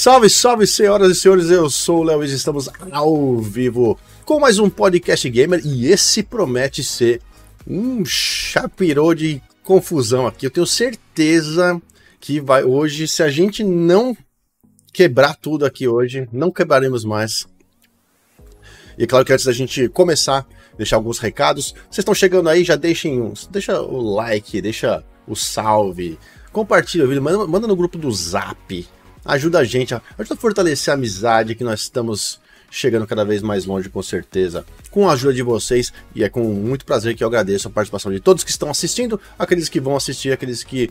Salve, salve, senhoras e senhores, eu sou o Léo e estamos ao vivo com mais um podcast gamer e esse promete ser um chapirô de confusão aqui. Eu tenho certeza que vai hoje, se a gente não quebrar tudo aqui hoje, não quebraremos mais. E é claro que antes da gente começar, deixar alguns recados. Vocês estão chegando aí, já deixem uns, deixa o like, deixa o salve, compartilha o vídeo, manda, manda no grupo do Zap. Ajuda a gente, ajuda a fortalecer a amizade que nós estamos chegando cada vez mais longe, com certeza, com a ajuda de vocês. E é com muito prazer que eu agradeço a participação de todos que estão assistindo, aqueles que vão assistir, aqueles que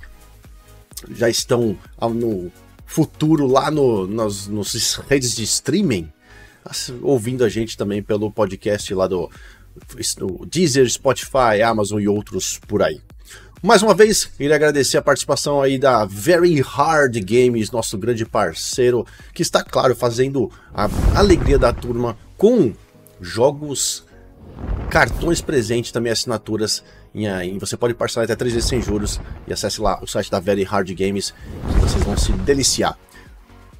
já estão no futuro lá no, nas, nos redes de streaming, ouvindo a gente também pelo podcast lá do, do Deezer, Spotify, Amazon e outros por aí. Mais uma vez, queria agradecer a participação aí da Very Hard Games, nosso grande parceiro, que está, claro, fazendo a alegria da turma com jogos, cartões presentes, também assinaturas. Em, você pode parcelar até 3 vezes sem juros e acesse lá o site da Very Hard Games, que vocês vão se deliciar.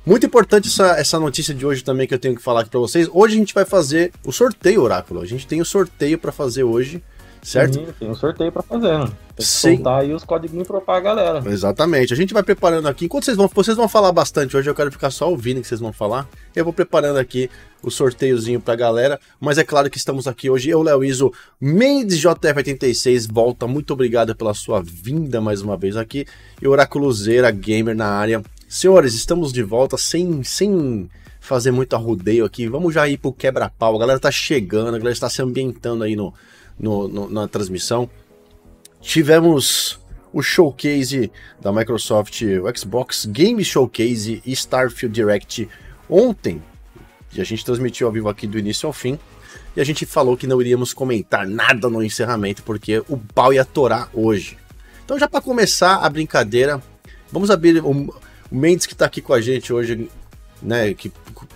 Muito importante essa, essa notícia de hoje também que eu tenho que falar aqui para vocês. Hoje a gente vai fazer o sorteio, Oráculo. A gente tem o sorteio para fazer hoje certo? Sim, tem um sorteio para fazer, né? Tem que Sim. soltar aí os códigos pra galera. Exatamente. A gente vai preparando aqui. Enquanto vocês vão, vocês vão falar bastante hoje, eu quero ficar só ouvindo o que vocês vão falar. Eu vou preparando aqui o sorteiozinho pra galera. Mas é claro que estamos aqui hoje. Eu, Léo Iso, Mendes JF86, volta. Muito obrigado pela sua vinda mais uma vez aqui. E Oraculozeira Gamer na área. Senhores, estamos de volta sem, sem fazer muito arrudeio aqui. Vamos já ir pro quebra-pau. A galera tá chegando, a galera está se ambientando aí no, no, no, na transmissão. Tivemos o showcase da Microsoft, o Xbox Game Showcase e Starfield Direct ontem. E a gente transmitiu ao vivo aqui do início ao fim. E a gente falou que não iríamos comentar nada no encerramento, porque o pau ia torar hoje. Então, já para começar a brincadeira, vamos abrir. O, Mendes que está aqui com a gente hoje, né, que,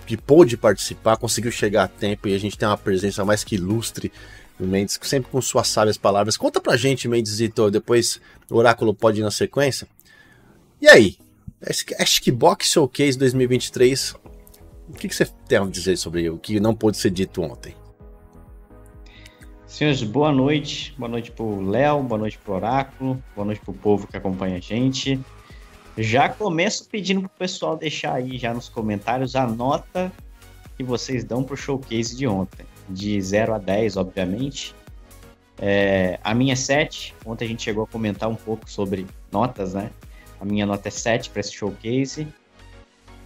que pôde participar, conseguiu chegar a tempo e a gente tem uma presença mais que ilustre o Mendes, sempre com suas sábias palavras. Conta pra gente, Mendesito, depois o Oráculo pode ir na sequência. E aí? Acho que Box Showcase 2023, o que, que você tem a dizer sobre o que não pôde ser dito ontem? Senhores, boa noite. Boa noite pro Léo, boa noite pro Oráculo, boa noite pro povo que acompanha a gente. Já começo pedindo pro pessoal deixar aí já nos comentários a nota que vocês dão pro showcase de ontem de 0 a 10, obviamente. É, a minha é 7. Ontem a gente chegou a comentar um pouco sobre notas, né? A minha nota é 7 para esse showcase.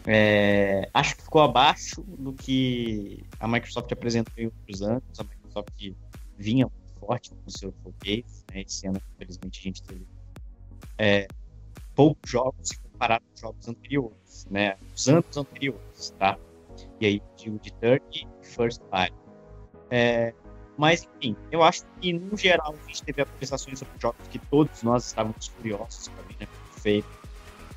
É, acho que ficou abaixo do que a Microsoft apresentou em outros anos. A Microsoft vinha forte no seu showcase. Né? Esse ano, infelizmente, a gente teve é, poucos jogos comparado com jogos anteriores, né? Os anos anteriores, tá? E aí, digo de third e first party. É, mas, enfim, eu acho que, no geral, a gente teve atualizações sobre jogos que todos nós estávamos curiosos para ver, né? Feito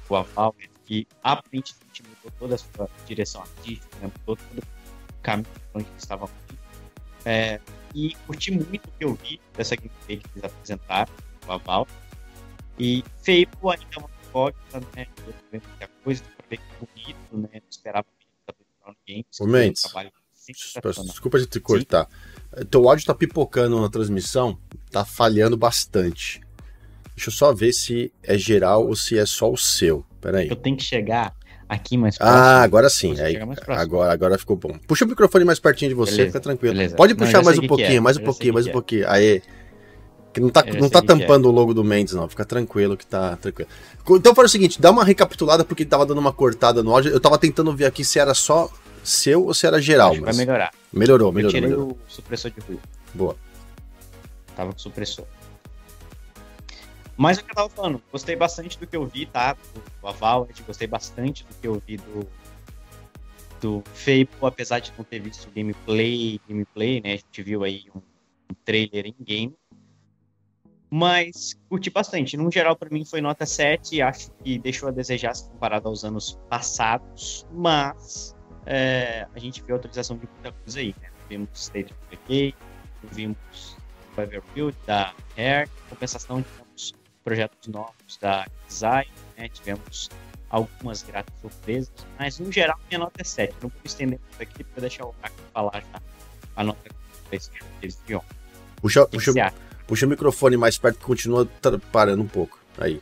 o Aval, que aparentemente mudou toda a sua direção artística, né? mudou todo o caminho onde eles estavam é, e curti muito o que eu vi dessa gameplay que eles apresentaram, o Aval. E Fable ainda é uma incógnita, né? Eu tô vendo muita coisa, pra ver que bonito, né? Não esperava muito da Games. Um trabalho Desculpa de te cortar. Sim. Teu áudio tá pipocando na transmissão, tá falhando bastante. Deixa eu só ver se é geral ou se é só o seu. Pera aí. Eu tenho que chegar aqui mais próximo. Ah, agora sim. Aí, agora, agora ficou bom. Puxa o microfone mais pertinho de você, beleza, fica tranquilo. Beleza. Pode puxar não, mais um pouquinho, é. mais um pouquinho, mais um pouquinho. Aí. Que não tá, não tá é. tampando é. o logo do Mendes, não. Fica tranquilo que tá tranquilo. Então foi o seguinte, dá uma recapitulada porque tava dando uma cortada no áudio. Eu tava tentando ver aqui se era só seu ou se era geral? Mas... Vai melhorar. Melhorou, melhorou. Eu tirei melhorou. o supressor de ruído. Boa. Tava com supressor. Mas o que eu tava falando, gostei bastante do que eu vi, tá? Do Avowed, gostei bastante do que eu vi do, do Fable, apesar de não ter visto gameplay, gameplay, né? A gente viu aí um, um trailer em game. Mas curti bastante. No geral, para mim, foi nota 7. Acho que deixou a desejar se comparado aos anos passados. Mas é, a gente viu a atualização de muita coisa aí, né? Vimos State of Decay, vimos Everfield, da Hair, compensação tivemos projetos novos da Design, né? tivemos algumas gratas surpresas, mas no geral minha nota é 7. Não vou estender muito aqui para deixar o Caco falar já a nota de ontem. Puxa, puxa, puxa o microfone mais perto que continua parando um pouco. Aí.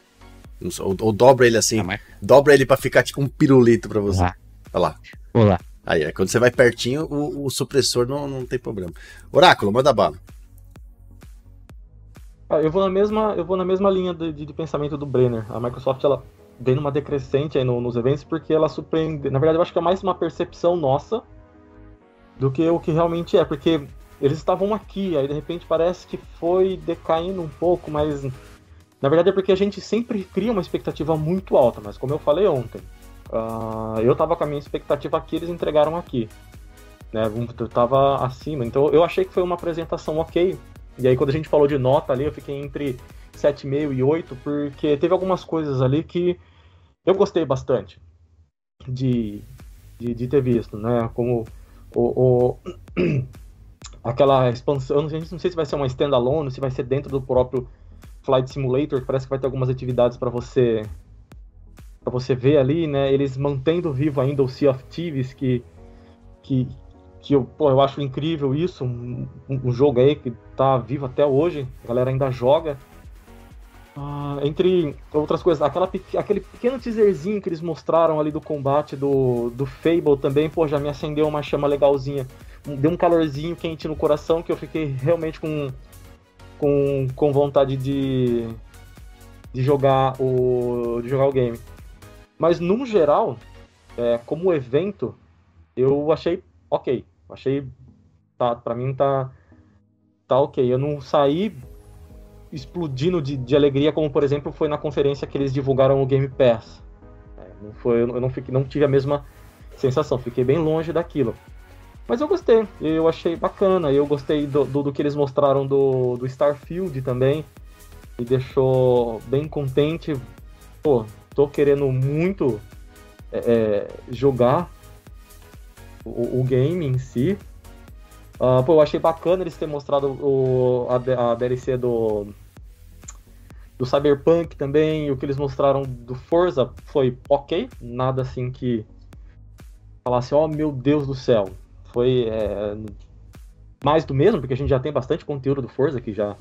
Ou, ou dobra ele assim. Ah. Dobra ele para ficar tipo um pirulito para você. Olha lá. Olá. Aí, é, quando você vai pertinho, o, o supressor não, não tem problema. Oráculo, manda bala. Ah, eu vou na mesma, eu vou na mesma linha de, de, de pensamento do Brenner. A Microsoft ela vem numa decrescente aí no, nos eventos porque ela surpreende. Na verdade, eu acho que é mais uma percepção nossa do que o que realmente é, porque eles estavam aqui, aí de repente parece que foi decaindo um pouco, mas na verdade é porque a gente sempre cria uma expectativa muito alta, mas como eu falei ontem, uh, eu tava com a minha expectativa aqui, eles entregaram aqui. Né, eu tava acima, então eu achei que foi uma apresentação ok. E aí quando a gente falou de nota ali, eu fiquei entre 7,5 e 8, porque teve algumas coisas ali que eu gostei bastante de, de, de ter visto, né? Como o, o aquela expansão, eu não sei se vai ser uma standalone, se vai ser dentro do próprio Flight Simulator, que parece que vai ter algumas atividades para você você ver ali, né? Eles mantendo vivo ainda o Sea of Thieves, que que, que eu, pô, eu acho incrível isso, um, um, jogo aí que tá vivo até hoje, a galera ainda joga. Uh, entre outras coisas, aquela, aquele pequeno teaserzinho que eles mostraram ali do combate do, do Fable também, pô, já me acendeu uma chama legalzinha. Deu um calorzinho quente no coração que eu fiquei realmente com, com, com vontade de, de jogar o de jogar o game. Mas no geral, é, como evento, eu achei ok. Achei tá, para mim tá tá ok. Eu não saí explodindo de, de alegria como por exemplo foi na conferência que eles divulgaram o Game Pass. É, não foi, eu não fiquei, não tive a mesma sensação. Fiquei bem longe daquilo. Mas eu gostei, eu achei bacana, eu gostei do, do, do, que eles mostraram do, do Starfield também. Me deixou bem contente. Pô, tô querendo muito é, é jogar o, o, game em si. Uh, pô, eu achei bacana eles terem mostrado o, a, a DLC do, do Cyberpunk também. O que eles mostraram do Forza foi ok. Nada assim que falasse, ó oh, meu Deus do céu, foi é, mais do mesmo, porque a gente já tem bastante conteúdo do Forza que já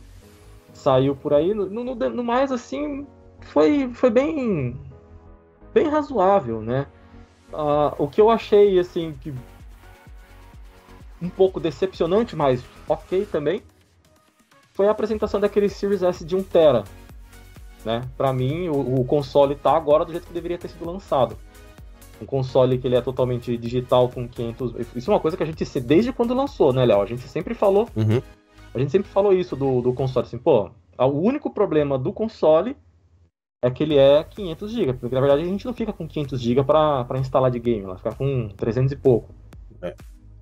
saiu por aí. No, no, no mais, assim, foi, foi bem, bem razoável, né? Uh, o que eu achei, assim, que um pouco decepcionante, mas ok também, foi a apresentação daquele Series S de 1TB. Né? Para mim, o, o console tá agora do jeito que deveria ter sido lançado um console que ele é totalmente digital com 500. Isso é uma coisa que a gente desde quando lançou, né, Léo? A gente sempre falou. Uhum. A gente sempre falou isso do, do console, assim, pô, o único problema do console é que ele é 500 GB, porque na verdade a gente não fica com 500 GB para instalar de game, ela fica com 300 e pouco. É.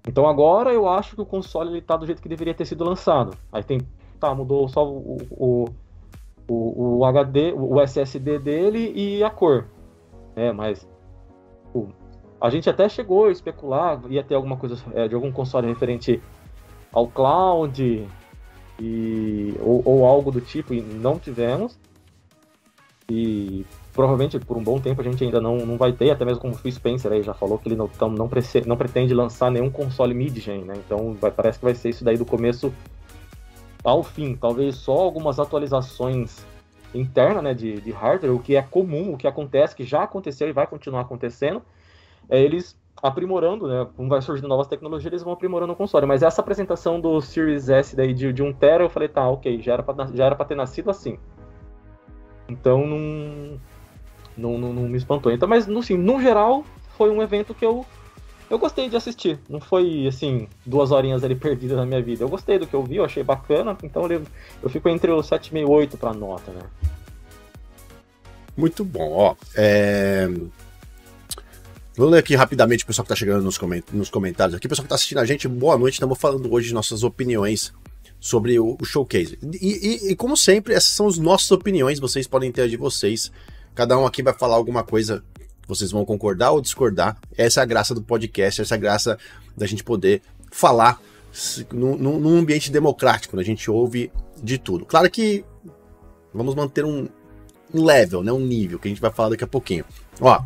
Então agora eu acho que o console ele tá do jeito que deveria ter sido lançado. Aí tem, tá, mudou só o, o, o, o HD, o SSD dele e a cor. É, mas a gente até chegou a especular, ia ter alguma coisa é, de algum console referente ao cloud e, ou, ou, algo do tipo, e não tivemos. E provavelmente por um bom tempo a gente ainda não, não vai ter, até mesmo como o Phil Spencer aí já falou que ele não, não, não, não pretende lançar nenhum console mid-gen, né? Então vai, parece que vai ser isso daí do começo ao fim. Talvez só algumas atualizações interna né, de, de hardware, o que é comum, o que acontece, que já aconteceu e vai continuar acontecendo, é eles aprimorando, né? Como vai surgindo novas tecnologias, eles vão aprimorando o console. Mas essa apresentação do Series S daí de, de 1 tera, eu falei, tá, ok, já era pra ter nascido assim. Então não, não, não, não me espantou. Então, mas assim, no geral, foi um evento que eu eu gostei de assistir. Não foi, assim, duas horinhas ali perdidas na minha vida. Eu gostei do que eu vi, eu achei bacana. Então eu, eu fico entre o 7,5 e 8 pra nota, né? Muito bom, ó. É... Vou ler aqui rapidamente o pessoal que tá chegando nos, coment nos comentários aqui. O pessoal que tá assistindo a gente, boa noite. Estamos falando hoje de nossas opiniões sobre o, o showcase. E, e, e, como sempre, essas são as nossas opiniões. Vocês podem ter a de vocês. Cada um aqui vai falar alguma coisa vocês vão concordar ou discordar. Essa é a graça do podcast, essa é a graça da gente poder falar num, num ambiente democrático, né? a gente ouve de tudo. Claro que vamos manter um, um level, né? um nível, que a gente vai falar daqui a pouquinho. Ó,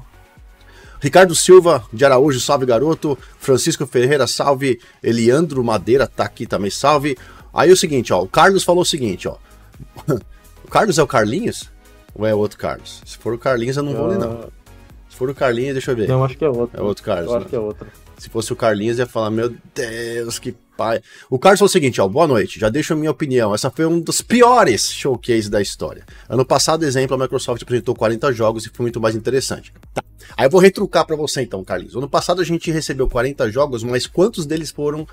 Ricardo Silva de Araújo, salve garoto. Francisco Ferreira, salve. Eliandro Madeira tá aqui também, salve. Aí é o seguinte, ó, o Carlos falou o seguinte, ó. o Carlos é o Carlinhos? Ou é outro Carlos? Se for o Carlinhos, eu não vou ler, não. Se for o Carlinhos, deixa eu ver. Não, acho que é outro. É outro Carlos. Eu acho né? que é outro. Se fosse o Carlinhos, ia falar, meu Deus, que pai. O Carlos falou o seguinte, ó, boa noite, já deixo a minha opinião. Essa foi um dos piores showcase da história. Ano passado, exemplo, a Microsoft apresentou 40 jogos e foi muito mais interessante. Tá. Aí eu vou retrucar para você então, Carlinhos. Ano passado a gente recebeu 40 jogos, mas quantos deles foram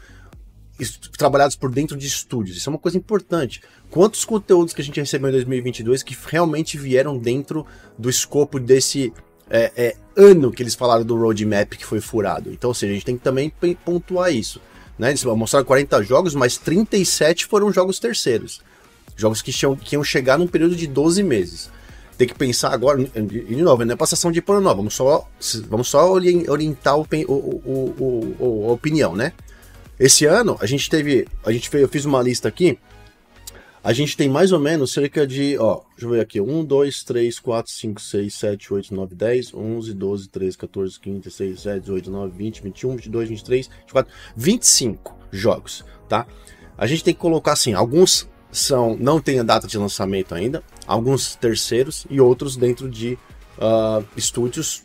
trabalhados por dentro de estúdios. Isso é uma coisa importante. Quantos conteúdos que a gente recebeu em 2022 que realmente vieram dentro do escopo desse é, é, ano que eles falaram do roadmap que foi furado? Então, ou seja, a gente tem que também pontuar isso. Né? Eles mostraram 40 jogos, mas 37 foram jogos terceiros. Jogos que, tinham, que iam chegar num período de 12 meses. Tem que pensar agora, de novo, não é passação de pano, não. Vamos só, vamos só orientar o, o, o, o, a opinião, né? Esse ano, a gente teve. A gente fez, eu fiz uma lista aqui. A gente tem mais ou menos cerca de. Ó, deixa eu ver aqui. 1, 2, 3, 4, 5, 6, 7, 8, 9, 10, 11, 12, 13, 14, 15, 16, 17, 18, 19, 20, 21, 22, 23, 24, 25 jogos, tá? A gente tem que colocar assim: alguns são não tem a data de lançamento ainda, alguns terceiros e outros dentro de uh, estúdios,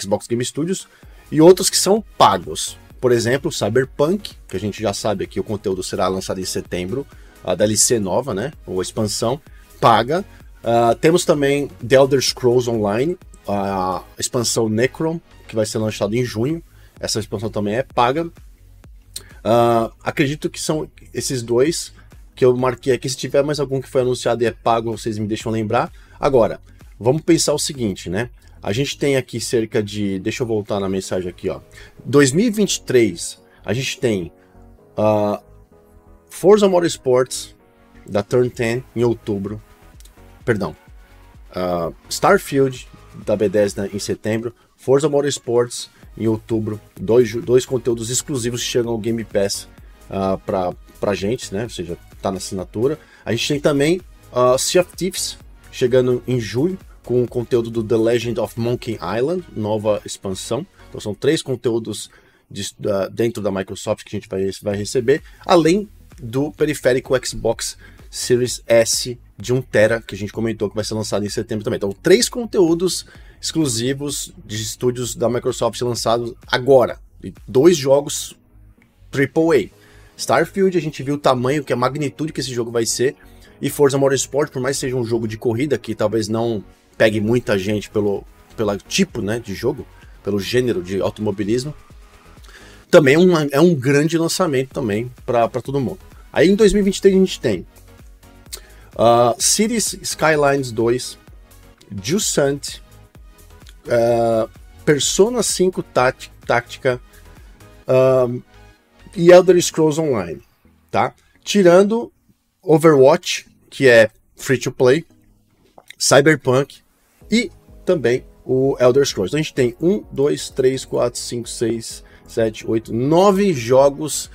Xbox Game Studios, e outros que são pagos. Por exemplo, Cyberpunk, que a gente já sabe que o conteúdo será lançado em setembro, a DLC nova, né? Ou expansão, paga. Uh, temos também The Elder Scrolls Online, a expansão Necron, que vai ser lançada em junho. Essa expansão também é paga. Uh, acredito que são esses dois que eu marquei aqui. Se tiver mais algum que foi anunciado e é pago, vocês me deixam lembrar. Agora, vamos pensar o seguinte, né? A gente tem aqui cerca de. Deixa eu voltar na mensagem aqui, ó. 2023, a gente tem uh, Forza Motorsports da Turn 10 em outubro. Perdão. Uh, Starfield da Bethesda em setembro. Forza Motorsports em outubro. Dois, dois conteúdos exclusivos que chegam ao Game Pass uh, pra, pra gente, né? Ou seja, tá na assinatura. A gente tem também uh, Sea of Thieves chegando em julho com o conteúdo do The Legend of Monkey Island, nova expansão. Então são três conteúdos de, dentro da Microsoft que a gente vai, vai receber, além do periférico Xbox Series S de 1 tera que a gente comentou que vai ser lançado em setembro também. Então três conteúdos exclusivos de estúdios da Microsoft lançados agora. E dois jogos AAA. Starfield, a gente viu o tamanho, que a magnitude que esse jogo vai ser. E Forza Motorsport, por mais que seja um jogo de corrida que talvez não pegue muita gente pelo, pelo tipo né, de jogo, pelo gênero de automobilismo, também um, é um grande lançamento também para todo mundo. Aí em 2023 a gente tem uh, Cities Skylines 2, Jusant, uh, Persona 5 Tática uh, e Elder Scrolls Online, tá? Tirando Overwatch, que é free to play, Cyberpunk e também o Elder Scrolls. Então a gente tem 1, 2, 3, 4, 5, 6, 7, 8, 9 jogos,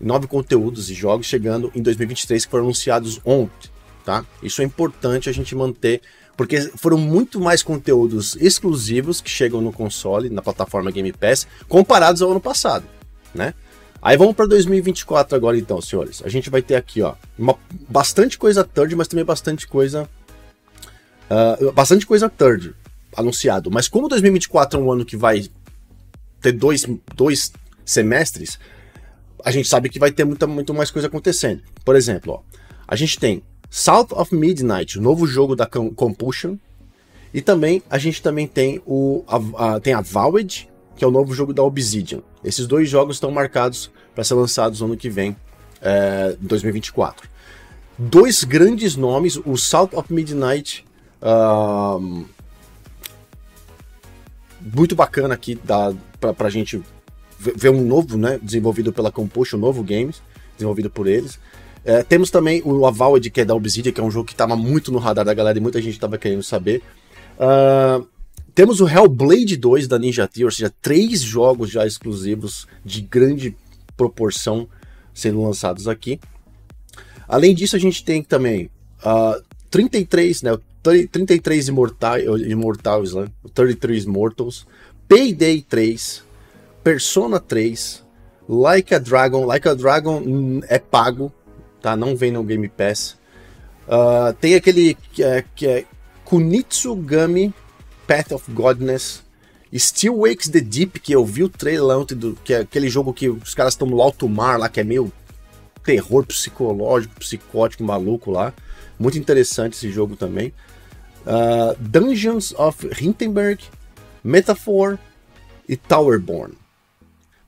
9 conteúdos e jogos chegando em 2023 que foram anunciados ontem, tá? Isso é importante a gente manter, porque foram muito mais conteúdos exclusivos que chegam no console, na plataforma Game Pass, comparados ao ano passado, né? Aí vamos para 2024 agora então, senhores. A gente vai ter aqui, ó, uma, bastante coisa third, mas também bastante coisa uh, bastante coisa third anunciado. Mas como 2024 é um ano que vai ter dois, dois semestres, a gente sabe que vai ter muita, muito mais coisa acontecendo. Por exemplo, ó, a gente tem South of Midnight, o novo jogo da Compulsion, e também a gente também tem o a, a, tem a Vowed, que é o novo jogo da Obsidian. Esses dois jogos estão marcados para ser lançados no ano que vem, é, 2024. Dois grandes nomes, o South of Midnight, muito bacana aqui da, pra, pra gente ver um novo, né, desenvolvido pela Compulsion, um novo games, desenvolvido por eles. É, temos também o Avowed, que é da Obsidian, que é um jogo que estava muito no radar da galera e muita gente estava querendo saber. Uh, temos o Hellblade 2 da Ninja Theory, ou seja, três jogos já exclusivos de grande proporção sendo lançados aqui. Além disso, a gente tem também uh, 33, né, 33 Immortais, Immortals, né, 33 Immortals, Payday 3, Persona 3, Like a Dragon. Like a Dragon é pago, tá? Não vem no Game Pass. Uh, tem aquele que é, que é Kunitsugami Path of Godness. Still Wakes the Deep, que eu vi o trailer ontem, do, que é aquele jogo que os caras estão no alto mar lá, que é meio terror psicológico, psicótico, maluco lá. Muito interessante esse jogo também. Uh, Dungeons of Hindenburg, Metaphor e Towerborn.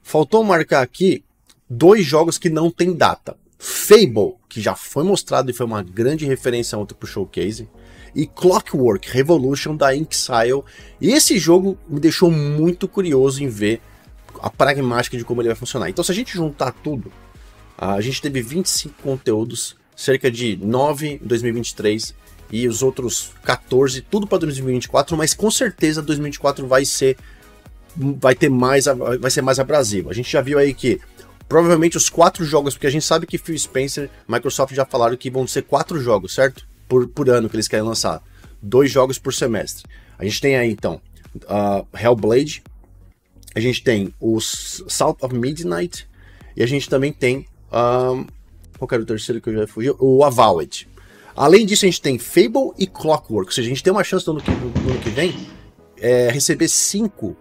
Faltou marcar aqui dois jogos que não tem data. Fable, que já foi mostrado e foi uma grande referência ontem pro showcase, e Clockwork Revolution da Inxile. E esse jogo me deixou muito curioso em ver a pragmática de como ele vai funcionar. Então, se a gente juntar tudo, a gente teve 25 conteúdos, cerca de 9 em 2023 e os outros 14, tudo para 2024, mas com certeza 2024 vai ser vai ter mais vai ser mais abrasivo. A gente já viu aí que provavelmente os quatro jogos, porque a gente sabe que Phil Spencer, Microsoft já falaram que vão ser quatro jogos, certo? Por, por ano que eles querem lançar. Dois jogos por semestre. A gente tem aí então uh, Hellblade, a gente tem o South of Midnight e a gente também tem um, qual era o terceiro que eu já fugi? O Avowed. Além disso, a gente tem Fable e Clockwork. Ou seja, a gente tem uma chance no ano que, no ano que vem é, receber cinco,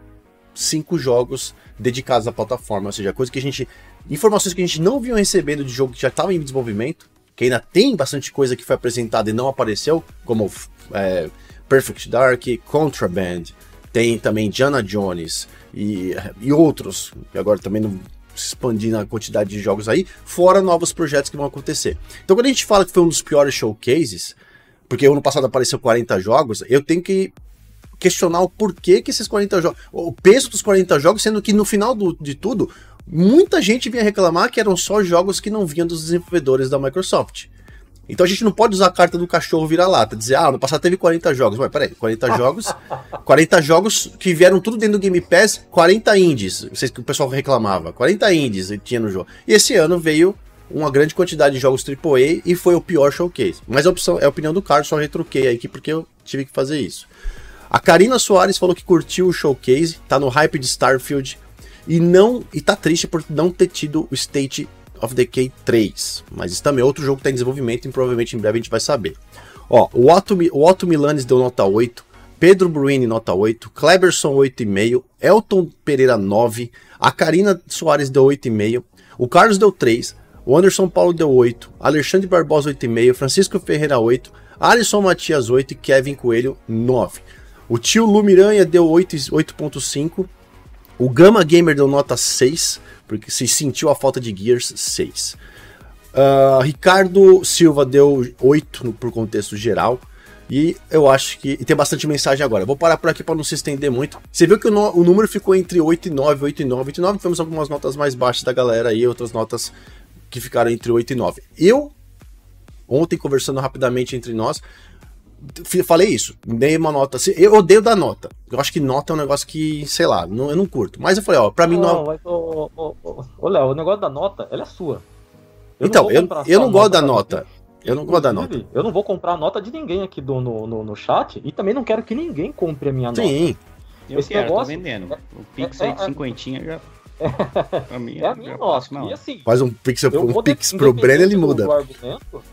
cinco jogos dedicados à plataforma. Ou seja, coisa que a gente. Informações que a gente não viu recebendo de jogo que já estava em desenvolvimento, que ainda tem bastante coisa que foi apresentada e não apareceu, como é, Perfect Dark, Contraband, tem também Diana Jones e, e outros, que agora também não expandir na quantidade de jogos aí, fora novos projetos que vão acontecer. Então, quando a gente fala que foi um dos piores showcases, porque ano passado apareceu 40 jogos, eu tenho que questionar o porquê que esses 40 jogos. O peso dos 40 jogos, sendo que no final do, de tudo, muita gente vinha reclamar que eram só jogos que não vinham dos desenvolvedores da Microsoft. Então a gente não pode usar a carta do cachorro vira-lata, dizer, ah, no passado teve 40 jogos. Mas peraí, 40 jogos, 40 jogos que vieram tudo dentro do Game Pass, 40 indies, vocês que o pessoal reclamava, 40 indies tinha no jogo. E esse ano veio uma grande quantidade de jogos AAA e foi o pior showcase. Mas a opção é a opinião do Carlos, só retruquei aqui porque eu tive que fazer isso. A Karina Soares falou que curtiu o showcase, tá no hype de Starfield e não e tá triste por não ter tido o State of Decay 3. Mas isso também é outro jogo que está em desenvolvimento e provavelmente em breve a gente vai saber. Ó, o Otto, o Otto Milanes deu nota 8, Pedro Bruini nota 8, Cleberson 8,5, Elton Pereira 9, a Karina Soares deu 8,5, o Carlos deu 3, o Anderson Paulo deu 8, Alexandre Barbosa 8,5, Francisco Ferreira 8, Alisson Matias 8 e Kevin Coelho 9. O tio Lu Miranha deu 8,5, o Gama Gamer deu nota 6, porque se sentiu a falta de Gears 6. Uh, ah, Ricardo Silva deu 8 no, por contexto geral. E eu acho que. E tem bastante mensagem agora. Vou parar por aqui para não se estender muito. Você viu que o, no, o, número ficou entre 8 e 9, 8 e 9, 8 e 9. Tivemos algumas notas mais baixas da galera aí, outras notas que ficaram entre 8 e 9. Eu, ontem, conversando rapidamente entre nós, falei isso, dei uma nota. Assim, eu odeio dar nota. Eu acho que nota é um negócio que, sei lá, não, eu não curto. Mas eu falei, ó, pra mim não. não... Ô, Léo, o negócio da nota, ela é sua. Eu então, eu, eu não gosto da nota. Eu não gosto da nota. Eu não vou comprar a nota de ninguém aqui do, no, no, no chat e também não quero que ninguém compre a minha nota. Sim. Eu Esse quero, negócio, tô vendendo. O Pix é, aí de é, é. cinquentinha já. É, mim, é a minha nota. E assim, Faz um Pix, um pix pro Brenner ele muda. Argumento,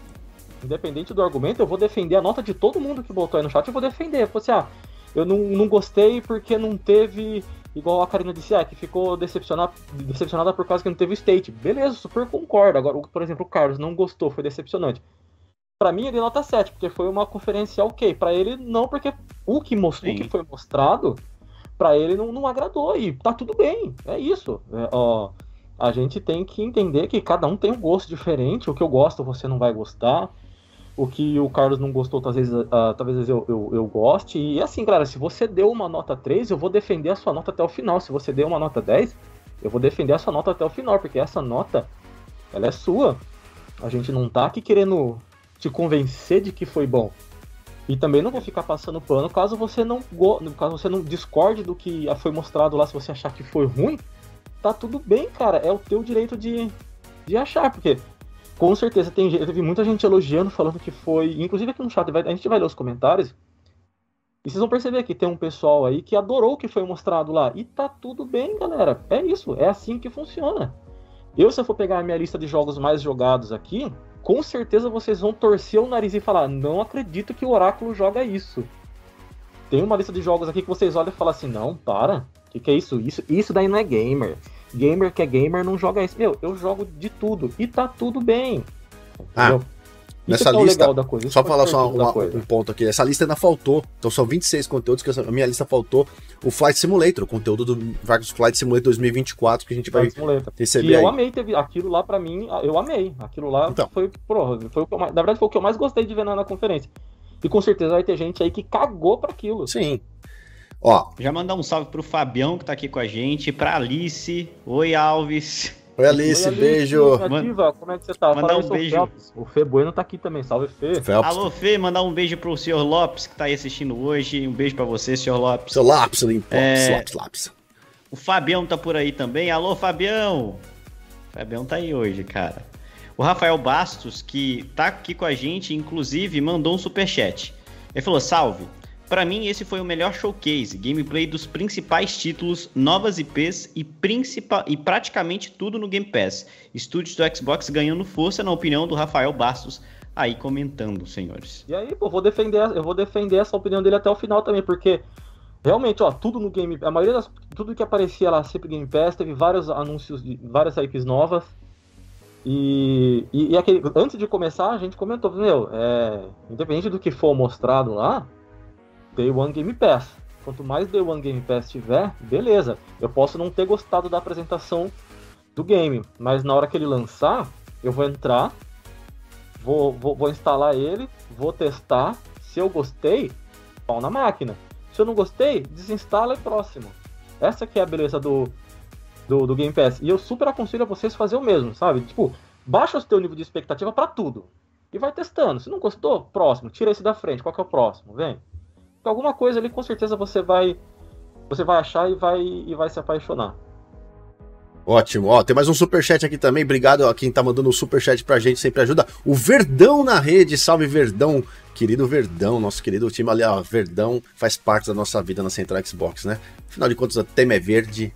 independente do argumento, eu vou defender a nota de todo mundo que botou aí no chat, eu vou defender. Eu assim, ah, eu não, não gostei porque não teve, igual a Karina disse, ah, que ficou decepcionada, decepcionada por causa que não teve state. Beleza, super concordo. Agora, por exemplo, o Carlos não gostou, foi decepcionante. Para mim, ele nota 7, porque foi uma conferência ok. Para ele, não, porque o que mostrou, o que foi mostrado, para ele não, não agradou. E tá tudo bem, é isso. É, ó, a gente tem que entender que cada um tem um gosto diferente. O que eu gosto, você não vai gostar o que o Carlos não gostou, talvez, uh, talvez eu, eu, eu, goste. E assim, galera, se você deu uma nota 3, eu vou defender a sua nota até o final. Se você deu uma nota 10, eu vou defender a sua nota até o final, porque essa nota, ela é sua. A gente não tá aqui querendo te convencer de que foi bom. E também não vou ficar passando pano caso você não caso você não discorde do que foi mostrado lá, se você achar que foi ruim, tá tudo bem, cara. É o teu direito de, de achar, porque com certeza tem teve muita gente elogiando, falando que foi. Inclusive aqui no chat, a gente vai ler os comentários. E vocês vão perceber que tem um pessoal aí que adorou o que foi mostrado lá. E tá tudo bem, galera. É isso, é assim que funciona. Eu, se eu for pegar a minha lista de jogos mais jogados aqui, com certeza vocês vão torcer o nariz e falar: não acredito que o Oráculo joga isso. Tem uma lista de jogos aqui que vocês olham e falam assim: não, para. O que, que é isso? isso? Isso daí não é gamer. Gamer que é gamer não joga isso. Meu, eu jogo de tudo. E tá tudo bem. Ah, entendeu? Ah, Nessa é lista, só falar só uma, um ponto aqui. Essa lista ainda faltou. Então são 26 conteúdos que a minha lista faltou. O Flight Simulator, o conteúdo do Vargas Flight Simulator 2024 que a gente vai Simulator. receber. E eu amei, teve aquilo lá para mim, eu amei. Aquilo lá então. foi, porra, foi o que eu, na verdade foi o que eu mais gostei de ver na, na conferência. E com certeza vai ter gente aí que cagou para aquilo. Sim. Ó, já mandar um salve pro Fabião que tá aqui com a gente, pra Alice. Oi, Alves. Oi, Alice, Oi, Alice beijo. Como é que você tá? Mandar um beijo. O Fê Bueno tá aqui também, salve Fê. Felps. Alô, Fê, mandar um beijo pro senhor Lopes que tá aí assistindo hoje. Um beijo pra você, senhor Lopes. Seu Lopes, Lopes, é... Lopes, Lopes. O Fabião tá por aí também. Alô, Fabião. O Fabião tá aí hoje, cara. O Rafael Bastos, que tá aqui com a gente, inclusive, mandou um superchat. Ele falou: Salve, para mim, esse foi o melhor showcase, gameplay dos principais títulos, novas IPs e, principal, e praticamente tudo no Game Pass. Estúdios do Xbox ganhando força, na opinião do Rafael Bastos, aí comentando, senhores. E aí, pô, vou defender, eu vou defender essa opinião dele até o final também, porque realmente, ó, tudo no Game a maioria das tudo que aparecia lá sempre Game Pass, teve vários anúncios de várias IPs novas. E, e, e aquele, antes de começar, a gente comentou, meu, é, independente do que for mostrado lá, Day One Game Pass. Quanto mais Day One Game Pass tiver, beleza. Eu posso não ter gostado da apresentação do game, mas na hora que ele lançar, eu vou entrar, vou, vou, vou instalar ele, vou testar. Se eu gostei, pau na máquina. Se eu não gostei, desinstala e próximo. Essa que é a beleza do, do, do Game Pass. E eu super aconselho a vocês fazer o mesmo, sabe? Tipo, baixa o seu nível de expectativa para tudo. E vai testando. Se não gostou, próximo. Tira esse da frente. Qual que é o próximo? Vem alguma coisa ali com certeza você vai você vai achar e vai e vai se apaixonar. Ótimo. Ó, tem mais um super chat aqui também. Obrigado a quem tá mandando um super chat pra gente, sempre ajuda. O Verdão na rede. Salve Verdão. Querido Verdão, nosso querido time ali, ó, Verdão faz parte da nossa vida na Central Xbox, né? Afinal de contas, o tema é verde.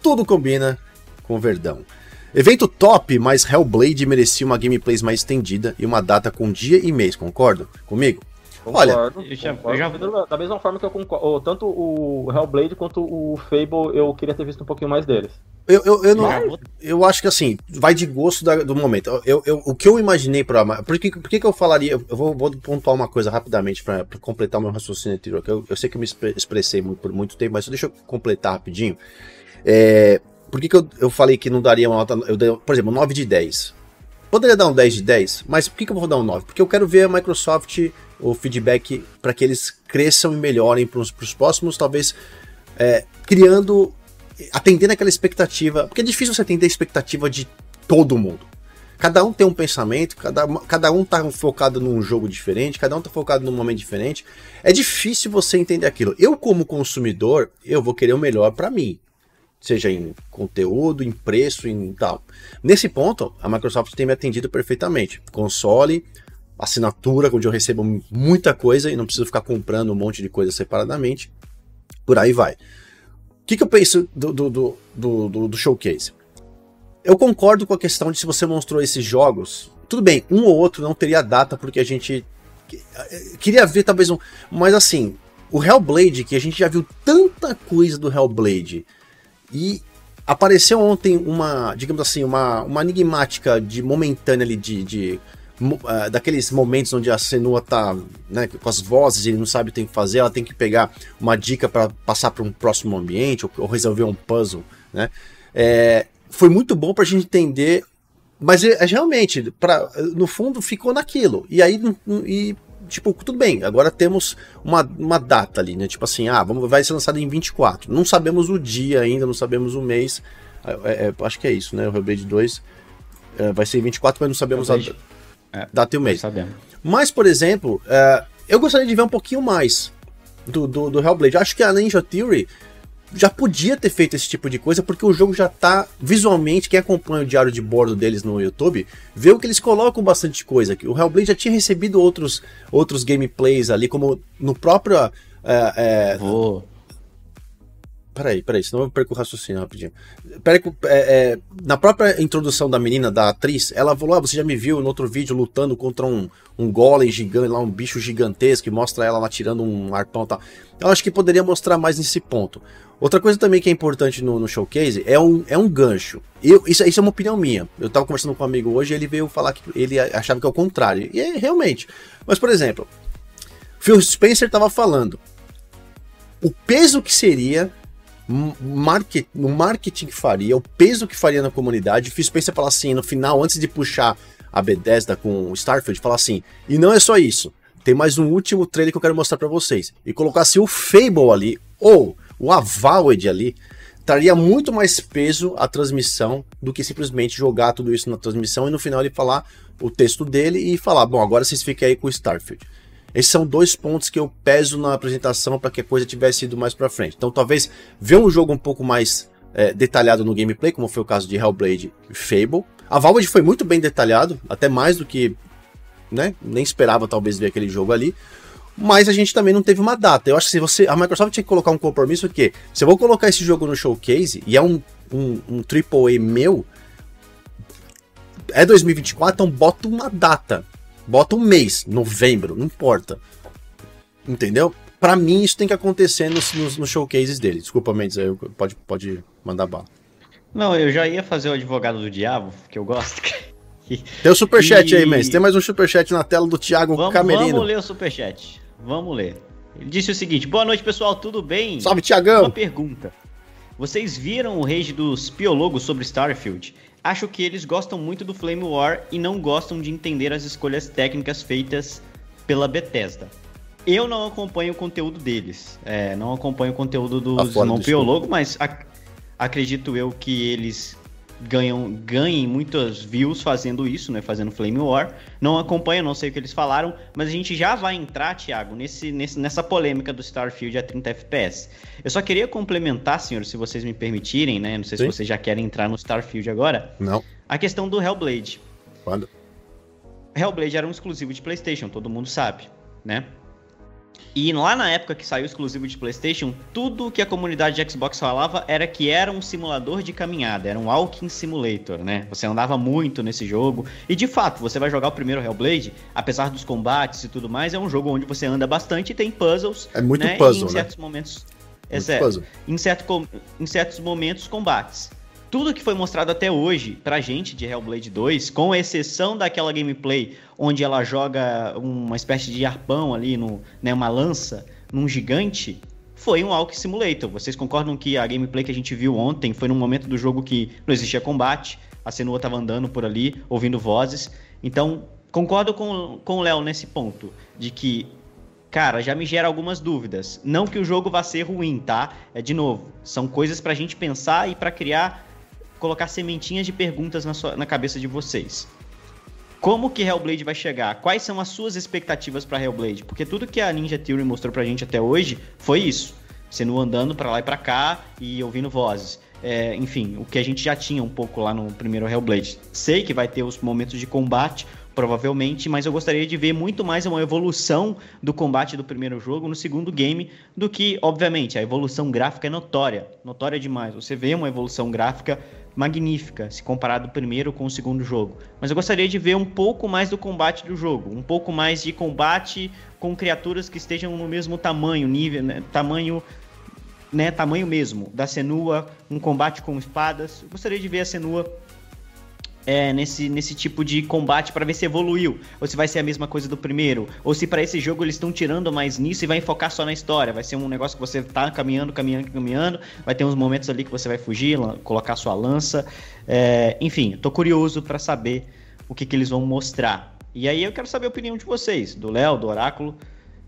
Tudo combina com Verdão. Evento top, mas Hellblade merecia uma gameplay mais estendida e uma data com dia e mês, concordo comigo? Concordo, Olha, eu já. Eu já... da mesma forma que eu concordo, tanto o Hellblade quanto o Fable, eu queria ter visto um pouquinho mais deles. Eu, eu, eu, não, eu acho que assim, vai de gosto da, do momento. Eu, eu, o que eu imaginei para. Por, que, por que, que eu falaria? Eu vou, vou pontuar uma coisa rapidamente para completar o meu raciocínio anterior. Eu, eu sei que eu me expressei muito, por muito tempo, mas deixa eu completar rapidinho. É, por que, que eu, eu falei que não daria uma nota. Eu dei, por exemplo, 9 de 10. Poderia dar um 10 de 10, mas por que, que eu vou dar um 9? Porque eu quero ver a Microsoft o feedback para que eles cresçam e melhorem para os próximos, talvez é, criando, atendendo aquela expectativa, porque é difícil você atender a expectativa de todo mundo. Cada um tem um pensamento, cada, cada um tá focado num jogo diferente, cada um tá focado num momento diferente. É difícil você entender aquilo. Eu, como consumidor, eu vou querer o melhor para mim. Seja em conteúdo, em preço, em tal. Nesse ponto, a Microsoft tem me atendido perfeitamente. Console, assinatura, onde eu recebo muita coisa e não preciso ficar comprando um monte de coisa separadamente. Por aí vai. O que, que eu penso do, do, do, do, do showcase? Eu concordo com a questão de se você mostrou esses jogos. Tudo bem, um ou outro não teria data porque a gente queria ver talvez um. Mas assim, o Hellblade, que a gente já viu tanta coisa do Hellblade, e apareceu ontem uma, digamos assim, uma, uma enigmática de momentânea ali de, de uh, daqueles momentos onde a Senua tá né, com as vozes ele não sabe o que fazer, ela tem que pegar uma dica para passar para um próximo ambiente ou, ou, resolver um puzzle, né? É, foi muito bom para a gente entender, mas é, é, realmente, pra, no fundo, ficou naquilo. E aí, e, tipo, tudo bem, agora temos uma, uma data ali, né? Tipo assim, ah, vamos, vai ser lançado em 24. Não sabemos o dia ainda, não sabemos o mês. É, é, acho que é isso, né? O Hellblade 2 é, vai ser em 24, mas não sabemos a data. É, e o mês. Sabemos. Mas, por exemplo, uh, eu gostaria de ver um pouquinho mais do, do, do Hellblade. Acho que a Ninja Theory já podia ter feito esse tipo de coisa, porque o jogo já tá visualmente, quem acompanha o diário de bordo deles no YouTube, vê o que eles colocam bastante coisa aqui. O Hellblade já tinha recebido outros, outros gameplays ali, como no próprio É, é... Vou. Peraí, peraí, senão eu perco o raciocínio rapidinho. Peraí, é, é, na própria introdução da menina, da atriz, ela falou: ah, você já me viu no outro vídeo lutando contra um, um golem gigante, lá um bicho gigantesco, e mostra ela lá tirando um arpão e tal. Eu acho que poderia mostrar mais nesse ponto. Outra coisa também que é importante no, no showcase é um, é um gancho. Eu, isso, isso é uma opinião minha. Eu tava conversando com um amigo hoje e ele veio falar que ele achava que é o contrário. E é realmente. Mas, por exemplo, Phil Spencer tava falando. O peso que seria market, no marketing que faria, o peso que faria na comunidade. Fiz pensar falar assim, no final, antes de puxar a Bethesda com o Starfield, falar assim, e não é só isso. Tem mais um último trailer que eu quero mostrar para vocês. E colocasse o Fable ali, ou o Avowed ali, traria muito mais peso à transmissão do que simplesmente jogar tudo isso na transmissão e no final ele falar o texto dele e falar, bom, agora vocês fiquem aí com o Starfield. Esses são dois pontos que eu peso na apresentação para que a coisa tivesse ido mais para frente. Então, talvez ver um jogo um pouco mais é, detalhado no gameplay, como foi o caso de Hellblade e Fable. A Valve foi muito bem detalhado, até mais do que né, nem esperava talvez ver aquele jogo ali. Mas a gente também não teve uma data. Eu acho que se você. A Microsoft tinha que colocar um compromisso que se eu vou colocar esse jogo no showcase e é um, um, um AAA meu, é 2024, então bota uma data. Bota um mês, novembro, não importa. Entendeu? Para mim, isso tem que acontecer nos, nos, nos showcases dele. Desculpa, Mendes, aí pode, pode mandar bala. Não, eu já ia fazer o advogado do diabo, que eu gosto. Tem o superchat e... aí, Mendes. Tem mais um superchat na tela do Thiago vamos, Camerino. Vamos ler o superchat. Vamos ler. Ele disse o seguinte: Boa noite, pessoal, tudo bem? Salve, Tiagão! Uma pergunta. Vocês viram o rage dos piologos sobre Starfield? Acho que eles gostam muito do Flame War e não gostam de entender as escolhas técnicas feitas pela Bethesda. Eu não acompanho o conteúdo deles, é, não acompanho o conteúdo dos não piologos, mas ac acredito eu que eles ganham, ganhem muitas views fazendo isso, né? Fazendo Flame War. Não acompanho, não sei o que eles falaram, mas a gente já vai entrar, Thiago, nesse, nesse, nessa polêmica do Starfield a 30 FPS. Eu só queria complementar, senhor, se vocês me permitirem, né? Não sei Sim. se vocês já querem entrar no Starfield agora. Não. A questão do Hellblade. Quando? Hellblade era um exclusivo de PlayStation, todo mundo sabe, né? E lá na época que saiu exclusivo de PlayStation, tudo que a comunidade de Xbox falava era que era um simulador de caminhada, era um walking simulator, né? Você andava muito nesse jogo. E de fato, você vai jogar o primeiro Hellblade, apesar dos combates e tudo mais, é um jogo onde você anda bastante e tem puzzles. É muito né? puzzle, e em né? certos momentos. É certo. Em, certo, em certos momentos, combates tudo que foi mostrado até hoje pra gente de Hellblade 2, com exceção daquela gameplay onde ela joga uma espécie de arpão ali, no, né, uma lança, num gigante, foi um Walk Simulator. Vocês concordam que a gameplay que a gente viu ontem foi num momento do jogo que não existia combate, a Senua estava andando por ali, ouvindo vozes. Então, concordo com, com o Léo nesse ponto, de que cara, já me gera algumas dúvidas. Não que o jogo vá ser ruim, tá? É de novo, são coisas pra gente pensar e para criar colocar sementinhas de perguntas na, sua, na cabeça de vocês. Como que Hellblade vai chegar? Quais são as suas expectativas para Hellblade? Porque tudo que a Ninja Theory mostrou pra gente até hoje foi isso. Sendo andando para lá e para cá e ouvindo vozes. É, enfim, o que a gente já tinha um pouco lá no primeiro Hellblade. Sei que vai ter os momentos de combate, provavelmente, mas eu gostaria de ver muito mais uma evolução do combate do primeiro jogo no segundo game do que, obviamente, a evolução gráfica é notória, notória demais. Você vê uma evolução gráfica magnífica se comparado primeiro com o segundo jogo. Mas eu gostaria de ver um pouco mais do combate do jogo, um pouco mais de combate com criaturas que estejam no mesmo tamanho, nível, né, tamanho, né, tamanho mesmo da Senua, um combate com espadas. Eu gostaria de ver a Senua é, nesse, nesse tipo de combate para ver se evoluiu, ou se vai ser a mesma coisa do primeiro, ou se para esse jogo eles estão tirando mais nisso e vai focar só na história, vai ser um negócio que você tá caminhando, caminhando, caminhando, vai ter uns momentos ali que você vai fugir, colocar sua lança, é, enfim, tô curioso para saber o que, que eles vão mostrar. E aí eu quero saber a opinião de vocês, do Léo, do Oráculo,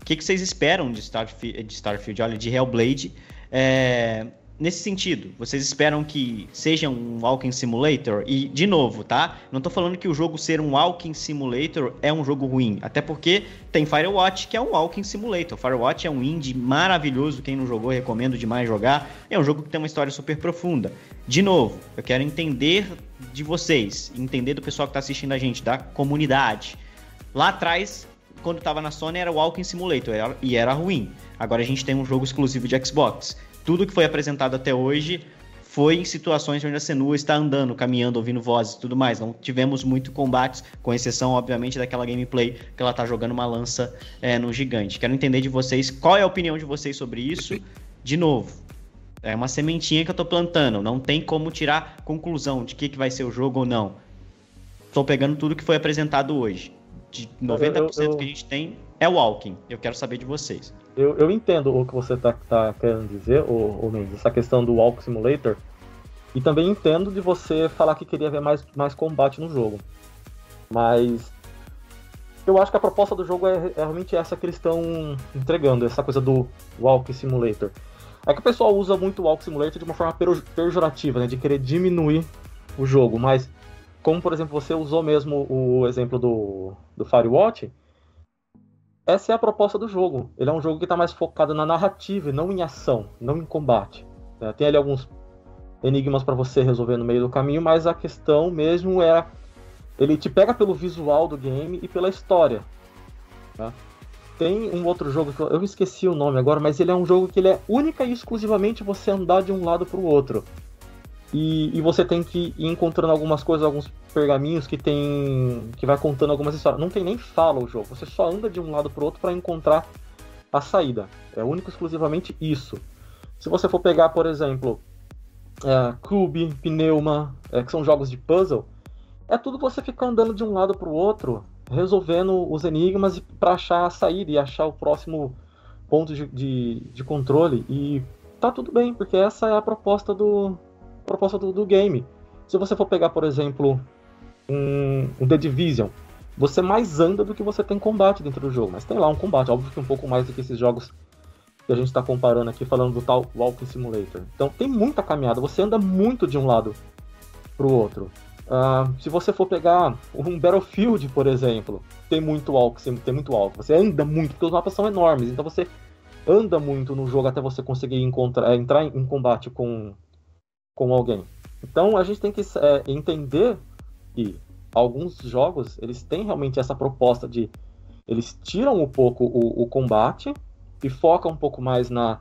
o que, que vocês esperam de Starfield, de Starfield, olha, de Hellblade, é, nesse sentido, vocês esperam que seja um Walking Simulator? E, de novo, tá? Não tô falando que o jogo ser um Walking Simulator é um jogo ruim. Até porque tem Firewatch, que é um Walking Simulator. Firewatch é um indie maravilhoso. Quem não jogou, recomendo demais jogar. É um jogo que tem uma história super profunda. De novo, eu quero entender de vocês, entender do pessoal que tá assistindo a gente, da comunidade. Lá atrás, quando tava na Sony era o Walking Simulator e era ruim. Agora a gente tem um jogo exclusivo de Xbox. Tudo que foi apresentado até hoje foi em situações onde a Senua está andando, caminhando, ouvindo vozes e tudo mais. Não tivemos muito combates, com exceção, obviamente, daquela gameplay que ela tá jogando uma lança é, no gigante. Quero entender de vocês qual é a opinião de vocês sobre isso. De novo, é uma sementinha que eu tô plantando. Não tem como tirar conclusão de que, que vai ser o jogo ou não. Tô pegando tudo que foi apresentado hoje. De 90% eu, eu, eu... que a gente tem é o Walking. Eu quero saber de vocês. Eu, eu entendo o que você tá, tá querendo dizer, o, o Mendes, essa questão do Walk Simulator. E também entendo de você falar que queria ver mais, mais combate no jogo. Mas eu acho que a proposta do jogo é, é realmente essa que eles estão entregando, essa coisa do Walk Simulator. É que o pessoal usa muito o Walk Simulator de uma forma pejorativa, né? De querer diminuir o jogo. Mas, como por exemplo, você usou mesmo o exemplo do, do Firewatch, essa é a proposta do jogo. Ele é um jogo que está mais focado na narrativa não em ação, não em combate. Né? Tem ali alguns enigmas para você resolver no meio do caminho, mas a questão mesmo é ele te pega pelo visual do game e pela história. Tá? Tem um outro jogo que eu, eu esqueci o nome agora, mas ele é um jogo que ele é única e exclusivamente você andar de um lado para o outro. E, e, você tem que ir encontrando algumas coisas, alguns pergaminhos que tem. que vai contando algumas histórias. Não tem nem fala o jogo, você só anda de um lado pro outro para encontrar a saída. É único exclusivamente isso. Se você for pegar, por exemplo, é, Cube, Pneuma, é, que são jogos de puzzle, é tudo você ficar andando de um lado pro outro, resolvendo os enigmas para achar a saída e achar o próximo ponto de, de, de controle. E tá tudo bem, porque essa é a proposta do, proposta do, do game. Se você for pegar, por exemplo, um, um, The Division, você mais anda do que você tem combate dentro do jogo. Mas tem lá um combate, óbvio que um pouco mais do que esses jogos que a gente está comparando aqui, falando do tal Walking Simulator. Então tem muita caminhada, você anda muito de um lado para o outro. Uh, se você for pegar um Battlefield, por exemplo, tem muito walk, tem muito walk. Você anda muito, porque os mapas são enormes, então você anda muito no jogo até você conseguir encontrar, entrar em combate com com alguém. Então a gente tem que é, entender que alguns jogos eles têm realmente essa proposta de eles tiram um pouco o, o combate e focam um pouco mais na,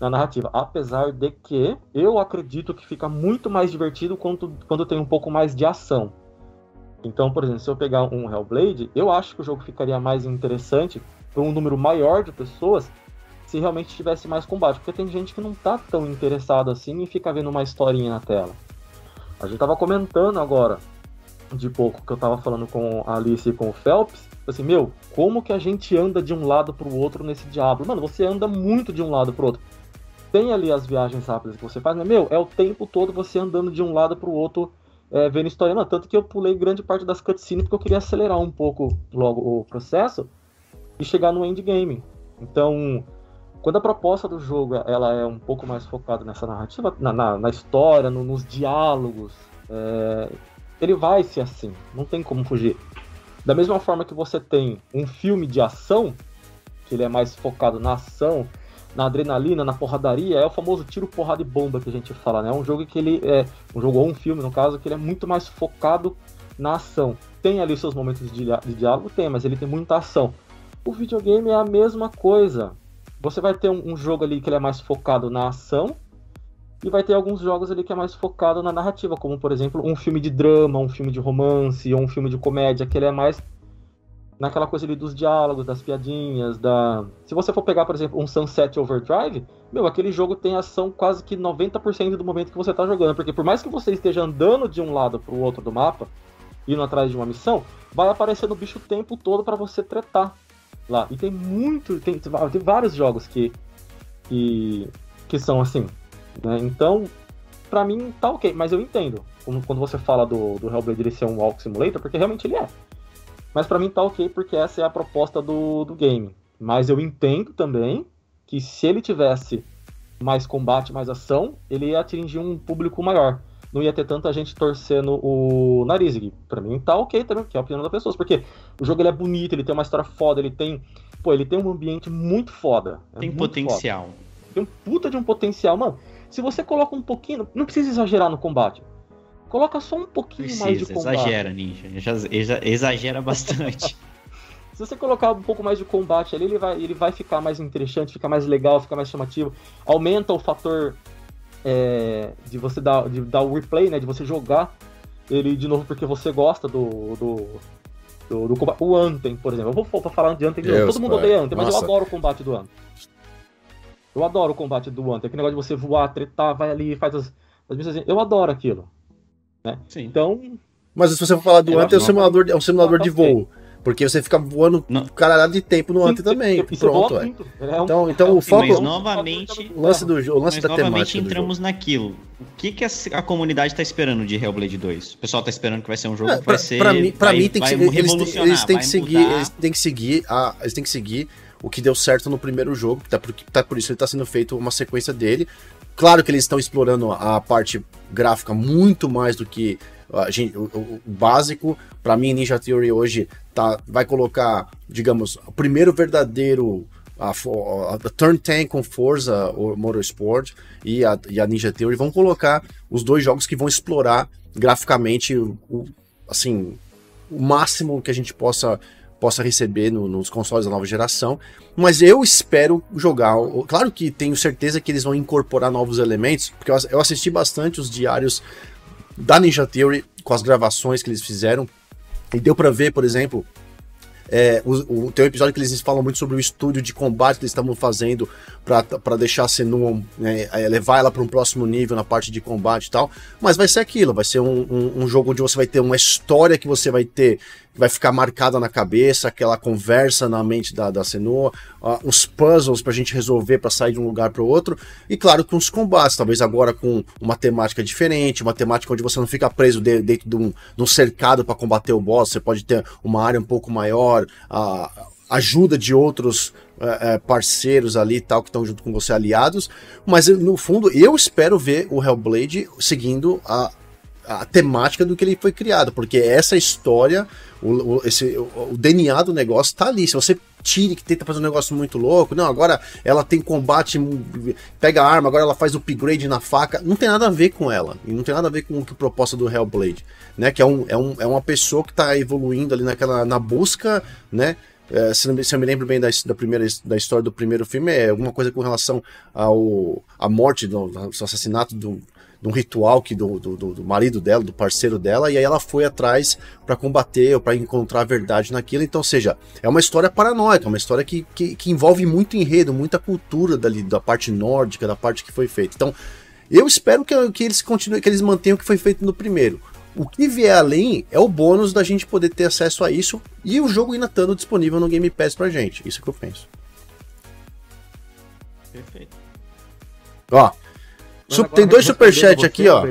na narrativa. Apesar de que eu acredito que fica muito mais divertido quando, quando tem um pouco mais de ação. Então, por exemplo, se eu pegar um Hellblade, eu acho que o jogo ficaria mais interessante para um número maior de pessoas se realmente tivesse mais combate, porque tem gente que não tá tão interessado assim em ficar vendo uma historinha na tela. A gente tava comentando agora, de pouco, que eu tava falando com a Alice e com o Phelps, assim, meu, como que a gente anda de um lado pro outro nesse Diablo? Mano, você anda muito de um lado pro outro. Tem ali as viagens rápidas que você faz, mas, meu, é o tempo todo você andando de um lado pro outro, é, vendo história. Tanto que eu pulei grande parte das cutscenes porque eu queria acelerar um pouco logo o processo e chegar no endgame. Então, quando a proposta do jogo ela é um pouco mais focada nessa narrativa, na, na, na história, no, nos diálogos, é, ele vai ser assim, não tem como fugir. Da mesma forma que você tem um filme de ação, que ele é mais focado na ação, na adrenalina, na porradaria, é o famoso tiro, porrada e bomba que a gente fala, né? É um jogo que ele é um jogo ou um filme, no caso, que ele é muito mais focado na ação. Tem ali seus momentos de, diálogo, tem, mas ele tem muita ação. O videogame é a mesma coisa. Você vai ter um, um, jogo ali que é mais focado na ação e vai ter alguns jogos ali que é mais focado na narrativa, como por exemplo um filme de drama, um filme de romance ou um filme de comédia, que ele é mais naquela coisa ali dos diálogos, das piadinhas, da... Se você for pegar, por exemplo, um Sunset Overdrive, meu, aquele jogo tem ação quase que 90% do momento que você está jogando, porque por mais que você esteja andando de um lado para o outro do mapa, indo atrás de uma missão, vai aparecendo bicho o tempo todo para você tretar lá. E tem muito, tem, tem vários jogos que, que, que são assim. Né? Então, pra mim tá ok, mas eu entendo quando você fala do, do Hellblade ele ser um Walk Simulator, porque realmente ele é. Mas para mim tá ok porque essa é a proposta do, do game. Mas eu entendo também que se ele tivesse mais combate, mais ação, ele ia atingir um público maior não ia ter tanta gente torcendo o nariz. E pra mim tá ok também, que é a opinião das pessoas. Porque o jogo ele é bonito, ele tem uma história foda, ele tem. Pô, ele tem um ambiente muito foda. É tem muito potencial. Foda. Tem um puta de um potencial. Mano, se você coloca um pouquinho. Não precisa exagerar no combate. Coloca só um pouquinho precisa, mais de combate. Exagera, Ninja. Exagera bastante. Se você colocar um pouco mais de combate ali, ele vai, ele vai ficar mais interessante, fica mais legal, fica mais chamativo. Aumenta o fator é, de você dar, de dar o replay, né? De você jogar ele de novo porque você gosta do. do, do, do combate. O Anthem, por exemplo. Eu vou falar de Anthem de novo. Todo mundo odeia Anthem, mas eu adoro o combate do Anthem. Eu adoro o combate do Anthem. Aquele negócio de você voar, tretar, vai ali, faz as, as missões. Eu adoro aquilo. Né? Sim. Então. Mas se você for falar do Anthem, é um simulador, é um simulador de voo. Porque você fica voando não. caralhado de tempo no Anthem também. Pronto, é. é. Então, então o foco. Mas novamente. O lance, do, o lance mas da novamente entramos naquilo. O que, que a, a comunidade está esperando de Hellblade 2? O pessoal está esperando que vai ser um jogo é, que vai ser. Pra mim, pra vai, mim tem que eles, eles têm que seguir. Eles têm que seguir. A, eles têm que seguir o que deu certo no primeiro jogo. Tá por, tá por isso ele está sendo feito uma sequência dele. Claro que eles estão explorando a parte gráfica muito mais do que a gente, o, o, básico. Para mim, Ninja Theory hoje tá, vai colocar, digamos, o primeiro verdadeiro a, a, a Turn 10 com Forza o Motorsport e a, e a Ninja Theory vão colocar os dois jogos que vão explorar graficamente o, o assim o máximo que a gente possa possa receber no, nos consoles da nova geração, mas eu espero jogar. Claro que tenho certeza que eles vão incorporar novos elementos, porque eu assisti bastante os diários da Ninja Theory com as gravações que eles fizeram e deu para ver, por exemplo, é, o, o, tem um episódio que eles falam muito sobre o estúdio de combate que eles estavam fazendo para deixar a Senua, né, é, levar ela para um próximo nível na parte de combate e tal. Mas vai ser aquilo, vai ser um, um, um, jogo onde você vai ter uma história que você vai ter vai ficar marcada na cabeça, aquela conversa na mente da, da Senua, uh, os puzzles pra gente resolver para sair de um lugar para o outro, e claro, com os combates, talvez agora com uma temática diferente, uma temática onde você não fica preso de, dentro de um, de um cercado para combater o boss, você pode ter uma área um pouco maior, a uh, ajuda de outros uh, parceiros ali tal, que estão junto com você, aliados, mas no fundo eu espero ver o Hellblade seguindo a, a temática do que ele foi criado, porque essa história o, o, esse, o, o, DNA do negócio tá ali. Se você tira que tenta fazer um negócio muito louco, não, agora ela tem combate, pega a arma, agora ela faz upgrade na faca, não tem nada a ver com ela. E não tem nada a ver com o que proposta do Hellblade, né? Que é, um, é, um, é uma pessoa que tá evoluindo ali naquela, na busca, né? É, se, se, eu me lembro bem da, da, primeira, da história do primeiro filme, é alguma coisa com relação ao a morte, do, do assassinato do, de um ritual que do, do, do, marido dela, do parceiro dela, e aí ela foi atrás para combater ou para encontrar a verdade naquilo. Então, ou seja, é uma história paranoica, uma história que, que, que, envolve muito enredo, muita cultura dali, da parte nórdica, da parte que foi feita. Então, eu espero que, que eles continuem, que eles mantenham o que foi feito no primeiro. O que vier além é o bônus da gente poder ter acesso a isso e o jogo ainda estando disponível no Game Pass pra gente. Isso que eu penso. Perfeito. Ó, tem dois superchats aqui, ó.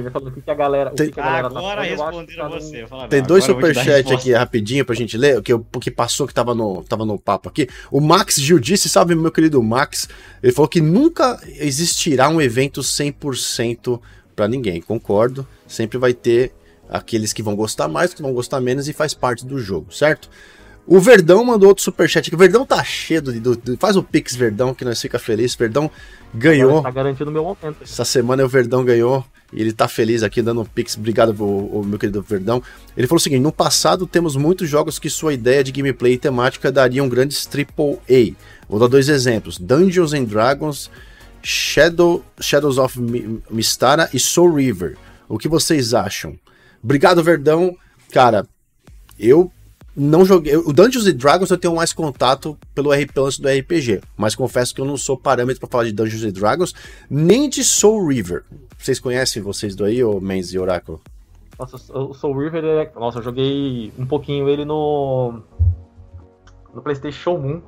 tem... agora responderam você. tem dois superchats aqui rapidinho pra gente ler, que, que passou que tava no, tava no papo aqui. O Max Gil disse, salve meu querido Max, ele falou que nunca existirá um evento 100% para ninguém. Concordo, sempre vai ter aqueles que vão gostar mais, que vão gostar menos e faz parte do jogo, certo? O Verdão mandou outro superchat aqui. O Verdão tá cheio de, Faz o Pix Verdão, que nós fica feliz. Verdão ganhou. Tá garantindo meu momento. Essa semana o Verdão ganhou. E ele tá feliz aqui dando um Pix. Obrigado, o, o meu querido Verdão. Ele falou o seguinte: no passado temos muitos jogos que sua ideia de gameplay e temática dariam grandes AAA. Vou dar dois exemplos: Dungeons and Dragons, Shadow, Shadows of Mistara e Soul River. O que vocês acham? Obrigado, Verdão. Cara, eu não joguei. O Dungeons Dragons eu tenho mais contato pelo RP do RPG, mas confesso que eu não sou parâmetro para falar de Dungeons Dragons, nem de Soul River. Vocês conhecem vocês dois, ou Menz e Oráculo? Nossa, o Soul River é. Nossa, eu joguei um pouquinho ele no. No PlayStation 1.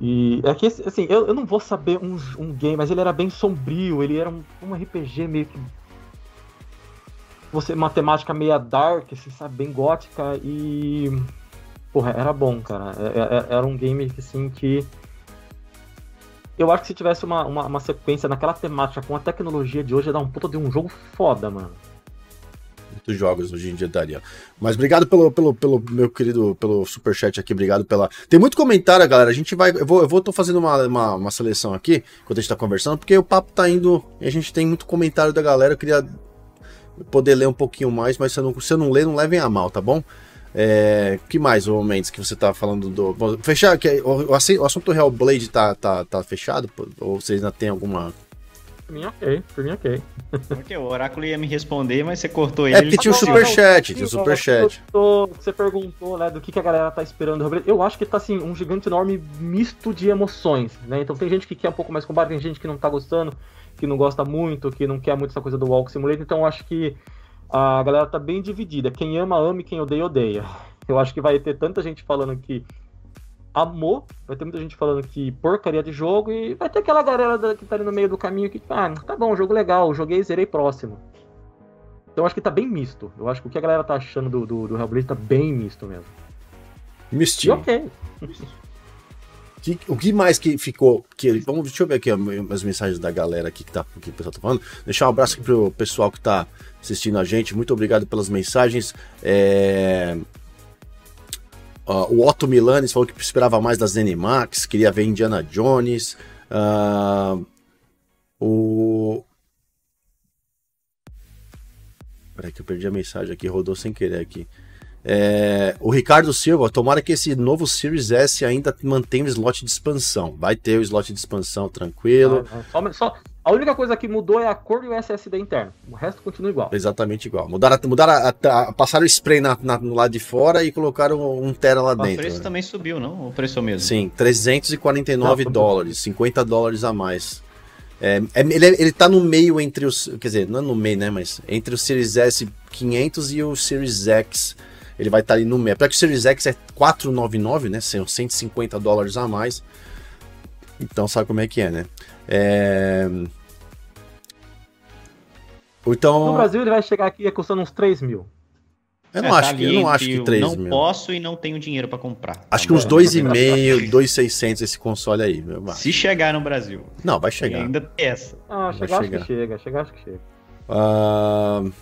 E é que, assim, eu, eu não vou saber um, um game, mas ele era bem sombrio, ele era um, um RPG meio que você matemática meia dark, assim, sabe, bem gótica e porra, era bom, cara. É, é, é, era um game assim que eu acho que se tivesse uma, uma, uma, sequência naquela temática com a tecnologia de hoje, ia dar um puta de um jogo foda, mano. Muitos jogos hoje em dia daria. Mas obrigado pelo, pelo, pelo meu querido, pelo superchat aqui, obrigado pela. Tem muito comentário, galera. A gente vai. Eu vou, eu vou tô fazendo uma, uma, uma seleção aqui, enquanto a gente tá conversando, porque o papo tá indo. E a gente tem muito comentário da galera. Eu queria poder ler um pouquinho mais, mas se eu não, se eu não ler, não levem a mal, tá bom? É, que mais, o Mendes, que você tá falando do. Fechar, que, o, o assunto Hellblade tá, tá, tá fechado? Ou vocês ainda tem alguma por mim, ok. Por mim, ok. Porque o Oráculo ia me responder, mas você cortou é ele. É porque tinha o superchat, tinha o superchat. Você perguntou, né, do que, que a galera tá esperando. Eu acho que tá, assim, um gigante enorme misto de emoções, né? Então tem gente que quer um pouco mais combate, tem gente que não tá gostando, que não gosta muito, que não quer muito essa coisa do Walk Simulator. Então eu acho que a galera tá bem dividida. Quem ama, ama e quem odeia, odeia. Eu acho que vai ter tanta gente falando que amou, vai ter muita gente falando que porcaria de jogo, e vai ter aquela galera que tá ali no meio do caminho que, ah, tá bom, jogo legal, joguei, zerei próximo. Então eu acho que tá bem misto. Eu acho que o que a galera tá achando do, do, do Hellblade tá bem misto mesmo. Mistinho. E ok. Que, o que mais que ficou? Que, vamos, deixa eu ver aqui as mensagens da galera aqui que, tá, que o pessoal tá falando. Deixar um abraço aqui pro pessoal que tá assistindo a gente. Muito obrigado pelas mensagens. É, Uh, o Otto Milanes falou que esperava mais das Zenimax, queria ver Indiana Jones. Uh, o. Peraí que eu perdi a mensagem aqui, rodou sem querer aqui. É, o Ricardo Silva, tomara que esse novo Series S ainda mantenha o slot de expansão. Vai ter o slot de expansão tranquilo. Ah, só, só, a única coisa que mudou é a cor e o SSD interno. O resto continua igual. Exatamente igual. Mudaram, mudaram a, a, a passaram o spray na, na, no lado de fora e colocaram um tera lá dentro. O preço né? também subiu, não? O preço mesmo. Sim, 349 não, dólares, 50 dólares a mais. É, é, ele, ele tá no meio entre os. Quer dizer, não é no meio, né? Mas entre o Series S 500 e o Series X. Ele vai estar tá ali no meio. Apesar que o Series X é 499, né? São 150 dólares a mais. Então sabe como é que é, né? É... Então... No Brasil ele vai chegar aqui custando uns 3 mil. Eu não, é, acho, tá que, eu não acho que 3 não mil. Não posso e não tenho dinheiro para comprar. Acho que uns 2,5, 2,600 esse console aí. Meu Se chegar no Brasil. Não, vai chegar. E ainda tem essa. Ah, chegar, acho que chega. Chegar acho que chega. Uh...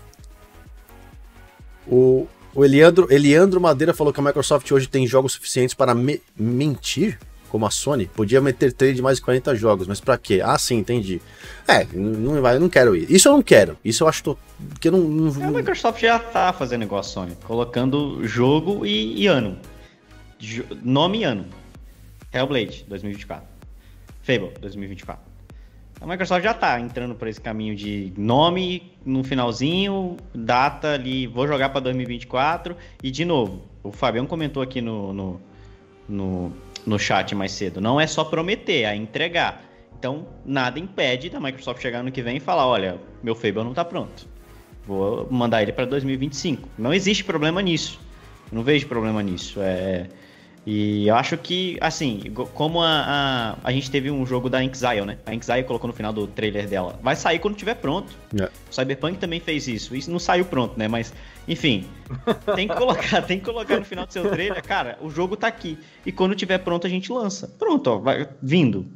O, o Eliandro, Eliandro Madeira falou que a Microsoft hoje tem jogos suficientes para me mentir como a Sony, podia meter trade de mais de 40 jogos, mas para quê? Ah, sim, entendi. É, não vai, não quero ir. Isso eu não quero. Isso eu acho to... que eu não, não... A Microsoft já tá fazendo igual a Sony, colocando jogo e, e ano. Jo... Nome e ano. Hellblade 2024. Fable 2024. A Microsoft já tá entrando por esse caminho de nome no finalzinho, data ali, vou jogar para 2024 e de novo. O Fabião comentou aqui no, no, no no chat mais cedo. Não é só prometer, é entregar. Então, nada impede da Microsoft chegar no que vem e falar: olha, meu Fable não está pronto. Vou mandar ele para 2025. Não existe problema nisso. não vejo problema nisso. É, e eu acho que, assim, como a, a, a gente teve um jogo da Inxile, né? A Inxile colocou no final do trailer dela. Vai sair quando tiver pronto. É. O Cyberpunk também fez isso. Isso não saiu pronto, né? Mas, enfim, tem que colocar, tem que colocar no final do seu trailer, cara, o jogo tá aqui. E quando tiver pronto, a gente lança. Pronto, ó, vai vindo.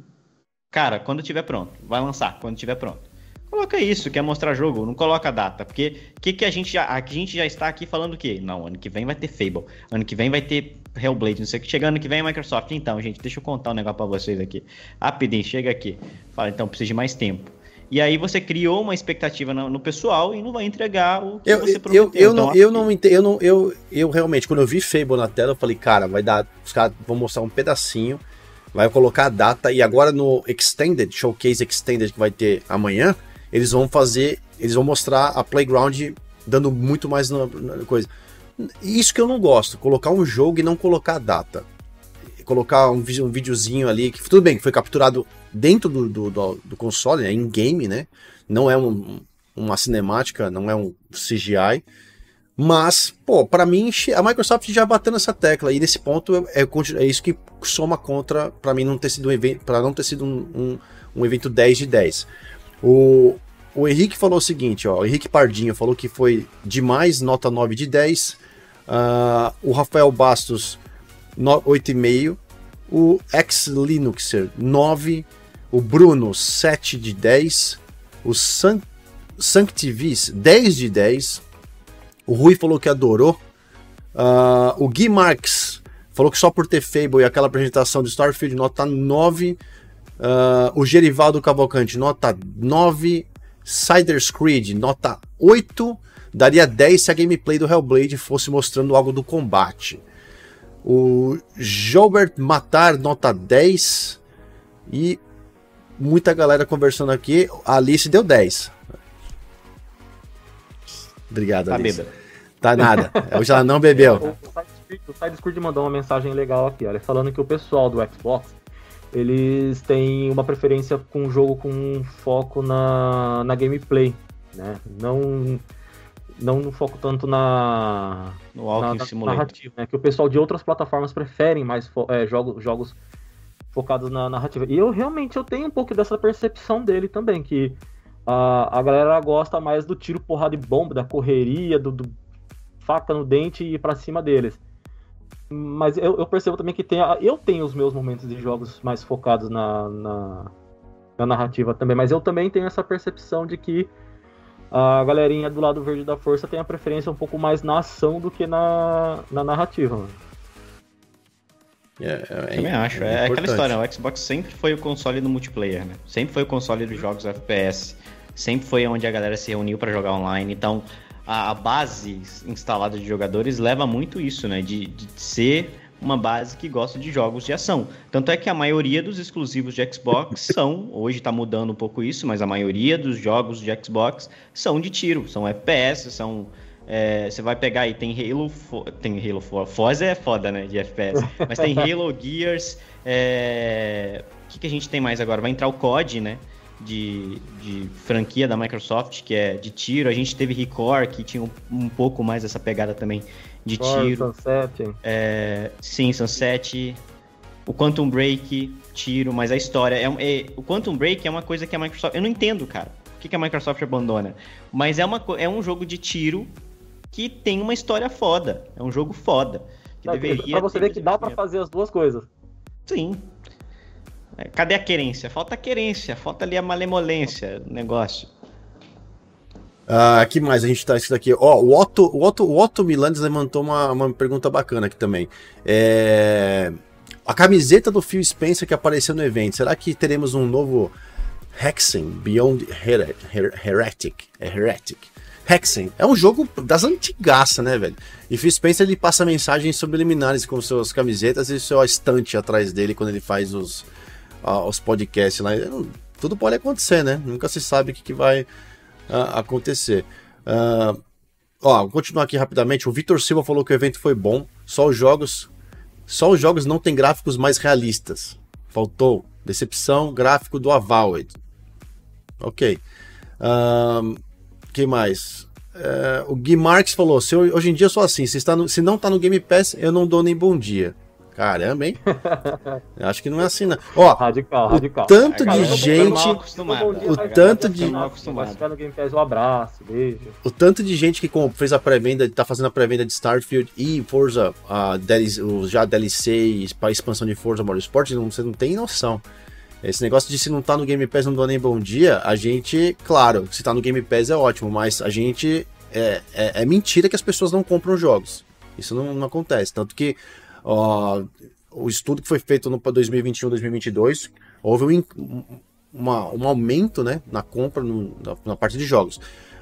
Cara, quando tiver pronto, vai lançar, quando tiver pronto. Coloca isso, quer mostrar jogo, não coloca data. Porque que, que a gente já. A gente já está aqui falando o quê? Não, ano que vem vai ter Fable. Ano que vem vai ter Hellblade, não sei o que. Chegando ano que vem é Microsoft. Então, gente, deixa eu contar um negócio pra vocês aqui. Rapidinho, chega aqui. Fala, então, precisa de mais tempo. E aí você criou uma expectativa no, no pessoal e não vai entregar o que eu, você prometeu. Eu, eu, então, não, eu não entendo, eu, não, eu, eu realmente, quando eu vi Fable na tela, eu falei, cara, vai dar. Os caras vão mostrar um pedacinho, vai colocar a data, e agora no Extended, Showcase Extended que vai ter amanhã eles vão fazer, eles vão mostrar a Playground dando muito mais na, na coisa. Isso que eu não gosto, colocar um jogo e não colocar a data. Colocar um, um videozinho ali, que tudo bem, que foi capturado dentro do, do, do, do console, né, em game, né? Não é um, uma cinemática, não é um CGI. Mas, pô, para mim, a Microsoft já bateu nessa tecla. E nesse ponto é, é, é isso que soma contra, para mim, não ter sido um evento, para não ter sido um, um, um evento 10 de 10. O, o Henrique falou o seguinte, ó, o Henrique Pardinho falou que foi demais, nota 9 de 10. Uh, ah, o Rafael Bastos, 8,5. O ex-Linuxer, 9. O Bruno, 7 de 10. O San Sanctivis, 10 de 10. O Rui falou que adorou. Uh, o Gui Marx falou que só por ter Fable e aquela apresentação de Starfield, nota 9. Uh, o Gerivaldo Cavalcante, nota 9. Ciders Creed, nota 8. Daria 10 se a gameplay do Hellblade fosse mostrando algo do combate. O Gilbert Matar, nota 10. E muita galera conversando aqui. A Alice deu 10. Obrigado, Tá Alice. bêbada. Tá nada. Hoje ela não bebeu. O Sidescreed mandou uma mensagem legal aqui, olha, falando que o pessoal do Xbox, eles têm uma preferência com um jogo com foco na, na gameplay, né? Não, não no foco tanto na, No na, na narrativa, né? Que o pessoal de outras plataformas preferem mais é, jogos, jogos focados na narrativa. E eu realmente eu tenho um pouco dessa percepção dele também, que a, a galera gosta mais do tiro, porrada e bomba, da correria, do, do faca no dente e ir pra cima deles. Mas eu, eu percebo também que tem. a- Eu tenho os meus momentos de jogos mais focados na, na, na narrativa também, mas eu também tenho essa percepção de que a galerinha do lado verde da força tem a preferência um pouco mais na ação do que na, na narrativa. mano. É, é- Também acho. É, aquela importante. história, o Xbox sempre foi o console do multiplayer, né? Sempre foi o console dos jogos FPS. Sempre foi onde a galera se reuniu pra jogar online. Então, a, base instalada de jogadores leva muito isso, né? De, de ser uma base que gosta de jogos de ação. Tanto é que a maioria dos exclusivos de Xbox são, hoje tá mudando um pouco isso, mas a maioria dos jogos de Xbox são de tiro, são FPS, são é, você vai pegar aí, tem Halo, tem Halo, Fo- Forza é foda, né, de FPS, mas tem Halo, Gears, é, o que, que a gente tem mais agora? Vai entrar o COD, né, de, de franquia da Microsoft, que é de tiro, a gente teve Record, que tinha um, um pouco mais essa pegada também de Forza, tiro, Sunset. é, sim, Sunset, o Quantum Break, tiro, mas a história, é, é- o Quantum Break é uma coisa que a Microsoft, eu não entendo, cara, por que, que a Microsoft abandona, mas é, uma, é um jogo de tiro que tem uma história foda. É um jogo foda. Que Não, deveria pra você ver que dá pra fazer as duas coisas. Sim. É, Cadê a querência? Falta a querência, falta ali a malemolência do negócio. Ah, que mais a gente tá escrito aqui? Ó, o Otto, o Otto, o Otto Milandes levantou uma, uma pergunta bacana aqui também. É, A camiseta do Phil Spencer que apareceu no evento, será que teremos um novo Hexen Beyond Here- Here- Heretic? É Heretic. Hexen é um jogo das antigaças, né, velho? E Phil Spencer ele passa mensagens subliminares com suas camisetas e sua estante atrás dele quando ele faz os, ah, os podcasts lá. Tudo pode acontecer, né? Nunca se sabe o que, que vai ah, acontecer. Ah, ó, vou continuar aqui rapidamente. O Vitor Silva falou que o evento foi bom. Só os jogos, só os jogos não têm gráficos mais realistas. Faltou decepção gráfico do Avowed. Ok. Ahn, que mais? É, o Gui Marques falou: se hoje em dia eu sou assim, se, está no- se não tá no Game Pass, eu não dou nem bom dia. Caramba, hein? Eu Acho que não é assim, não. Ó, Radical, o radical. tanto de galera tá gente. acostumada. Bom dia, o tanto de- um abraço, beijo. O tanto de gente que fez a pré-venda, tá fazendo a pré-venda de Starfield e Forza, a DLC, o já DLC para expansão de Forza Motorsport, não, você não tem noção. Esse negócio de se não tá no Game Pass não dou nem bom dia, a gente, claro, se tá no Game Pass é ótimo, mas a gente. É, é, é mentira que as pessoas não compram jogos. Isso não, não acontece. Tanto que ó, o estudo que foi feito no 2021, 2022, houve um, uma- um aumento né, na compra no- na, na parte de jogos.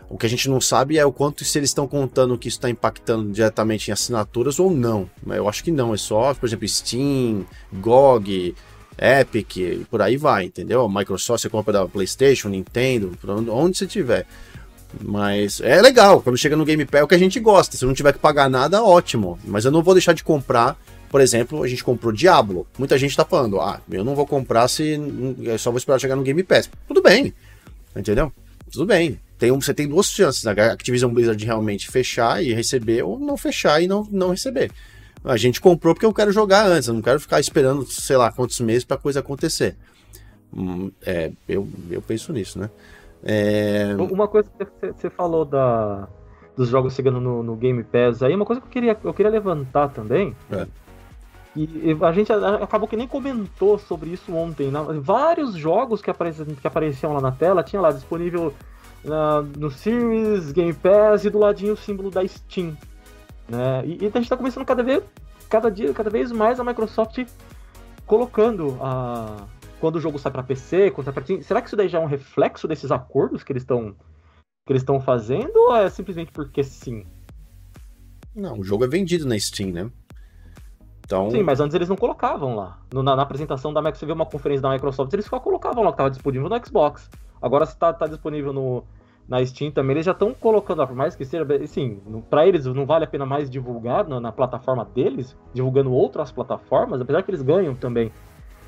O que a gente não sabe é o quanto se eles estão contando que isso está impactando diretamente em assinaturas ou não. Eu acho que não, é só, por exemplo, Steam, GOG, Epic, por aí vai, entendeu? Microsoft, você compra da PlayStation, Nintendo, onde você tiver. Mas é legal, quando chega no Game Pass é o que a gente gosta. Se não tiver que pagar nada, ótimo. Mas eu não vou deixar de comprar. Por exemplo, a gente comprou Diablo. Muita gente tá falando, ah, eu não vou comprar se eu só vou esperar chegar no Game Pass. Tudo bem, entendeu? Tudo bem. Tem um, você tem duas chances, a Activision Blizzard realmente fechar e receber, ou não fechar e não, não receber. A gente comprou porque eu quero jogar antes, eu não quero ficar esperando, sei lá, quantos meses pra coisa acontecer. Hum, é, eu, eu penso nisso, né? É, Uma coisa que você- falou da, dos jogos chegando no, no Game Pass aí, uma coisa que eu queria, eu queria levantar também. É. E a gente acabou que nem comentou sobre isso ontem. né? Vários jogos que, apareci, que apareciam lá na tela tinha lá disponível na- no Series, Game Pass e do ladinho o símbolo da Steam. Né? E, e a gente está começando cada vez, cada dia, cada vez mais a Microsoft colocando a, quando o jogo sai para PC, quando sai pra Steam. Será que isso daí já é um reflexo desses acordos que eles estão que eles estão fazendo ou é simplesmente porque sim? Não, o jogo é vendido na Steam, né? Então... Sim, mas antes eles não colocavam lá. No, na, na, apresentação da Microsoft, você vê uma conferência da Microsoft, eles só colocavam lá que estava disponível no Xbox. Agora se está tá disponível no, na Steam também, eles já estão colocando, por mais que seja, assim, para eles não vale a pena mais divulgar na, na, plataforma deles, divulgando outras plataformas, apesar que eles ganham também.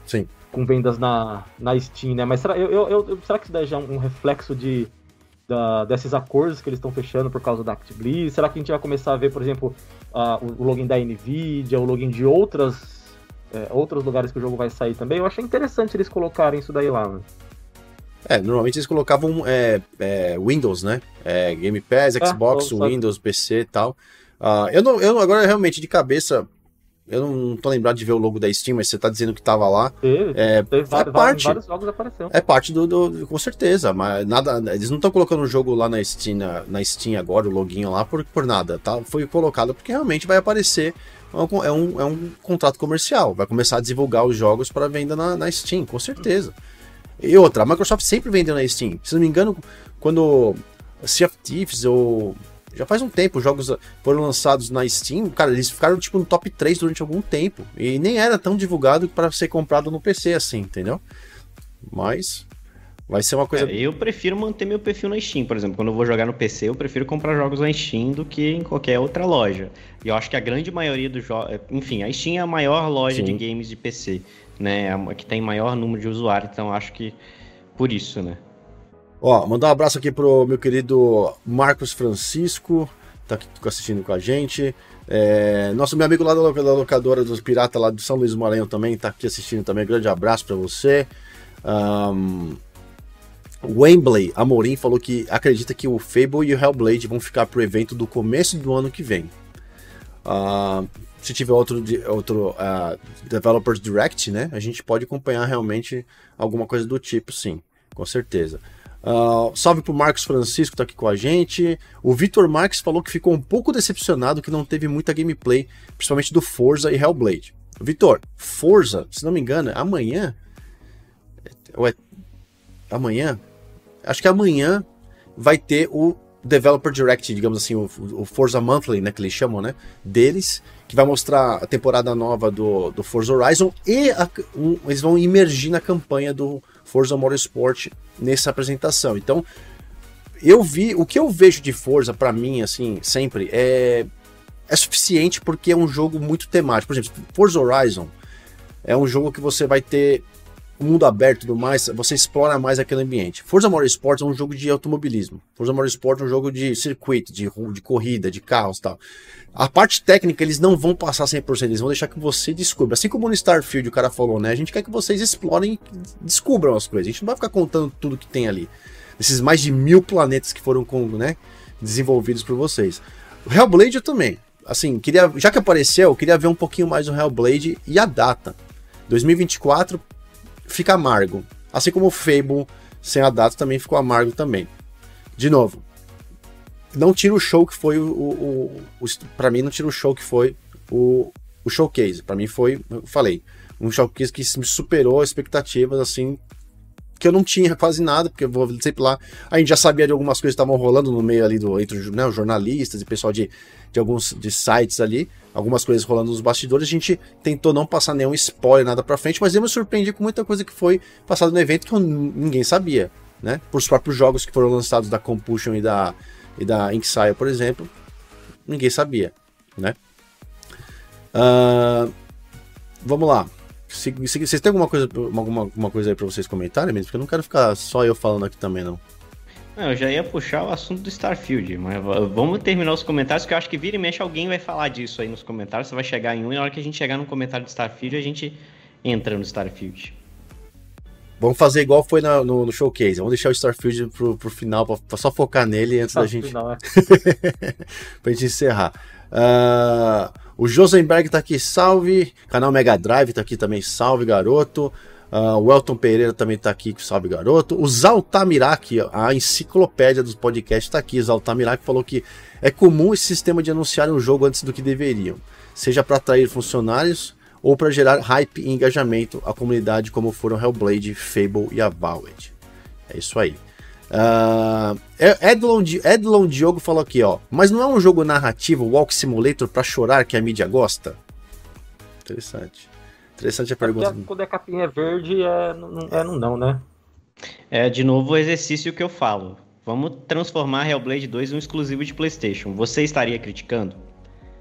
Sim. Com vendas na, na Steam, né? Mas será, eu, eu, será que isso daí já é um reflexo de da, desses acordos que eles estão fechando por causa da ActiBliz? Será que a gente vai começar a ver, por exemplo, uh, o, login da Nvidia, o login de outras é, outros lugares que o jogo vai sair também? Eu achei interessante eles colocarem isso daí lá. Né? É, normalmente eles colocavam é, é, Windows, né? É, Game Pass, é, Xbox, Windows, PC e tal. Uh, eu não, eu agora realmente de cabeça eu não tô lembrado de ver o logo da Steam, mas você tá dizendo que tava lá. Teve, é, teve é vários, parte, vários jogos apareceu. É parte do, do, Com certeza, mas nada. Eles não estão colocando o jogo lá na Steam, na, na, Steam agora, o login lá, por, por nada. Tá? Foi colocado porque realmente vai aparecer. É um, é um contrato comercial. Vai começar a divulgar os jogos para venda na, na Steam, com certeza. E outra, a Microsoft sempre vendeu na Steam. Se não me engano, quando Sea of Thieves ou já faz um tempo, os jogos foram lançados na Steam, cara, eles ficaram tipo no top 3 durante algum tempo. E nem era tão divulgado para ser comprado no PC assim, entendeu? Mas vai ser uma coisa. É, eu prefiro manter meu perfil na Steam, por exemplo. Quando eu vou jogar no PC, eu prefiro comprar jogos na Steam do que em qualquer outra loja. E eu acho que a grande maioria dos jogos. Enfim, a Steam é a maior loja Sim. de games de PC, né? É a que tem maior número de usuários, então acho que por isso, né? Ó, mandar um abraço aqui pro meu querido Marcos Francisco, tá aqui assistindo com a gente. É, nosso meu amigo lá da locadora dos Piratas lá de São Luís Maranhão também tá aqui assistindo também. Grande abraço para você. Um, Wembley Amorim falou que acredita que o Fable e o Hellblade vão ficar pro evento do começo do ano que vem. Uh, se tiver outro, outro uh, Developers Direct, né, a gente pode acompanhar realmente alguma coisa do tipo, sim, com certeza. Uh, salve pro Marcos Francisco, tá aqui com a gente. O Vitor Marques falou que ficou um pouco decepcionado que não teve muita gameplay, principalmente do Forza e Hellblade. Vitor, Forza, se não me engano, é amanhã. Ué, amanhã? Acho que amanhã vai ter o Developer Direct, digamos assim, o, o, Forza Monthly, né, que eles chamam, né, deles, que vai mostrar a temporada nova do, do Forza Horizon e a, um, eles vão imergir na campanha do Forza Motorsport nessa apresentação. Então, eu vi, o que eu vejo de Forza para mim assim, sempre é é suficiente porque é um jogo muito temático. Por exemplo, Forza Horizon é um jogo que você vai ter mundo aberto e tudo mais, você explora mais aquele ambiente. Forza Motorsport é um jogo de automobilismo. Forza Motorsport é um jogo de circuito, de, de corrida, de carros e tal. A parte técnica eles não vão passar 100%, eles vão deixar que você descubra. Assim como no Starfield o cara falou, né? A gente quer que vocês explorem e descubram as coisas. A gente não vai ficar contando tudo que tem ali. Esses mais de mil planetas que foram com, né, desenvolvidos por vocês. O Hellblade eu também. Assim, queria, já que apareceu, eu queria ver um pouquinho mais do Hellblade e a data. 2024 fica amargo. Assim como o Fable sem a data também ficou amargo também. De novo, não tira o show que foi o, o, o para mim não tira o show que foi o, o showcase. Para mim foi, eu falei, um showcase que me superou expectativas assim que eu não tinha quase nada, porque eu vou sempre lá. A gente já sabia de algumas coisas que estavam rolando no meio ali do entre né, os jornalistas e pessoal de, de alguns de sites ali, algumas coisas rolando nos bastidores. A gente tentou não passar nenhum spoiler, nada pra frente, mas eu me surpreendi com muita coisa que foi passada no evento que eu, ninguém sabia, né? Por os próprios jogos que foram lançados da Compulsion e da e da Inksire, por exemplo, ninguém sabia, né? Uh, vamos lá. Se, se, vocês têm alguma coisa, alguma, alguma coisa aí para vocês comentarem mesmo? Porque eu não quero ficar só eu falando aqui também, não. Não, eu já ia puxar o assunto do Starfield, mas vamos terminar os comentários, que eu acho que vira e mexe alguém vai falar disso aí nos comentários. Você vai chegar em um e na hora que a gente chegar no comentário do Starfield, a gente entra no Starfield. Vamos fazer igual foi na, no, no, showcase. Vamos deixar o Starfield pro, pro final, pra, pra só focar nele antes ah, da gente. Final, é. pra gente encerrar. Uh, o Josenberg tá aqui, salve. Canal Mega Drive tá aqui também, salve, garoto. Uh, o Elton Pereira também tá aqui, salve, garoto. O Zaltamirak, a enciclopédia dos podcasts, tá aqui. Zaltamirak falou que é comum esse sistema de anunciar um jogo antes do que deveriam, seja para atrair funcionários ou para gerar hype e engajamento à comunidade como foram Hellblade, Fable e Avowed. É isso aí. Uh, Edlon, Edlon Diogo falou aqui, ó. Mas não é um jogo narrativo, Walk Simulator, pra chorar que a mídia gosta? Interessante. Interessante a pergunta. Porque quando a capinha é verde, é não, é não, não, né? É, de novo, o exercício que eu falo. Vamos transformar Hellblade 2 em um exclusivo de PlayStation. Você estaria criticando?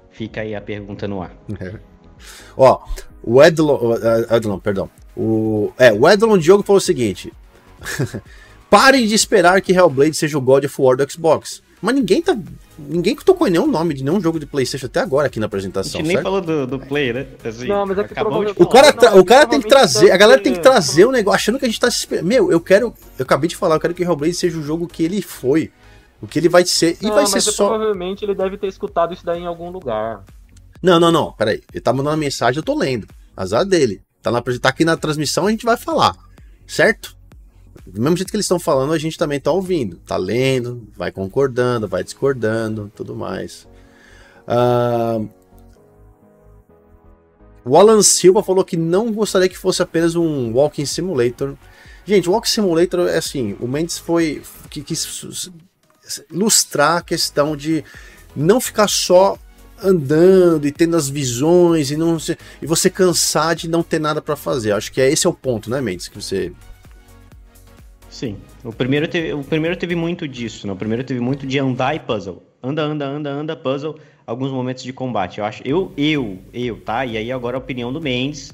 Fica aí a pergunta no ar. É. Ó, o Edlon, Edlon, perdão. O, é, o Edlon Diogo falou o seguinte: Parem de esperar que Hellblade seja o God of War do Xbox. Mas ninguém tá. Ninguém tocou em nenhum nome de nenhum jogo de PlayStation até agora aqui na apresentação. A gente nem falou do, do Play, né? Assim, não, mas é que o cara, não, o cara tem que trazer. A galera tem que trazer o um negócio, achando que a gente tá se esperando. Meu, eu quero. Eu acabei de falar, eu quero que Hellblade seja o jogo que ele foi. O que ele vai ser. E não, vai ser só. Provavelmente ele deve ter escutado isso daí em algum lugar. Não, não, não. Peraí. Ele tá mandando uma mensagem, eu tô lendo. Azar dele. Tá, na, tá aqui na transmissão, a gente vai falar. Certo? Do mesmo jeito que eles estão falando, a gente também tá ouvindo. Tá lendo, vai concordando, vai discordando, tudo mais. Uh... O Alan Silva falou que não gostaria que fosse apenas um Walking Simulator. Gente, Walking Simulator é assim, o Mendes foi que quis ilustrar a questão de não ficar só andando e tendo as visões e não e você cansar de não ter nada para fazer. Acho que é esse é o ponto, né, Mendes, que você Sim. O primeiro teve, o primeiro teve muito disso, né? O primeiro teve muito de andar e puzzle. Anda, anda, anda, anda, puzzle, alguns momentos de combate. Eu acho, eu, eu, eu, tá? E aí agora a opinião do Mendes.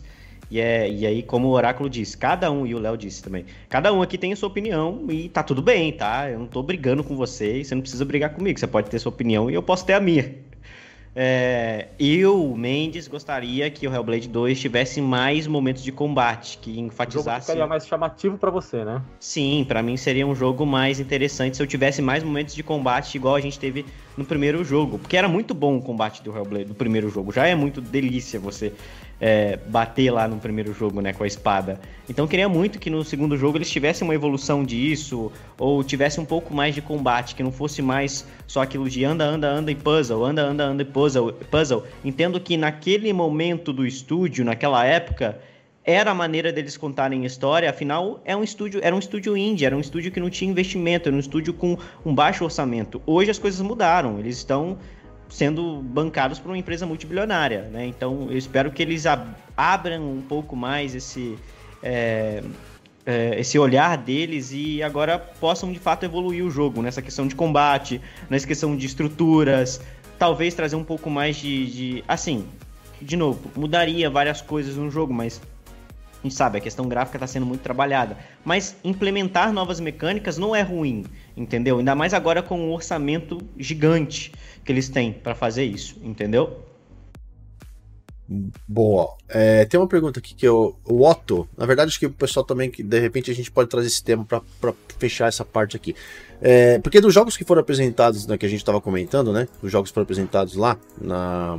E, é, e aí, como o Oráculo disse, cada um, e o Léo disse também, cada um aqui tem a sua opinião e tá tudo bem, tá? Eu não tô brigando com você, você não precisa brigar comigo, você pode ter sua opinião e eu posso ter a minha. É, eu, Mendes, gostaria que o Hellblade 2 tivesse mais momentos de combate, que enfatizasse. O jogo ficaria mais chamativo para você, né? Sim, para mim seria um jogo mais interessante se eu tivesse mais momentos de combate, igual a gente teve no primeiro jogo. Porque era muito bom o combate do Hellblade, do primeiro jogo. Já é muito delícia você é, bater lá no primeiro jogo, né, com a espada. Então queria muito que no segundo jogo eles tivessem uma evolução disso, ou tivesse um pouco mais de combate, que não fosse mais só aquilo de anda, anda, anda e puzzle, anda, anda, anda e puzzle, puzzle. Entendo que naquele momento do estúdio, naquela época, era a maneira deles contarem história, afinal é um estúdio, era um estúdio indie, era um estúdio que não tinha investimento, era um estúdio com um baixo orçamento. Hoje as coisas mudaram, eles estão sendo bancados por uma empresa multibilionária, né? Então eu espero que eles ab abram um pouco mais esse é, é, esse olhar deles e agora possam de fato evoluir o jogo nessa questão de combate, nessa questão de estruturas, talvez trazer um pouco mais de, de assim, de novo, mudaria várias coisas no jogo, mas gente sabe, a questão gráfica está sendo muito trabalhada. Mas implementar novas mecânicas não é ruim, entendeu? Ainda mais agora com um orçamento gigante que eles têm para fazer isso, entendeu? Boa. É, tem uma pergunta aqui que eu, o Otto, na verdade acho que o pessoal também, que de repente a gente pode trazer esse tema para fechar essa parte aqui. É, porque dos jogos que foram apresentados, né, que a gente estava comentando, né, os jogos foram apresentados lá na,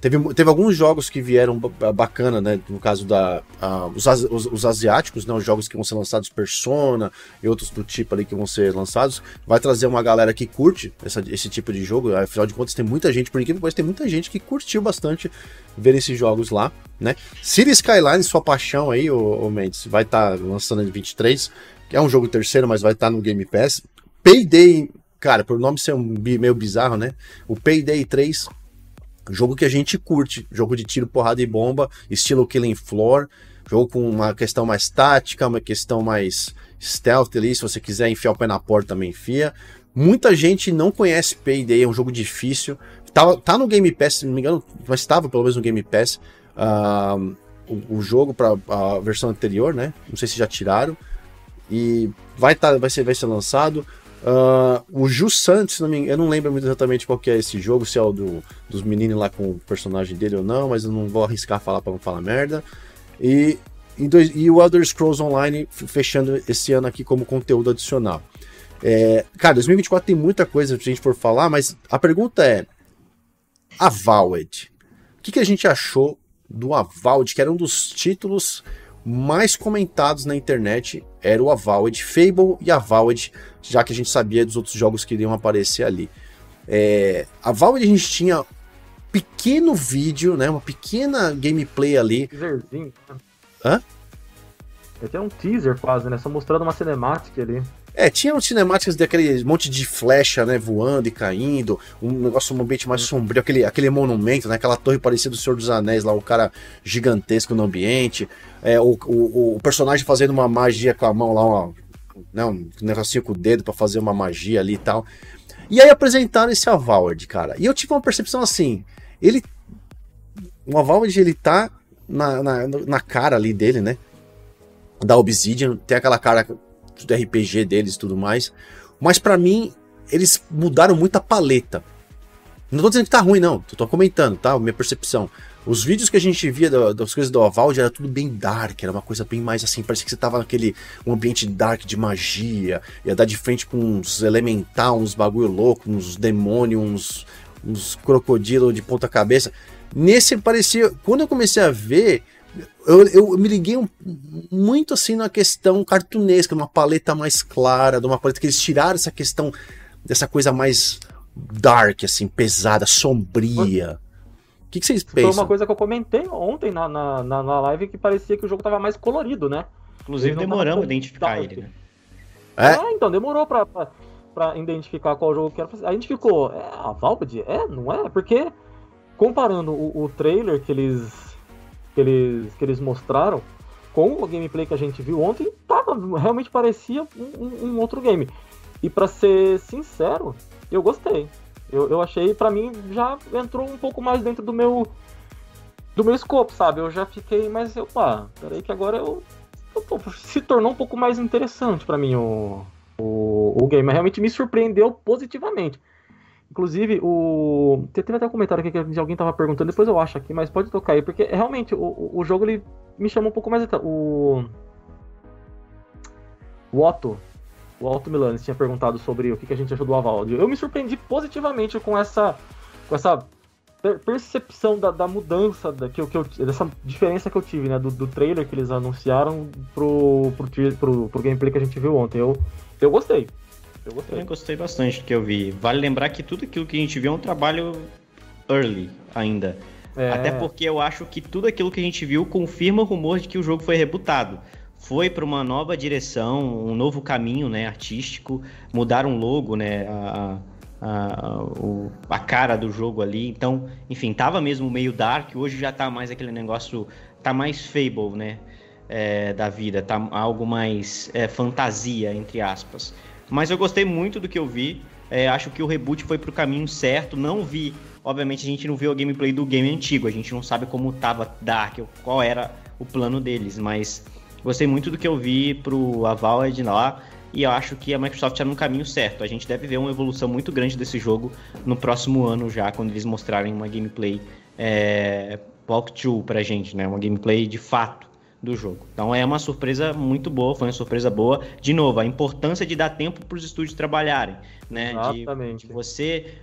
Teve, teve alguns jogos que vieram bacana, né? No caso da. Uh, os, os, os, asiáticos, né? Os jogos que vão ser lançados Persona e outros do tipo ali que vão ser lançados. Vai trazer uma galera que curte essa, esse tipo de jogo. Afinal de contas, tem muita gente, por incrível que tem muita gente que curtiu bastante ver esses jogos lá, né? City Skyline, sua paixão aí, o, Mendes, vai estar tá lançando em 23. Que é um jogo terceiro, mas vai estar tá no Game Pass. Payday, cara, por nome ser um meio bizarro, né? O Payday 3 Jogo que a gente curte, jogo de tiro, porrada e bomba, estilo Killing Floor, jogo com uma questão mais tática, uma questão mais stealth ali, se você quiser enfiar o pé na porta também enfia. Muita gente não conhece Payday, é um jogo difícil. Tá, tá no Game Pass, se não me engano, mas estava pelo menos no Game Pass uh, o, o, jogo para a versão anterior, né? Não sei se já tiraram. E vai, tá, vai, ser, vai ser lançado. Uh, o Ju Santos, não me, eu não lembro muito exatamente qual que é esse jogo, se é o do, dos meninos lá com o personagem dele ou não, mas eu não vou arriscar falar para não falar merda. E, dois, e o Elder Scrolls Online fechando esse ano aqui como conteúdo adicional. É, cara, 2024 tem muita coisa pra gente for falar, mas a pergunta é: Avowed. O que, que a gente achou do Avowed, que era um dos títulos mais comentados na internet era o Avowed, Fable e Avowed, já que a gente sabia dos outros jogos que iriam aparecer ali. É, a Avowed a gente tinha pequeno vídeo, né, uma pequena gameplay ali. Teaserzinho. Hã? É um teaser quase, né? Só mostrando uma cinemática ali. É, tinha umas cinemáticas daquele monte de flecha, né, voando e caindo, um negócio, um ambiente mais sombrio, aquele, aquele monumento, né, aquela torre parecida do Senhor dos Anéis lá, o cara gigantesco no ambiente, é, o, o, o personagem fazendo uma magia com a mão lá, uma, né, um negocinho com o dedo para fazer uma magia ali e tal. E aí apresentaram esse Avowed, cara. E eu tive uma percepção assim, ele... O Avowed, ele tá na, na, na cara ali dele, né, da Obsidian, tem aquela cara do RPG deles e tudo mais. Mas para mim, eles mudaram muito a paleta. Não tô dizendo que tá ruim, não. Tô comentando, tá? Minha percepção. Os vídeos que a gente via das coisas do Avald era tudo bem dark, era uma coisa bem mais assim, parecia que você tava naquele um ambiente dark de magia, ia dar de frente com uns elemental, uns bagulho louco, uns demônios, uns, uns crocodilo de ponta cabeça. Nesse parecia, quando eu comecei a ver, eu, eu me liguei um, muito assim na questão cartunesca, uma paleta mais clara, de uma paleta que eles tiraram essa questão dessa coisa mais dark, assim, pesada, sombria. O que, que, vocês pensam? Foi uma coisa que eu comentei ontem na, na, na live que parecia que o jogo tava mais colorido, né? Inclusive demoramos a identificar dark. ele, né? É? Ah, então, demorou pra, pra, pra, identificar qual jogo que era. A gente ficou, é a Valve? É, não é? Porque comparando o, o trailer que eles que eles, que eles mostraram com o gameplay que a gente viu ontem, tava, realmente parecia um, um outro game. E para ser sincero, eu gostei. Eu, eu achei, para mim, já entrou um pouco mais dentro do meu do meu escopo, sabe? Eu já fiquei mais, opa, peraí que agora eu, eu se tornou um pouco mais interessante para mim o, o, o game. Realmente me surpreendeu positivamente. Inclusive, o. Teve até um comentário aqui que alguém tava perguntando, depois eu acho aqui, mas pode tocar aí, porque realmente o, o jogo ele me chamou um pouco mais. O. O Otto. O Otto Milanes tinha perguntado sobre o que, a gente achou do Avaldio. Eu me surpreendi positivamente com essa. Com essa percepção da, da mudança da, que, que eu, dessa diferença que eu tive, né? Do, do trailer que eles anunciaram pro, pro, pro, pro gameplay que a gente viu ontem. Eu, eu gostei. Eu gostei. Também gostei bastante do que eu vi. Vale lembrar que tudo aquilo que a gente viu é um trabalho early ainda. É. Até porque eu acho que tudo aquilo que a gente viu confirma o rumor de que o jogo foi rebutado. Foi para uma nova direção, um novo caminho né, artístico, mudaram o logo, né, a, a, o, a cara do jogo ali. Então, enfim, tava mesmo meio dark, hoje já tá mais aquele negócio, tá mais Fable, né? É, da vida, tá algo mais é, fantasia, entre aspas. Mas eu gostei muito do que eu vi. É, acho que o reboot foi pro caminho certo. Não vi, obviamente, a gente não viu a gameplay do game antigo. A gente não sabe como tava Dark, qual era o plano deles. Mas gostei muito do que eu vi pro Avowed lá. E eu acho que a Microsoft está no caminho certo. A gente deve ver uma evolução muito grande desse jogo no próximo ano já, quando eles mostrarem uma gameplay é, walkthrough pra gente, né? Uma gameplay de fato do jogo. Então é uma surpresa muito boa, foi uma surpresa boa. De novo, a importância de dar tempo para os estúdios trabalharem, né? Exatamente. De, de, você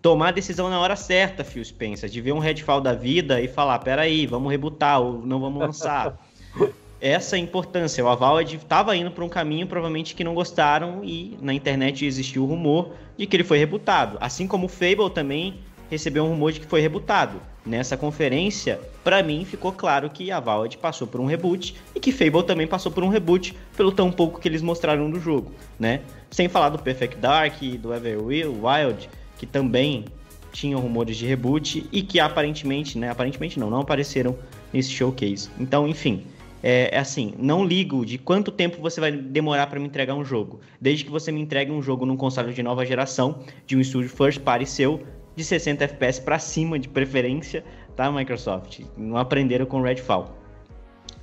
tomar a decisão na hora certa, Phil Spencer, de ver um Redfall da vida e falar, peraí, vamos rebutar ou não vamos lançar. Essa é a importância. O Avowed estava indo para um caminho provavelmente que não gostaram e na internet existiu o rumor de que ele foi rebutado. Assim como o Fable também recebeu um rumor de que foi rebutado. Nessa conferência, para mim ficou claro que a Valve passou por um reboot e que Fable também passou por um reboot pelo tão pouco que eles mostraram do jogo, né? Sem falar do Perfect Dark, do Everwild, que também tinham rumores de reboot e que aparentemente, né, aparentemente não, não apareceram nesse showcase. Então, enfim, é, é, assim, não ligo de quanto tempo você vai demorar para me entregar um jogo. Desde que você me entregue um jogo num console de nova geração, de um estúdio first party seu, de 60 FPS para cima, de preferência, tá, Microsoft? Não aprenderam com Redfall.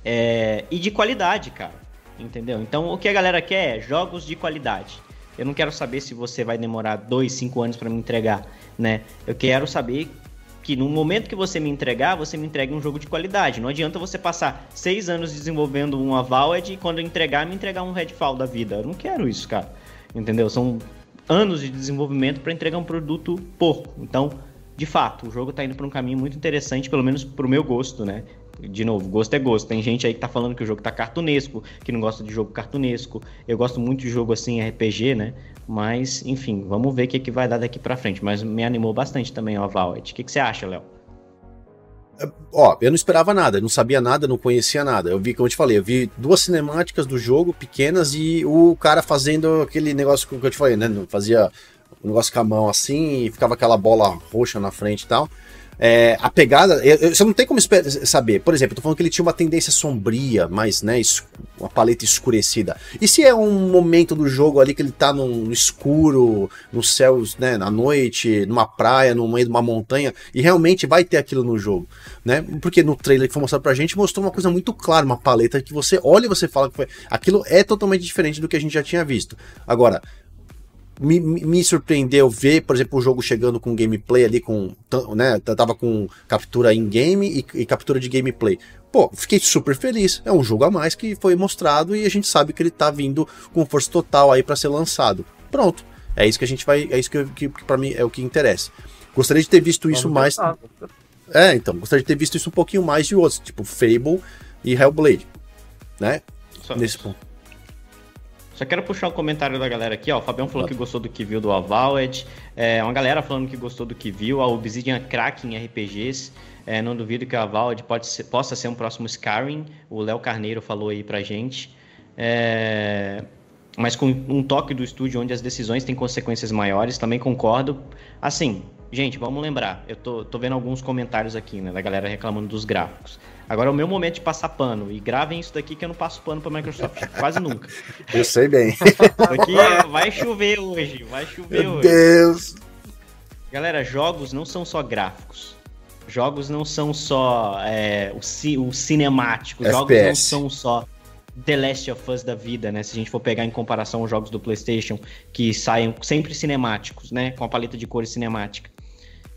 É, e de qualidade, cara. Entendeu? Então, o que a galera quer é jogos de qualidade. Eu não quero saber se você vai demorar 2, 5 anos para me entregar, né? Eu quero saber que no momento que você me entregar, você me entregue um jogo de qualidade. Não adianta você passar 6 anos desenvolvendo uma Valve e quando eu entregar, me entregar um Redfall da vida. Eu não quero isso, cara. Entendeu? São anos de desenvolvimento para entregar um produto porco. Então, de fato, o jogo está indo para um caminho muito interessante, pelo menos para o meu gosto, né? De novo, gosto é gosto. Tem gente aí que tá falando que o jogo tá cartunesco, que não gosta de jogo cartunesco. Eu gosto muito de jogo assim, RPG, né? Mas, enfim, vamos ver o que, que vai dar daqui para frente. Mas me animou bastante também o Avowed. O que, que você acha, Léo? Ó, eu não esperava nada, não sabia nada, não conhecia nada. Eu vi, como eu te falei, eu vi duas cinemáticas do jogo pequenas e o cara fazendo aquele negócio que eu te falei, né? Fazia um negócio com a mão assim e ficava aquela bola roxa na frente e tal. É, a pegada, eu, você não tem como saber. Por exemplo, eu tô falando que ele tinha uma tendência sombria, mais, né, uma paleta escurecida. E se é um momento do jogo ali que ele tá no, no escuro, no céu, né, na noite, numa praia, no meio de uma montanha, e realmente vai ter aquilo no jogo, né? Porque no trailer que foi mostrado pra gente mostrou uma coisa muito clara, uma paleta que você olha e você fala que foi, aquilo é totalmente diferente do que a gente já tinha visto. Agora, me, me surpreendeu ver, por exemplo, o jogo chegando com gameplay ali, com. né, tava com captura em game e, e, captura de gameplay. Pô, fiquei super feliz. É um jogo a mais que foi mostrado e a gente sabe que ele tá vindo com força total aí para ser lançado. Pronto. É isso que a gente vai. É isso que, que, que para mim é o que interessa. Gostaria de ter visto isso mais. É, então, gostaria de ter visto isso um pouquinho mais de outros, tipo Fable e Hellblade. Né? Só Nesse ponto. Só quero puxar um comentário da galera aqui, ó. O Fabião falou que gostou do que viu do Avowed. É, uma galera falando que gostou do que viu. A Obsidian crack em RPGs. É, não duvido que a Avowed ser, possa ser um próximo Skyrim. O Léo Carneiro falou aí pra gente. É, mas com um toque do estúdio onde as decisões têm consequências maiores, também concordo. Assim, gente, vamos lembrar. Eu tô, tô vendo alguns comentários aqui, né, da galera reclamando dos gráficos. Agora é o meu momento de passar pano. E gravem isso daqui que eu não passo pano pra Microsoft quase nunca. Eu sei bem. Aqui vai chover hoje, vai chover meu hoje. Deus! Galera, jogos não são só gráficos. Jogos não são só é, o, ci o cinemático. FPS. Jogos não são só The Last of Us da vida, né? Se a gente for pegar em comparação os jogos do PlayStation, que saem sempre cinemáticos, né? Com a paleta de cores cinemática.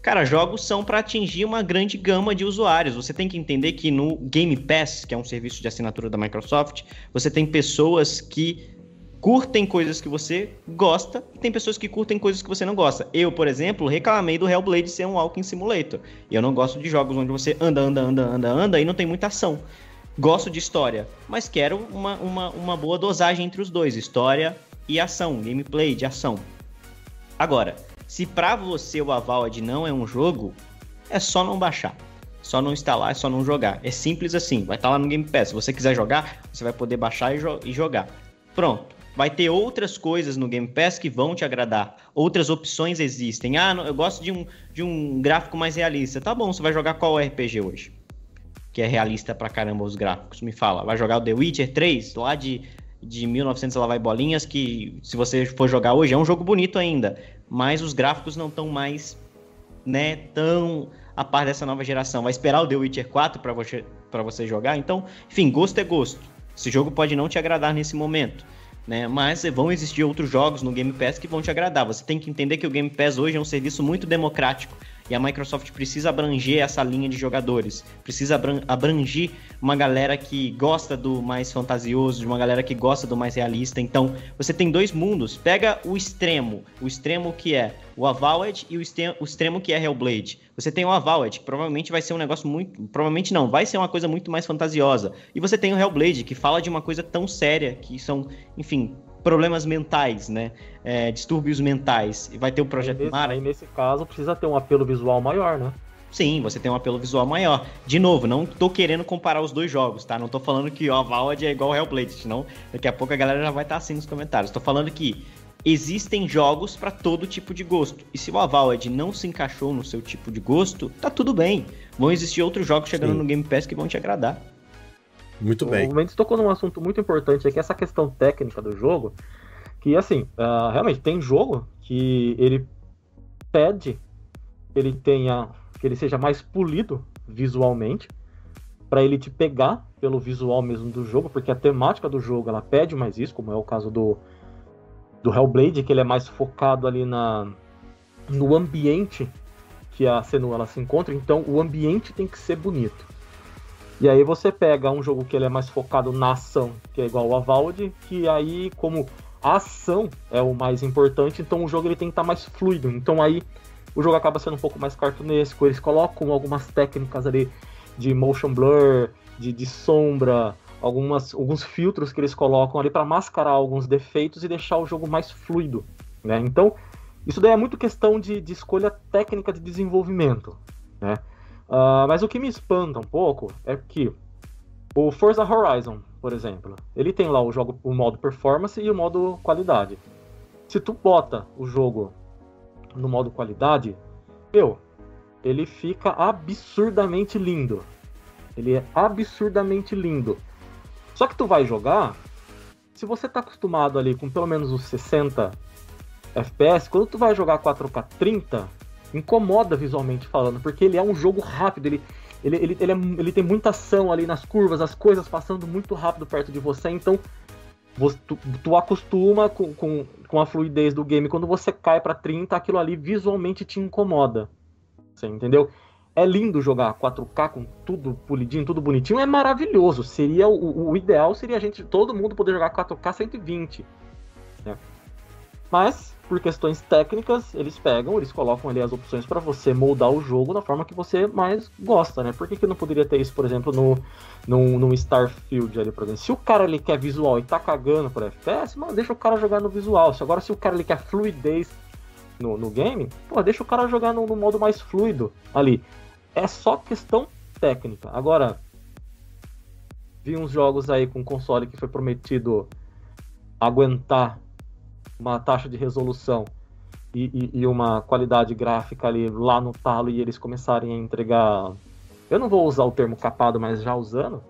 Cara, jogos são para atingir uma grande gama de usuários. Você tem que entender que no Game Pass, que é um serviço de assinatura da Microsoft, você tem pessoas que curtem coisas que você gosta e tem pessoas que curtem coisas que você não gosta. Eu, por exemplo, reclamei do Hellblade ser um Walking Simulator. E eu não gosto de jogos onde você anda, anda, anda, anda, anda e não tem muita ação. Gosto de história, mas quero uma, uma, uma boa dosagem entre os dois, história e ação, gameplay de ação. Agora, se para você o Avowed não é um jogo, é só não baixar. Só não instalar, é só não jogar. É simples assim. Vai estar tá lá no Game Pass. Se você quiser jogar, você vai poder baixar e, jo e jogar. Pronto. Vai ter outras coisas no Game Pass que vão te agradar. Outras opções existem. Ah, eu gosto de um, de um gráfico mais realista. Tá bom, você vai jogar qual RPG hoje? Que é realista pra caramba os gráficos. Me fala. Vai jogar o The Witcher 3, lá de, de 1900 lá vai bolinhas, que se você for jogar hoje é um jogo bonito ainda mas os gráficos não estão mais né, tão a par dessa nova geração. Vai esperar o The Witcher 4 para você, você jogar? Então, enfim, gosto é gosto. Esse jogo pode não te agradar nesse momento. Né? Mas vão existir outros jogos no Game Pass que vão te agradar. Você tem que entender que o Game Pass hoje é um serviço muito democrático e a Microsoft precisa abranger essa linha de jogadores, precisa abranger uma galera que gosta do mais fantasioso, de uma galera que gosta do mais realista. Então, você tem dois mundos. Pega o extremo, o extremo que é o Avowed e o extremo que é Hellblade. Você tem o Avowed, que provavelmente vai ser um negócio muito. Provavelmente não, vai ser uma coisa muito mais fantasiosa. E você tem o Hellblade, que fala de uma coisa tão séria, que são, enfim, problemas mentais, né? É, distúrbios mentais. E vai ter o projeto nesse, Mara. Aí nesse caso precisa ter um apelo visual maior, né? Sim, você tem um apelo visual maior. De novo, não tô querendo comparar os dois jogos, tá? Não tô falando que o Avowed é igual ao Hellblade, senão daqui a pouco a galera já vai estar tá assim nos comentários. Tô falando que existem jogos para todo tipo de gosto. E se o Avowed não se encaixou no seu tipo de gosto, tá tudo bem. Vão existir outros jogos chegando Sim. no Game Pass que vão te agradar. Muito bem. O Mendes tocou num assunto muito importante aqui, essa questão técnica do jogo, que assim, uh, realmente tem jogo que ele pede que ele tenha, que ele seja mais polido visualmente, para ele te pegar pelo visual mesmo do jogo, porque a temática do jogo ela pede mais isso, como é o caso do do Hellblade, que ele é mais focado ali na no ambiente que a Senua ela se encontra, então o ambiente tem que ser bonito. E aí você pega um jogo que ele é mais focado na ação, que é igual o Avald, que aí como a ação é o mais importante, então o jogo ele tem que estar tá mais fluido. Então aí o jogo acaba sendo um pouco mais cartunesco, eles colocam algumas técnicas ali de motion blur, de, de sombra, algumas, alguns filtros que eles colocam ali para mascarar alguns defeitos e deixar o jogo mais fluido. Né? Então, isso daí é muito questão de, de escolha técnica de desenvolvimento. Né? Uh, mas o que me espanta um pouco é que o Forza Horizon, por exemplo, ele tem lá o jogo, o modo performance e o modo qualidade. Se tu bota o jogo no modo qualidade, meu, ele fica absurdamente lindo. Ele é absurdamente lindo. Só que tu vai jogar, se você tá acostumado ali com pelo menos os 60 FPS, quando tu vai jogar 4K 30, incomoda visualmente falando, porque ele é um jogo rápido, ele, ele, ele, ele, é, ele tem muita ação ali nas curvas, as coisas passando muito rápido perto de você, então você, tu, tu, acostuma com, com, com a fluidez do game. Quando você cai para 30, aquilo ali visualmente te incomoda. Você entendeu? É lindo jogar 4K com tudo polidinho, tudo bonitinho, é maravilhoso. Seria o, o ideal seria a gente todo mundo poder jogar 4K 120. Né? Mas por questões técnicas, eles pegam, eles colocam ali as opções para você moldar o jogo da forma que você mais gosta, né? Por que, que não poderia ter isso, por exemplo, no, no, Starfield ali, por exemplo? Se o cara ele quer visual e tá cagando por FPS, mano, deixa o cara jogar no visual. Se agora se o cara ele quer fluidez no, no game, pô, deixa o cara jogar no, no modo mais fluido ali. É só questão técnica. Agora, vi uns jogos aí com console que foi prometido aguentar uma taxa de resolução e, e, e, uma qualidade gráfica ali lá no talo e eles começarem a entregar. Eu não vou usar o termo capado, mas já usando,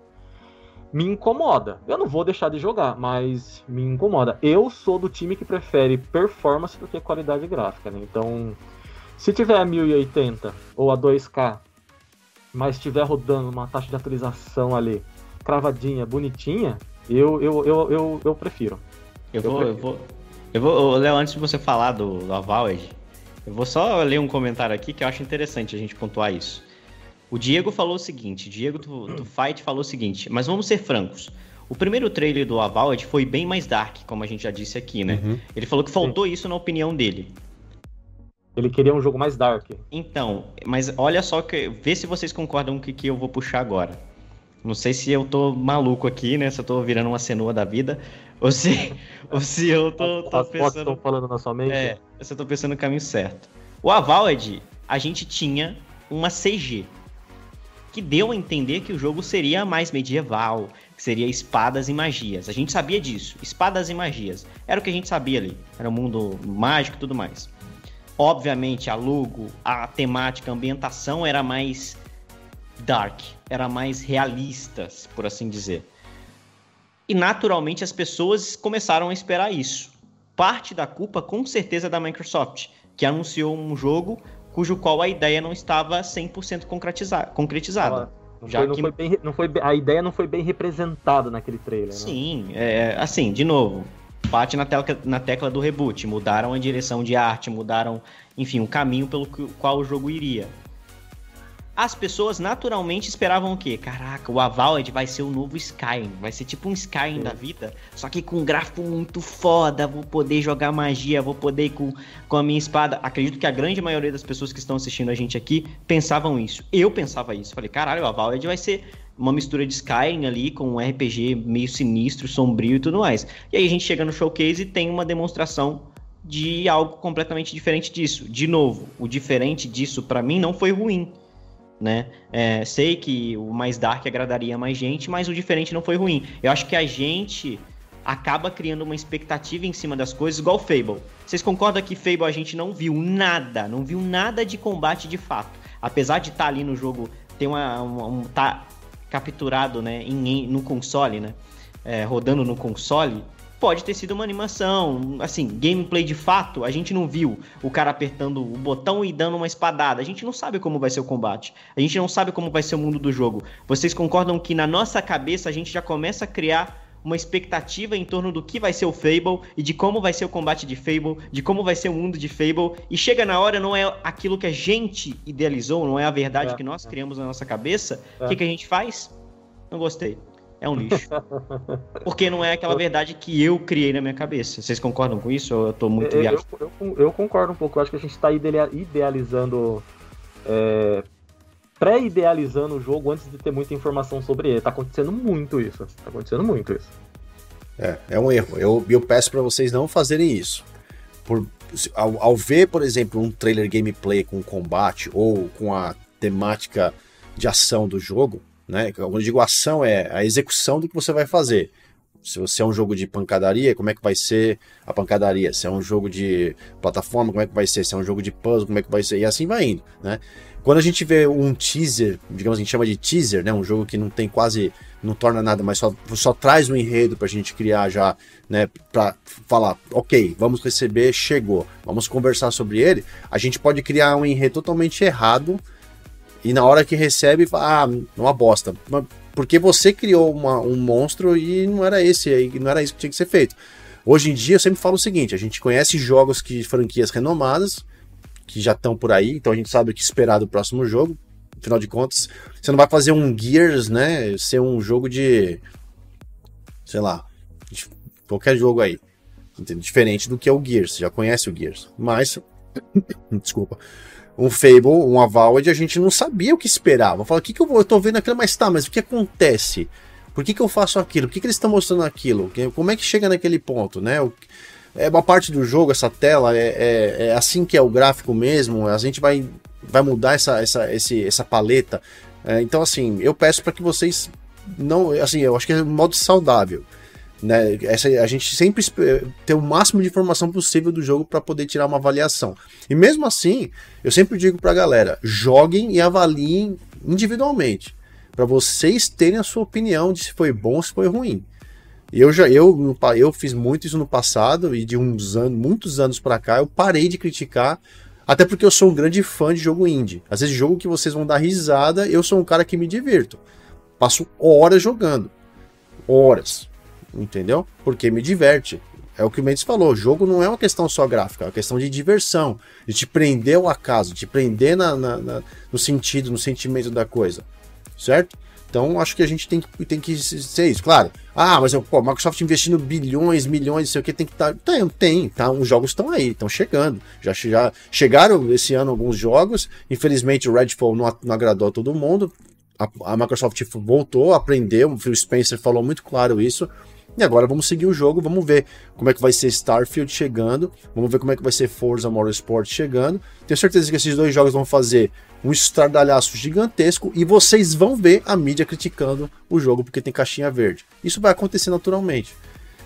me incomoda. Eu não vou deixar de jogar, mas me incomoda. Eu sou do time que prefere performance do que qualidade gráfica, né? Então, se tiver a 1080 ou a 2K, mas estiver rodando uma taxa de atualização ali cravadinha, bonitinha, eu, eu, eu, eu, eu prefiro. Eu, eu vou, prefiro. eu vou eu vou, Léo, antes de você falar do, do Avowed, eu vou só ler um comentário aqui que eu acho interessante a gente pontuar isso. O Diego falou o seguinte, Diego do, do Fight falou o seguinte, mas vamos ser francos. O primeiro trailer do Avowed foi bem mais dark, como a gente já disse aqui, né? Uhum. Ele falou que faltou Sim. isso na opinião dele. Ele queria um jogo mais dark. Então, mas olha só que vê se vocês concordam com o que, que eu vou puxar agora. Não sei se eu tô maluco aqui, né? Se eu tô virando uma cenoa da vida, ou se, ou se eu tô, tô As pensando. estão falando na sua mente? É, eu tô pensando no caminho certo. O Avaled, a gente tinha uma CG que deu a entender que o jogo seria mais medieval, que seria espadas e magias. A gente sabia disso, espadas e magias. Era o que a gente sabia ali. Era um mundo mágico e tudo mais. Obviamente, a logo, a temática, a ambientação era mais dark, era mais realistas, por assim dizer. E naturalmente as pessoas começaram a esperar isso. Parte da culpa, com certeza, é da Microsoft, que anunciou um jogo cujo qual a ideia não estava 100% concretizada. Não, já foi, não, foi bem, não foi, a ideia não foi bem representada naquele trailer. Né? Sim, é, assim, de novo, bate na tecla, na tecla do reboot. Mudaram a direção de arte, mudaram, enfim, o caminho pelo qual o jogo iria as pessoas naturalmente esperavam o quê? Caraca, o Avowed vai ser o novo Skyrim, vai ser tipo um Skyrim Sim. da vida, só que com um gráfico muito foda, vou poder jogar magia, vou poder ir com, com a minha espada. Acredito que a grande maioria das pessoas que estão assistindo a gente aqui pensavam isso. Eu pensava isso. Falei, caralho, o Avowed vai ser uma mistura de Skyrim ali com um RPG meio sinistro, sombrio e tudo mais. E aí a gente chega no showcase e tem uma demonstração de algo completamente diferente disso. De novo, o diferente disso para mim não foi ruim né? É, sei que o mais dark agradaria mais gente, mas o diferente não foi ruim. Eu acho que a gente acaba criando uma expectativa em cima das coisas, igual Fable. Vocês concordam que Fable a gente não viu nada, não viu nada de combate de fato. Apesar de estar tá ali no jogo, ter uma, uma um, tá capturado, né, em, no console, né, é, rodando no console, pode ter sido uma animação, assim, gameplay de fato, a gente não viu o cara apertando o botão e dando uma espadada. A gente não sabe como vai ser o combate. A gente não sabe como vai ser o mundo do jogo. Vocês concordam que na nossa cabeça a gente já começa a criar uma expectativa em torno do que vai ser o Fable e de como vai ser o combate de Fable, de como vai ser o mundo de Fable, e chega na hora não é aquilo que a gente idealizou, não é a verdade é, que nós criamos na nossa cabeça. O é. que, que a gente faz? Não gostei é um lixo. Porque não é aquela verdade que eu criei na minha cabeça. Vocês concordam com isso ou eu tô muito eu, eu, eu, eu concordo um pouco. Eu acho que a gente está idealizando. É, pré-idealizando o jogo antes de ter muita informação sobre ele. Tá acontecendo muito isso. Tá acontecendo muito isso. É, é um erro. Eu, eu peço para vocês não fazerem isso. Por, ao, ao ver, por exemplo, um trailer gameplay com combate ou com a temática de ação do jogo, né? Quando eu digo ação, é a execução do que você vai fazer. Se você é um jogo de pancadaria, como é que vai ser a pancadaria? Se é um jogo de plataforma, como é que vai ser? Se é um jogo de puzzle, como é que vai ser? E assim vai indo, né? Quando a gente vê um teaser, digamos, a gente chama de teaser, né? Um jogo que não tem quase, não torna nada, mas só, só traz um enredo pra gente criar já, né? Pra falar, ok, vamos receber, chegou, vamos conversar sobre ele. A gente pode criar um enredo totalmente errado e na hora que recebe, ah, uma bosta. Porque você criou uma, um monstro e não era esse, não era isso que tinha que ser feito. Hoje em dia eu sempre falo o seguinte: a gente conhece jogos que franquias renomadas, que já estão por aí, então a gente sabe o que esperar do próximo jogo. Afinal de contas, você não vai fazer um Gears, né? Ser um jogo de. Sei lá. De qualquer jogo aí. Diferente do que é o Gears. Você já conhece o Gears. Mas. desculpa. Um Fable, um Avowed, a gente não sabia o que esperava. Fala, o que, que eu vou. Eu tô vendo aquilo, mas tá, mas o que acontece? Por que, que eu faço aquilo? Por que, que eles estão mostrando aquilo? Como é que chega naquele ponto, né? O, é uma parte do jogo, essa tela, é, é, é, assim que é o gráfico mesmo, a gente vai, vai mudar essa, essa, esse, essa paleta. É, então, assim, eu peço para que vocês não. Assim, eu acho que é um modo saudável. Né? Essa, a gente sempre ter o máximo de informação possível do jogo para poder tirar uma avaliação. E mesmo assim, eu sempre digo para a galera: joguem e avaliem individualmente, para vocês terem a sua opinião de se foi bom ou se foi ruim. Eu já eu, eu fiz muito isso no passado e de uns anos, muitos anos para cá eu parei de criticar, até porque eu sou um grande fã de jogo indie. Às vezes jogo que vocês vão dar risada, eu sou um cara que me divirto. Passo horas jogando. Horas. Entendeu? Porque me diverte. É o que o Mendes falou, o jogo não é uma questão só gráfica, é uma questão de diversão, de te prender ao acaso, de te prender na, na, na, no sentido, no sentimento da coisa, certo? Então, acho que a gente tem que, tem que ser isso. Claro, ah, mas a Microsoft investindo bilhões, milhões, sei o que, tem que estar. Tá... Tem, tem, tá? Os jogos estão aí, estão chegando. Já, já chegaram esse ano alguns jogos. Infelizmente, o Redfall não, não agradou a todo mundo. A, a Microsoft voltou, aprendeu. O Phil Spencer falou muito claro isso. E agora vamos seguir o jogo, vamos ver como é que vai ser Starfield chegando, vamos ver como é que vai ser Forza Motorsport chegando. Tenho certeza que esses dois jogos vão fazer um estardalhaço gigantesco e vocês vão ver a mídia criticando o jogo porque tem caixinha verde. Isso vai acontecer naturalmente.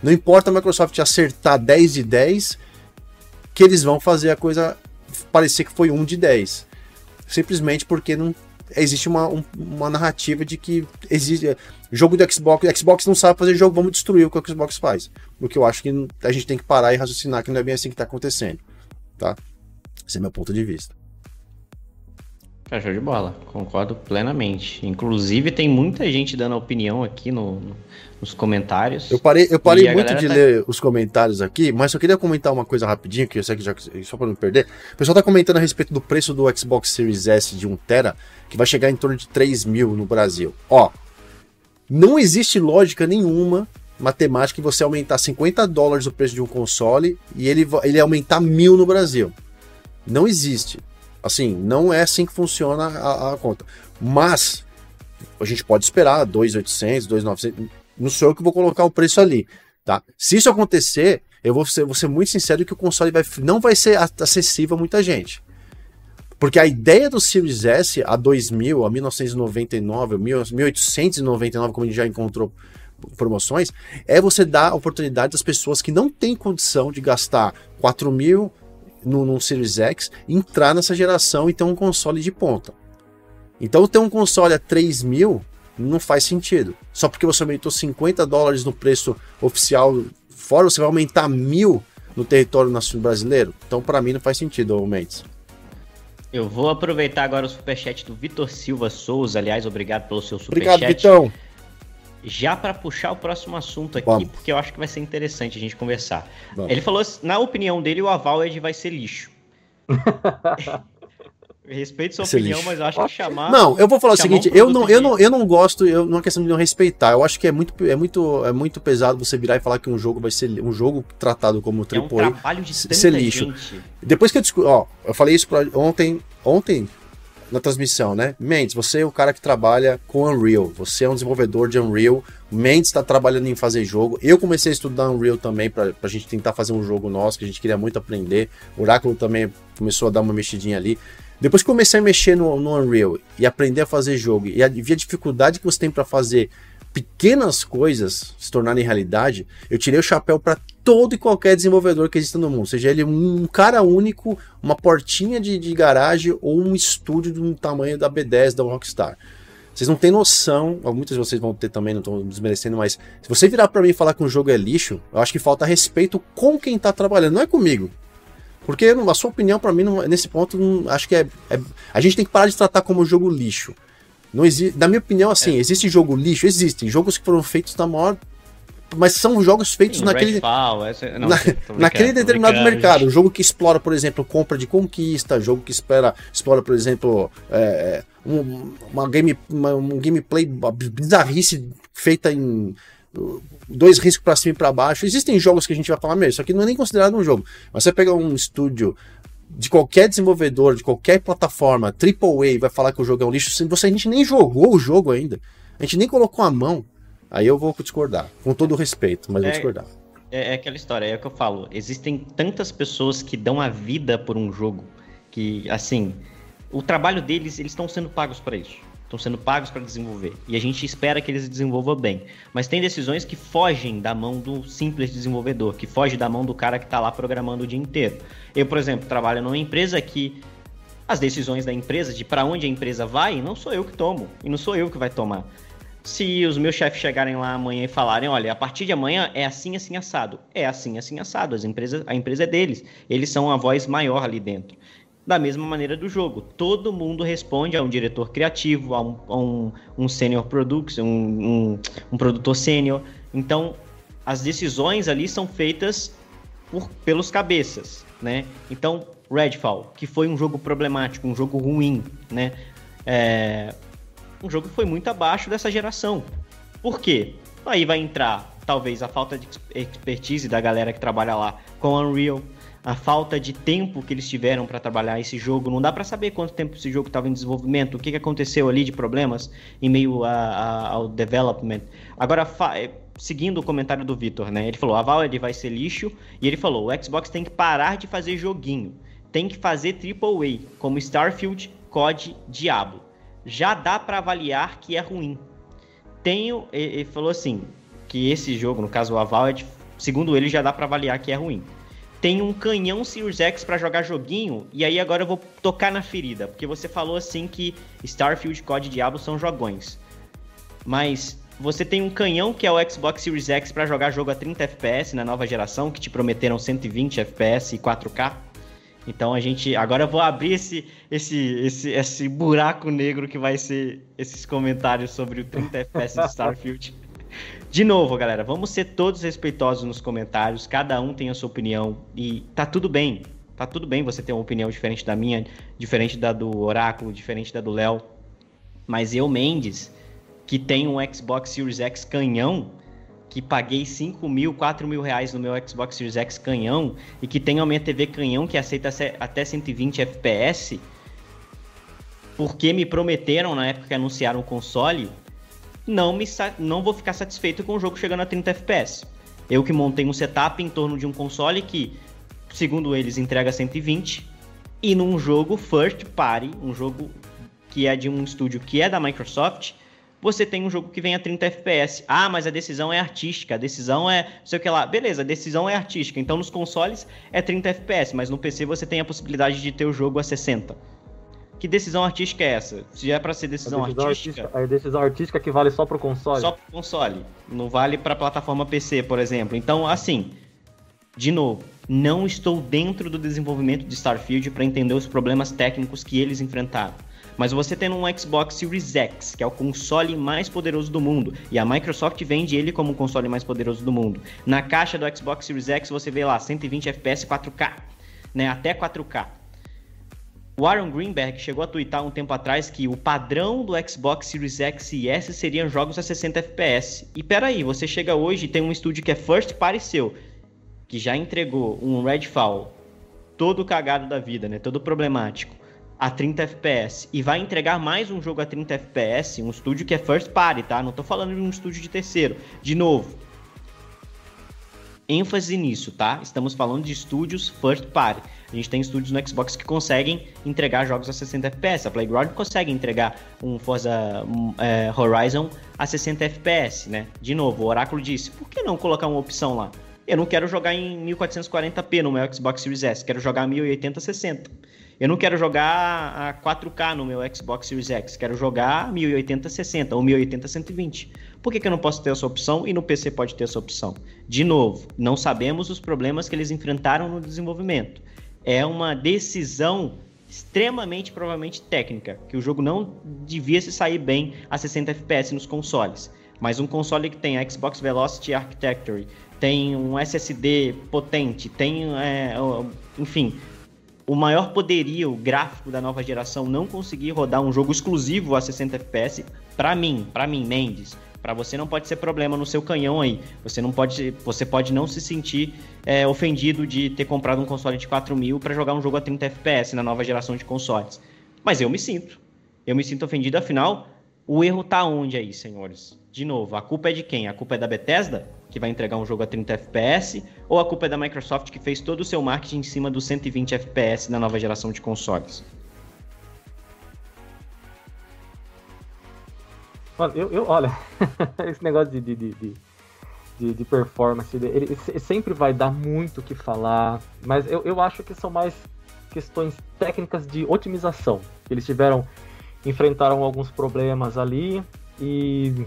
Não importa a Microsoft acertar 10 de 10, que eles vão fazer a coisa parecer que foi 1 de 10. Simplesmente porque não existe uma, um, uma narrativa de que existe jogo do Xbox, Xbox não sabe fazer jogo, vamos destruir o que o Xbox faz. O que eu acho que a gente tem que parar e raciocinar que não é bem assim que está acontecendo, tá? Esse é meu ponto de vista. É, show de bola, concordo plenamente. Inclusive, tem muita gente dando opinião aqui no, no, nos comentários. Eu parei, eu parei muito de tá... ler os comentários aqui, mas eu queria comentar uma coisa rapidinho, que eu sei que já, só para não perder. O pessoal tá comentando a respeito do preço do Xbox Series S de 1TB, que vai chegar em torno de 3 mil no Brasil. Ó, não existe lógica nenhuma matemática que você aumentar 50 dólares o preço de um console e ele, ele aumentar mil no Brasil. Não existe. Assim, não é assim que funciona a, a conta. Mas a gente pode esperar 2.800, 2.900. Não sou eu que vou colocar o preço ali, tá? Se isso acontecer, eu vou ser, vou ser muito sincero que o console vai, não vai ser acessível a muita gente. Porque a ideia do Series S a 2000, a 1999, 1899, como a gente já encontrou promoções, é você dar a oportunidade das pessoas que não têm condição de gastar 4 mil, no, no Series X, entrar nessa geração e ter um console de ponta. Então ter um console a 3 mil não faz sentido. Só porque você aumentou 50 dólares no preço oficial fora, você vai aumentar mil no território nacional brasileiro? Então para mim não faz sentido, Mendes. Eu vou aproveitar agora o superchat do Vitor Silva Souza. Aliás, obrigado pelo seu superchat. Obrigado, Vitão já para puxar o próximo assunto aqui, Vamos. porque eu acho que vai ser interessante a gente conversar. Vamos. Ele falou, na opinião dele, o Avaled vai ser lixo. Respeito sua opinião, lixo. mas eu acho que chamar. Não, eu vou falar o seguinte: um eu, não, eu, não, eu não gosto, eu, não é questão de não respeitar. Eu acho que é muito, é, muito, é muito pesado você virar e falar que um jogo vai ser um jogo tratado como AAA. É um trabalho de ser lixo. Gente. Depois que eu discuti, ó, eu falei isso pra, ontem, ontem, na transmissão, né? Mendes, você é o cara que trabalha com Unreal, você é um desenvolvedor de Unreal, Mendes está trabalhando em fazer jogo. Eu comecei a estudar Unreal também para a gente tentar fazer um jogo nosso, que a gente queria muito aprender. O Oráculo também começou a dar uma mexidinha ali. Depois que comecei a mexer no, no Unreal e aprender a fazer jogo e a, vi a dificuldade que você tem para fazer pequenas coisas se tornarem realidade, eu tirei o chapéu para todo e qualquer desenvolvedor que exista no mundo, seja ele um cara único, uma portinha de, de garagem ou um estúdio um tamanho da B10 da Rockstar. Vocês não têm noção, muitas de vocês vão ter também, não estão desmerecendo, mas se você virar para mim e falar que um jogo é lixo, eu acho que falta respeito com quem tá trabalhando, não é comigo. Porque a sua opinião, para mim, nesse ponto, não, acho que é, é, A gente tem que parar de tratar como jogo lixo. Não existe, na minha opinião, assim, é. existe jogo lixo? Existem. Jogos que foram feitos na maior mas são jogos feitos Sim, naquele, essa, não, na, naquele determinado mercado. Jogo que explora, por exemplo, compra de conquista, jogo que espera, explora, por exemplo, é, um, uma game, uma, um gameplay bizarrice feita em dois riscos para cima e para baixo. Existem jogos que a gente vai falar, mesmo, isso aqui não é nem considerado um jogo. Mas você pega um estúdio de qualquer desenvolvedor, de qualquer plataforma, AAA, vai falar que o jogo é um lixo, você a gente nem jogou o jogo ainda. A gente nem colocou a mão. Aí eu vou discordar, com todo o respeito, mas é, vou discordar. É, é, aquela história, é o que eu falo. Existem tantas pessoas que dão a vida por um jogo que, assim, o trabalho deles, eles estão sendo pagos para isso. Estão sendo pagos para desenvolver. E a gente espera que eles desenvolvam bem. Mas tem decisões que fogem da mão do simples desenvolvedor, que foge da mão do cara que está lá programando o dia inteiro. Eu, por exemplo, trabalho numa empresa que as decisões da empresa, de para onde a empresa vai, não sou eu que tomo. E não sou eu que vai tomar se os meus chefes chegarem lá amanhã e falarem, olha, a partir de amanhã é assim, assim, assado. É assim, assim, assado. As empresas, a empresa é deles. Eles são a voz maior ali dentro. Da mesma maneira do jogo. Todo mundo responde a um diretor criativo, a um, a um, um senior production, um, um, um produtor sênior. Então, as decisões ali são feitas por, pelos cabeças, né? Então, Redfall, que foi um jogo problemático, um jogo ruim, né? É, um jogo que foi muito abaixo dessa geração. Por quê? Aí vai entrar, talvez, a falta de expertise da galera que trabalha lá com Unreal, a falta de tempo que eles tiveram para trabalhar esse jogo. Não dá para saber quanto tempo esse jogo estava em desenvolvimento, o que, que aconteceu ali de problemas em meio a, a, ao development. Agora, eh, seguindo o comentário do Vitor, né? Ele falou: a Valve vai ser lixo, e ele falou: o Xbox tem que parar de fazer joguinho, tem que fazer AAA, como Starfield, COD, Diablo já dá para avaliar que é ruim. Tenho, ele falou assim, que esse jogo, no caso o Avowed, segundo ele já dá para avaliar que é ruim. Tem um canhão Series X para jogar joguinho, e aí agora eu vou tocar na ferida, porque você falou assim que Starfield, COD e Diablo são jogões. Mas você tem um canhão que é o Xbox Series X para jogar jogo a 30 FPS na nova geração, que te prometeram 120 FPS e 4K. Então a gente. Agora eu vou abrir esse, esse, esse, esse buraco negro que vai ser esses comentários sobre o 30 FPS Starfield. De novo, galera, vamos ser todos respeitosos nos comentários, cada um tem a sua opinião e tá tudo bem. Tá tudo bem você ter uma opinião diferente da minha, diferente da do Oráculo, diferente da do Léo. Mas eu, Mendes, que tem um Xbox Series X canhão, que paguei 5 mil, 4 mil reais no meu Xbox Series X canhão e que tem uma minha TV canhão que aceita até 120 FPS, porque me prometeram na época que anunciaram o console, não, me, não vou ficar satisfeito com o jogo chegando a 30 FPS. Eu que montei um setup em torno de um console que, segundo eles, entrega 120, e num jogo first party, um jogo que é de um estúdio que é da Microsoft, você tem um jogo que vem a 30 FPS. Ah, mas a decisão é artística, a decisão é sei o que lá. Beleza, a decisão é artística. Então nos consoles é 30 FPS, mas no PC você tem a possibilidade de ter o jogo a 60. Que decisão artística é essa? Se é para ser decisão, a decisão artística, artística, A decisão artística que vale só pro console? Só pro console. Não vale pra plataforma PC, por exemplo. Então, assim, de novo, não estou dentro do desenvolvimento de Starfield para entender os problemas técnicos que eles enfrentaram. Mas você tendo um Xbox Series X, que é o console mais poderoso do mundo, e a Microsoft vende ele como o console mais poderoso do mundo. Na caixa do Xbox Series X você vê lá 120 FPS 4K, né, até 4K. O Aaron Greenberg chegou a twittar um tempo atrás que o padrão do Xbox Series X e S seriam jogos a 60 FPS. E peraí, você chega hoje e tem um estúdio que é first party seu, que já entregou um Redfall todo cagado da vida, né? Todo problemático a 30 FPS e vai entregar mais um jogo a 30 FPS, um estúdio que é first party, tá? Não tô falando de um estúdio de terceiro. De novo, ênfase nisso, tá? Estamos falando de estúdios first party. A gente tem estúdios no Xbox que conseguem entregar jogos a 60 FPS. A Playground consegue entregar um Forza um, é, Horizon a 60 FPS, né? De novo, o Oráculo disse: por que não colocar uma opção lá? Eu não quero jogar em 1440p no meu Xbox Series S, quero jogar 1080 60. Eu não quero jogar a 4K no meu Xbox Series X, quero jogar 1080 60 ou 1080 120. Por que, que eu não posso ter essa opção e no PC pode ter essa opção? De novo, não sabemos os problemas que eles enfrentaram no desenvolvimento. É uma decisão extremamente provavelmente técnica, que o jogo não devia se sair bem a 60 FPS nos consoles. Mas um console que tem a Xbox Velocity Architecture, tem um SSD potente, tem, é, enfim, o maior poderio gráfico da nova geração não conseguir rodar um jogo exclusivo a 60 FPS, para mim, para mim, Mendes, para você não pode ser problema no seu canhão aí. Você não pode, você pode não se sentir é, ofendido de ter comprado um console de 4 mil para jogar um jogo a 30 FPS na nova geração de consoles. Mas eu me sinto. Eu me sinto ofendido, afinal, o erro tá onde aí, senhores? De novo, a culpa é de quem? A culpa é da Bethesda, que vai entregar um jogo a 30 FPS, ou a culpa é da Microsoft, que fez todo o seu marketing em cima dos 120 FPS na nova geração de consoles? Mano, eu, eu olha, esse negócio de, de, de, de, de performance, ele, ele, sempre vai dar muito o que falar, mas eu, eu acho que são mais questões técnicas de otimização. Eles tiveram, enfrentaram alguns problemas ali e,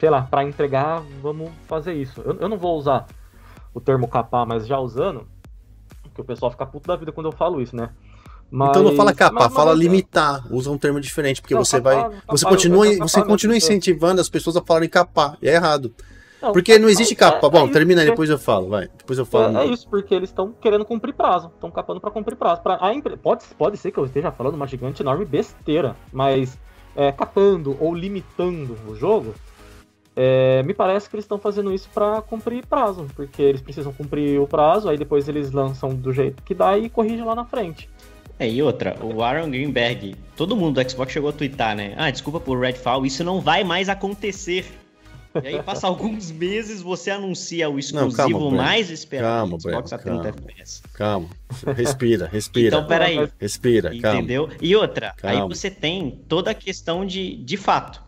sei lá, para entregar, vamos fazer isso. Eu, eu não vou usar o termo capar, mas já usando, porque o pessoal fica puto da vida quando eu falo isso, né? Mas, então não fala capar, mas, fala mas, limitar, usa um termo diferente, porque não, você capar, vai. Capar, você continua, capar, você continua incentivando as pessoas a falarem capar. E é errado. Não, porque não existe capa. É, Bom, é termina aí, depois eu falo, vai. Depois eu falo. É, é isso, porque eles estão querendo cumprir prazo. Estão capando para cumprir prazo. Pra, a impre... pode, pode ser que eu esteja falando uma gigante enorme besteira, mas é, capando ou limitando o jogo, é, me parece que eles estão fazendo isso para cumprir prazo, porque eles precisam cumprir o prazo, aí depois eles lançam do jeito que dá e corrigem lá na frente. É, e outra, o Aaron Greenberg, todo mundo do Xbox chegou a twittar, né? Ah, desculpa por Redfall, isso não vai mais acontecer. E aí passa alguns meses, você anuncia o exclusivo não, calma, mais esperado calma, do Xbox a 30 calma, FPS. Calma, respira, respira. então, peraí. Respira, calma. Entendeu? E outra, calma. aí você tem toda a questão de, de fato.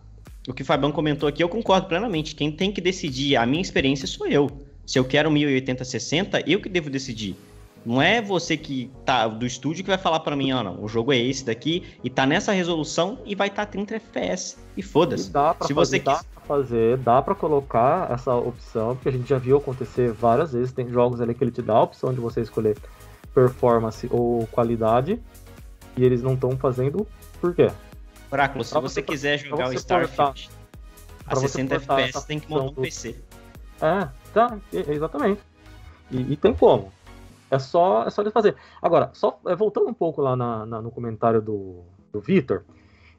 O que o Fabião comentou aqui, eu concordo plenamente. Quem tem que decidir a minha experiência sou eu. Se eu quero 1080-60, eu que devo decidir. Não é você que tá do estúdio que vai falar para mim, ó, não, o jogo é esse daqui e tá nessa resolução e vai estar tá 30 FPS. E foda-se. Se fazer, você dá quis... pra fazer, dá para colocar essa opção, porque a gente já viu acontecer várias vezes, tem jogos ali que ele te dá a opção de você escolher performance ou qualidade, e eles não estão fazendo por quê? Oráculo, se você, você, quiser jogar o Starfield a 60 FPS, tem que montar um do... PC. É, tá, exatamente. E, e tem como. É só, é só eles fazer. Agora, só é, voltando um pouco lá na, na, no comentário do, do Vitor,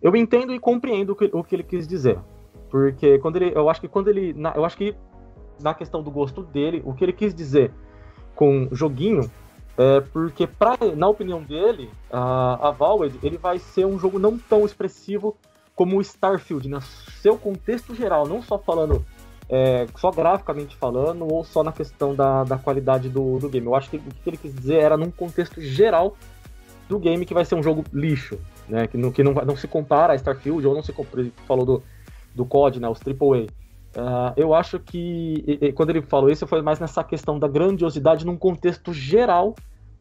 eu entendo e compreendo o que, o que ele quis dizer. Porque quando ele. Eu acho que quando ele. Na, eu acho que na questão do gosto dele, o que ele quis dizer com joguinho é porque, pra, na opinião dele, a, a Valve ele vai ser um jogo não tão expressivo como o Starfield, no seu contexto geral, não só falando é, só graficamente falando ou só na questão da, da qualidade do, do game. Eu acho que o que ele quis dizer era num contexto geral do game que vai ser um jogo lixo, né? Que, não, que não, não se compara a Starfield ou não se compara, falou do, do COD, né? Os AAA. Uh, eu acho que e, e, quando ele falou isso foi mais nessa questão da grandiosidade num contexto geral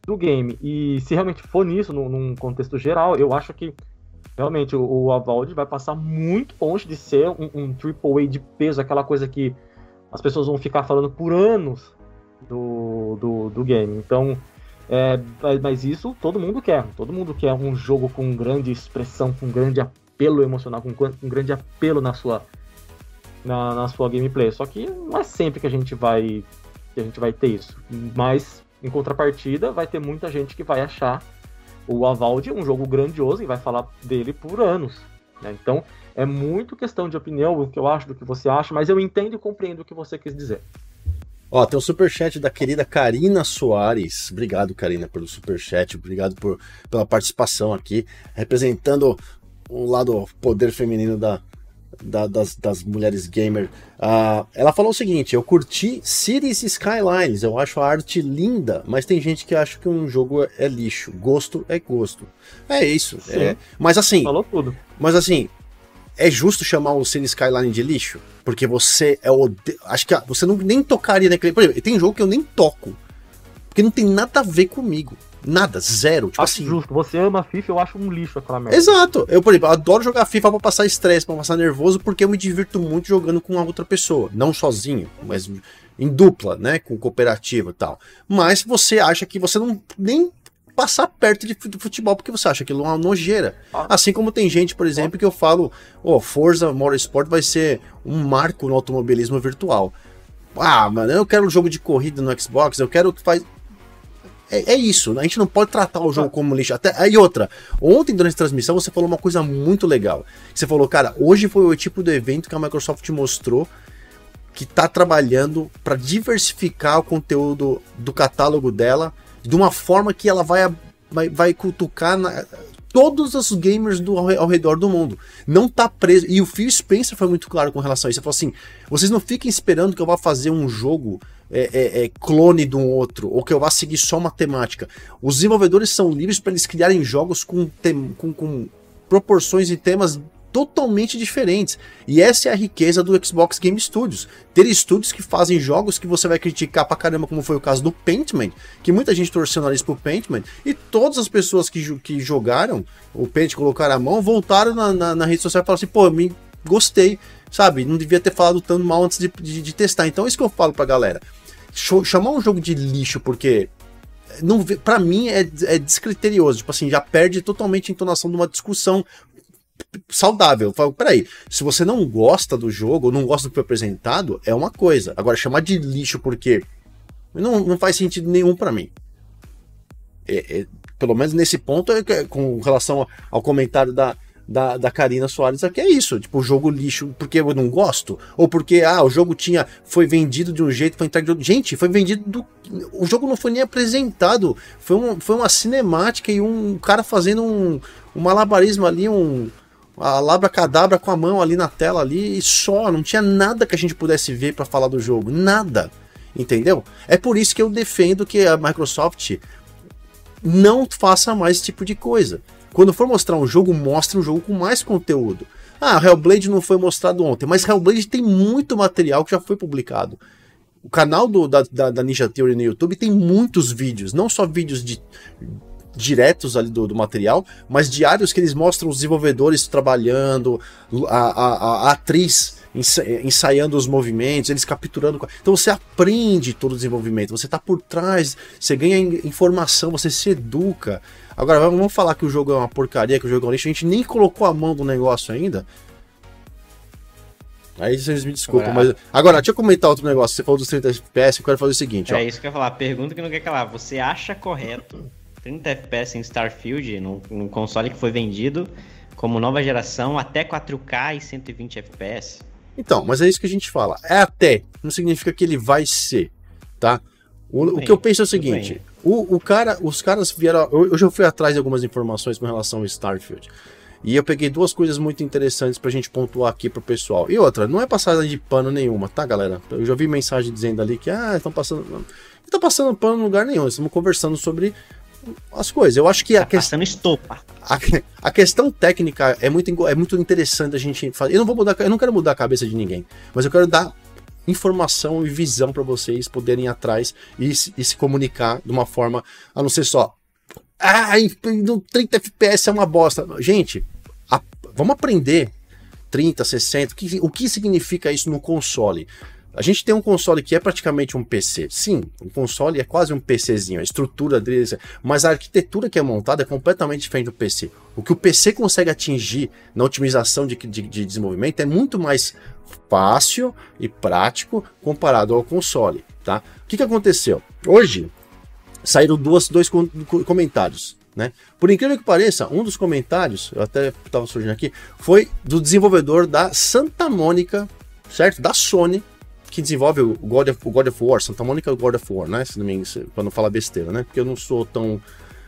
do game. E se realmente for nisso, num, num contexto geral, eu acho que realmente o, o Avaldi vai passar muito longe de ser um, um AAA de peso, aquela coisa que as pessoas vão ficar falando por anos do, do, do game. Então, é, mas isso todo mundo quer. Todo mundo quer um jogo com grande expressão, com grande apelo emocional, com, com grande apelo na sua, na, na, sua gameplay. Só que não é sempre que a gente vai que a gente vai ter isso. Mas em contrapartida, vai ter muita gente que vai achar o Avaldi é um jogo grandioso e vai falar dele por anos. Né? Então, é muito questão de opinião, o que eu acho, do que você acha, mas eu entendo e compreendo o que você quis dizer. Ó, tem um superchat da querida Karina Soares. Obrigado, Karina, pelo superchat. Obrigado por, pela participação aqui, representando um lado poder feminino da, da, das, das mulheres gamer. Uh, ela falou o seguinte: eu curti Cities Skylines, eu acho a arte linda, mas tem gente que acha que um jogo é lixo. Gosto é gosto. É isso. É, mas assim. Falou tudo. Mas assim, é justo chamar o Cities Skyline de lixo? Porque você é o. Acho que você não, nem tocaria naquele. Por exemplo, tem jogo que eu nem toco. Porque não tem nada a ver comigo. Nada, zero. Tipo acho assim. justo. Você ama FIFA, eu acho um lixo aquela merda. Exato. Eu, por exemplo, adoro jogar FIFA pra passar estresse, pra passar nervoso, porque eu me divirto muito jogando com a outra pessoa. Não sozinho, mas em dupla, né? Com cooperativa e tal. Mas você acha que você não nem passar perto de futebol porque você acha aquilo uma nojeira. Ah. Assim como tem gente, por exemplo, que eu falo, ó, oh, Forza Motorsport vai ser um marco no automobilismo virtual. Ah, mano, eu quero um jogo de corrida no Xbox, eu quero que faz é, é, isso, a gente não pode tratar o jogo como lixo. Até, aí outra, ontem durante a transmissão você falou uma coisa muito legal. Você falou, cara, hoje foi o tipo do evento que a Microsoft mostrou que está trabalhando para diversificar o conteúdo do catálogo dela de uma forma que ela vai, vai, vai cutucar na, todos os gamers do, ao redor do mundo. Não tá preso. E o Phil Spencer foi muito claro com relação a isso. Ele falou assim: vocês não fiquem esperando que eu vá fazer um jogo é, é, é, clone de um outro, ou que eu vá seguir só uma temática. Os desenvolvedores são livres para eles criarem jogos com, com, com proporções e temas totalmente diferentes. E essa é a riqueza do Xbox Game Studios. Ter estúdios que fazem jogos que você vai criticar pra caramba, como foi o caso do Paintman, que muita gente torceu o nariz pro Paintman, e todas as pessoas que, que jogaram o Paint, colocaram a mão, voltaram na, na, na rede social e falaram assim, pô, me gostei, sabe? Não devia ter falado tanto mal antes de, de, de testar. Então é isso que eu falo pra galera. Chamar um jogo de lixo porque não para mim é, é descriterioso, tipo assim, já perde totalmente a entonação de uma discussão saudável. Falo, peraí, se você não gosta do jogo, ou não gosta do que foi apresentado, é uma coisa. Agora, chamar de lixo porque não, não faz sentido nenhum para mim. É, é, pelo menos nesse ponto, é, é, com relação ao comentário da, da, da Karina Soares aqui, é isso. Tipo, jogo lixo porque eu não gosto? Ou porque, ah, o jogo tinha foi vendido de um jeito, foi entregue de outro. Gente, foi vendido do... O jogo não foi nem apresentado. Foi, um, foi uma cinemática e um cara fazendo um, um malabarismo ali, um a labra cadabra com a mão ali na tela ali e só, não tinha nada que a gente pudesse ver para falar do jogo, nada. Entendeu? É por isso que eu defendo que a Microsoft não faça mais esse tipo de coisa. Quando for mostrar um jogo, mostre um jogo com mais conteúdo. Ah, Hellblade não foi mostrado ontem, mas Hellblade tem muito material que já foi publicado. O canal do, da, da, da Ninja Theory no YouTube tem muitos vídeos, não só vídeos de diretos ali do, do, material, mas diários que eles mostram os desenvolvedores trabalhando, a, a, a atriz ensaiando os movimentos, eles capturando. Então você aprende todo o desenvolvimento, você está por trás, você ganha informação, você se educa. Agora vamos falar que o jogo é uma porcaria, que o jogo é um lixo, a gente nem colocou a mão do negócio ainda. Aí vocês me desculpam, agora, mas. Agora, deixa eu comentar outro negócio. Você falou dos 30 FPS, eu quero fazer o seguinte. É ó. isso que eu ia falar. Pergunta que não quer calar. Você acha correto 30 FPS em Starfield, num, num console que foi vendido como nova geração até 4K e 120 FPS. Então, mas é isso que a gente fala. É até, não significa que ele vai ser, tá? O, o que eu penso é o seguinte: o, o, cara, os caras vieram. Eu, eu já fui atrás de algumas informações com relação ao Starfield. E eu peguei duas coisas muito interessantes pra gente pontuar aqui pro pessoal. E outra, não é passada de pano nenhuma, tá, galera? Eu já vi mensagem dizendo ali que, ah, estão passando. Não tá passando pano em lugar nenhum, estamos conversando sobre as coisas. Eu acho que a tá questão estopa. A, a, questão técnica é muito, é muito interessante a gente fazer. Eu não vou mudar, eu não quero mudar a cabeça de ninguém, mas eu quero dar informação e visão para vocês poderem ir atrás e, e, se comunicar de uma forma a não ser só ah, 30 FPS é uma bosta. Gente, a, vamos aprender 30, 60, o que, o que significa isso no console? A gente tem um console que é praticamente um PC. Sim, o console é quase um PCzinho, a estrutura dele, mas a arquitetura que é montada é completamente diferente do PC. O que o PC consegue atingir na otimização de, de, de desenvolvimento é muito mais fácil e prático comparado ao console, tá? O que, que aconteceu? Hoje saíram duas, dois comentários, né? Por incrível que pareça, um dos comentários, eu até estava surgindo aqui, foi do desenvolvedor da Santa Mônica, certo? Da Sony, que desenvolve o God of, o God of War, Santa Mônica o God of War, né? Se não me engano, pra não falar besteira, né? Porque eu não sou tão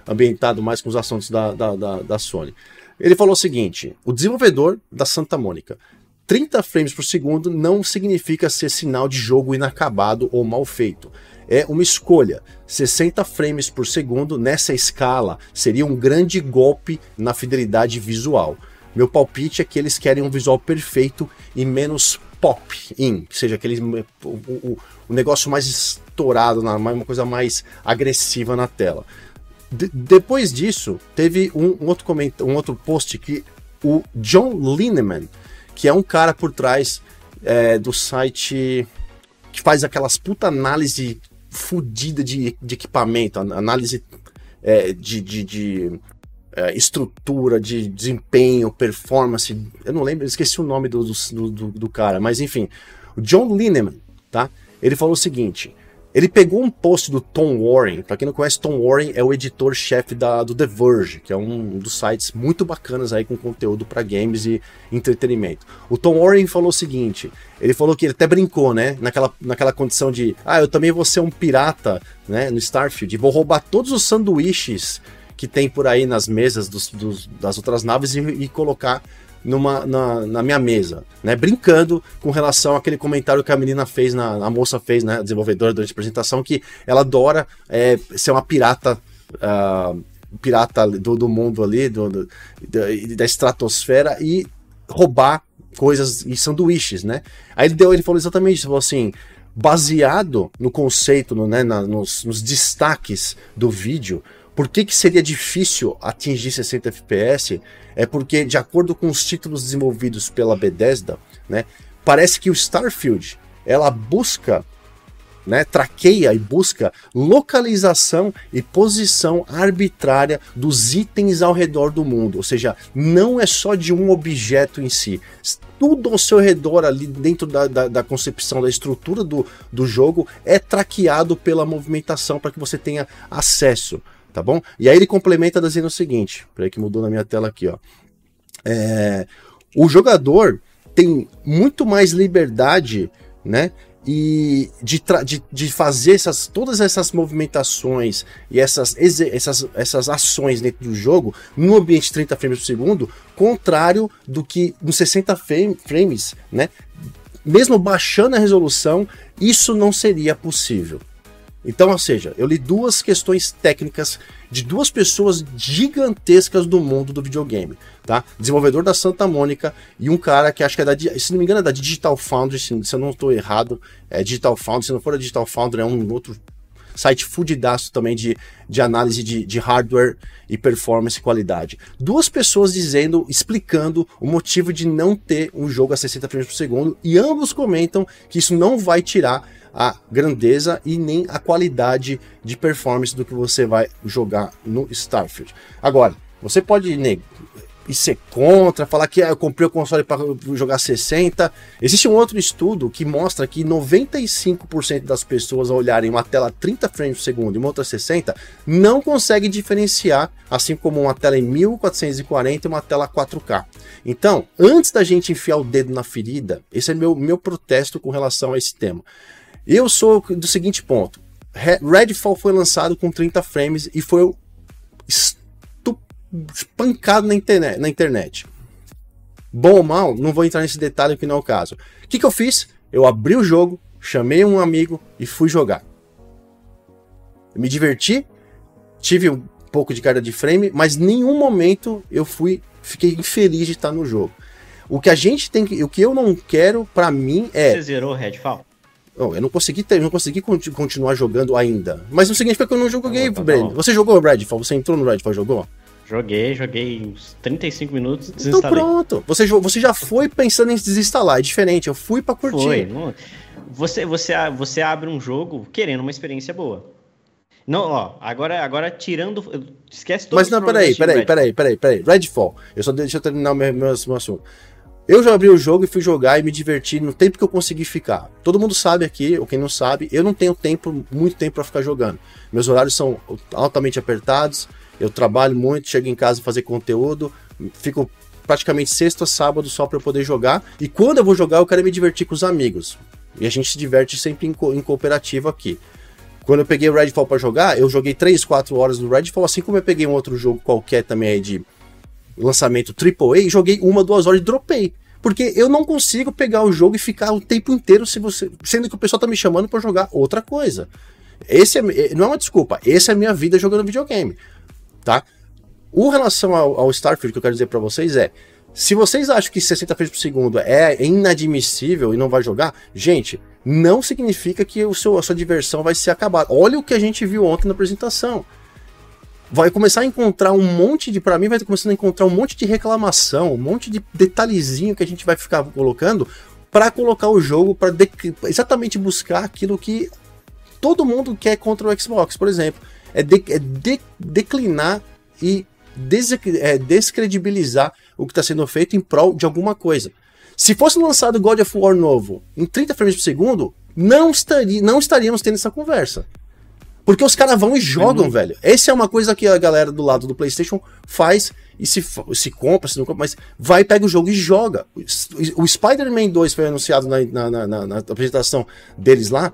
ambientado mais com os assuntos da, da, da, da Sony. Ele falou o seguinte: o desenvolvedor da Santa Mônica 30 frames por segundo não significa ser sinal de jogo inacabado ou mal feito. É uma escolha. 60 frames por segundo nessa escala seria um grande golpe na fidelidade visual. Meu palpite é que eles querem um visual perfeito e menos pop-in, que seja aquele o, o, o, negócio mais estourado, uma coisa mais agressiva na tela. De, depois disso, teve um, um outro um outro post que o John Lineman, que é um cara por trás é, do site que faz aquelas puta análise fodida de, de equipamento, análise é, de, de, de estrutura, de desempenho, performance. Eu não lembro, esqueci o nome do, do, do, do cara, mas enfim. O John Lineman, tá? Ele falou o seguinte: ele pegou um post do Tom Warren. Para quem não conhece, Tom Warren é o editor-chefe do The Verge, que é um dos sites muito bacanas aí com conteúdo para games e entretenimento. O Tom Warren falou o seguinte: ele falou que ele até brincou, né? Naquela, naquela condição de, ah, eu também vou ser um pirata, né? No Starfield, vou roubar todos os sanduíches que tem por aí nas mesas dos, dos, das outras naves e, e colocar numa, na, na, minha mesa, né? Brincando com relação àquele comentário que a menina fez, na, a moça fez, né? A desenvolvedora durante a apresentação, que ela adora é, ser uma pirata. Uh, pirata do, do mundo ali, do, do, da estratosfera e roubar coisas e sanduíches, né? Aí ele deu, ele falou exatamente isso, falou assim, baseado no conceito, no, né, na, nos, nos, destaques do vídeo, por que, que seria difícil atingir 60 FPS? É porque, de acordo com os títulos desenvolvidos pela Bethesda, né, parece que o Starfield ela busca, né, traqueia e busca localização e posição arbitrária dos itens ao redor do mundo. Ou seja, não é só de um objeto em si. Tudo ao seu redor, ali dentro da, da, da concepção, da estrutura do, do jogo, é traqueado pela movimentação para que você tenha acesso tá bom? E aí ele complementa dizendo o seguinte, peraí que mudou na minha tela aqui, ó. É, o jogador tem muito mais liberdade, né? E de, de, de fazer essas, todas essas movimentações e essas, essas, essas ações dentro do jogo no ambiente 30 frames por segundo, contrário do que nos 60 frames, né? Mesmo baixando a resolução, isso não seria possível. Então, ou seja, eu li duas questões técnicas de duas pessoas gigantescas do mundo do videogame, tá? Desenvolvedor da Santa Mônica e um cara que acho que é da, se não me engano, é da Digital Foundry, se, eu não estou errado, é Digital Foundry, se não for a Digital Foundry, é um outro site fudidaço também de, de análise de, de hardware e performance e qualidade. Duas pessoas dizendo, explicando o motivo de não ter um jogo a 60 frames por segundo, e ambos comentam que isso não vai tirar a grandeza e nem a qualidade de performance do que você vai jogar no Starfield. Agora, você pode e ser contra, falar que ah, eu comprei o console para jogar 60. Existe um outro estudo que mostra que 95% das pessoas ao olharem uma tela 30 frames por segundo e uma outra 60 não consegue diferenciar, assim como uma tela em 1440 e uma tela 4K. Então, antes da gente enfiar o dedo na ferida, esse é meu, meu protesto com relação a esse tema. Eu sou do seguinte ponto: Redfall foi lançado com 30 frames e foi espancado na internet, na internet. Bom ou mal, não vou entrar nesse detalhe que não é o caso. O que, que eu fiz? Eu abri o jogo, chamei um amigo e fui jogar. Eu me diverti, tive um pouco de carga de frame, mas nenhum momento eu fui fiquei infeliz de estar no jogo. O que a gente tem que, o que eu não quero para mim é Você zerou Redfall? Não, eu não consegui ter, não consegui continuar jogando ainda. Mas não significa que eu não joguei, tá Breno. Tá você jogou Redfall? Você entrou no Redfall, jogou? Joguei, joguei uns 35 minutos, então desinstalei. Então pronto. Você, você já foi pensando em desinstalar, é diferente. Eu fui para curtir. Foi. Você, você, você abre um jogo querendo uma experiência boa. Não, ó, agora, agora tirando. Esquece todo Mas não, peraí, peraí, peraí, peraí, peraí. Redfall. Eu só deixa eu terminar o meu, meu, meu assunto. Eu já abri o jogo e fui jogar e me diverti no tempo que eu consegui ficar. Todo mundo sabe aqui, ou quem não sabe, eu não tenho tempo, muito tempo para ficar jogando. Meus horários são altamente apertados, eu trabalho muito, chego em casa fazer conteúdo, fico praticamente sexta sábado só para eu poder jogar. E quando eu vou jogar, eu quero me divertir com os amigos. E a gente se diverte sempre em, co em cooperativo aqui. Quando eu peguei o Redfall para jogar, eu joguei 3, 4 horas do Redfall, assim como eu peguei um outro jogo qualquer também aí de lançamento AAA joguei uma, duas horas e dropei. Porque eu não consigo pegar o jogo e ficar o tempo inteiro se você, sendo que o pessoal tá me chamando para jogar outra coisa. Esse é, não é uma desculpa, essa é a minha vida jogando videogame, tá? O relação ao, ao Starfield que eu quero dizer para vocês é, se vocês acham que 60 frames por segundo é inadmissível e não vai jogar, gente, não significa que o seu, a sua diversão vai ser acabada. Olha o que a gente viu ontem na apresentação vai começar a encontrar um monte de, para mim, vai começando a encontrar um monte de reclamação, um monte de detalhezinho que a gente vai ficar colocando para colocar o jogo para exatamente buscar aquilo que todo mundo quer contra o Xbox, por exemplo, é, de, é de, declinar e des, é, descredibilizar o que está sendo feito em prol de alguma coisa. Se fosse lançado God of War novo em 30 frames por segundo, não, estaria, não estaríamos tendo essa conversa. Porque os caras vão e jogam, uhum. velho. Essa é uma coisa que a galera do lado do PlayStation faz e se, se compra, se não compra, mas vai, pega o jogo e joga. O Spider-Man 2 foi anunciado na, na, na, na, apresentação deles lá.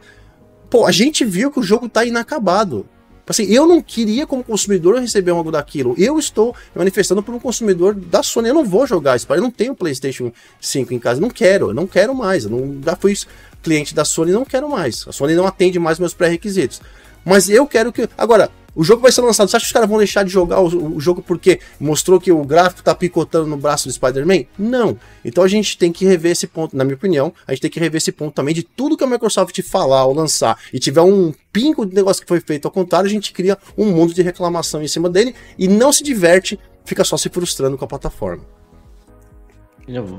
Pô, a gente viu que o jogo tá inacabado. Assim, eu não queria, como consumidor, receber algo daquilo. Eu estou manifestando por um consumidor da Sony. Eu não vou jogar Spider, eu não tenho PlayStation 5 em casa. Não quero, eu não quero mais. Eu não, já fui cliente da Sony não quero mais. A Sony não atende mais meus pré-requisitos. Mas eu quero que. Agora, o jogo vai ser lançado. Você acha que os caras vão deixar de jogar o, o, jogo porque mostrou que o gráfico tá picotando no braço do Spider-Man? Não. Então a gente tem que rever esse ponto, na minha opinião, a gente tem que rever esse ponto também de tudo que a Microsoft falar ou lançar e tiver um pingo de negócio que foi feito ao contrário, a gente cria um mundo de reclamação em cima dele e não se diverte, fica só se frustrando com a plataforma.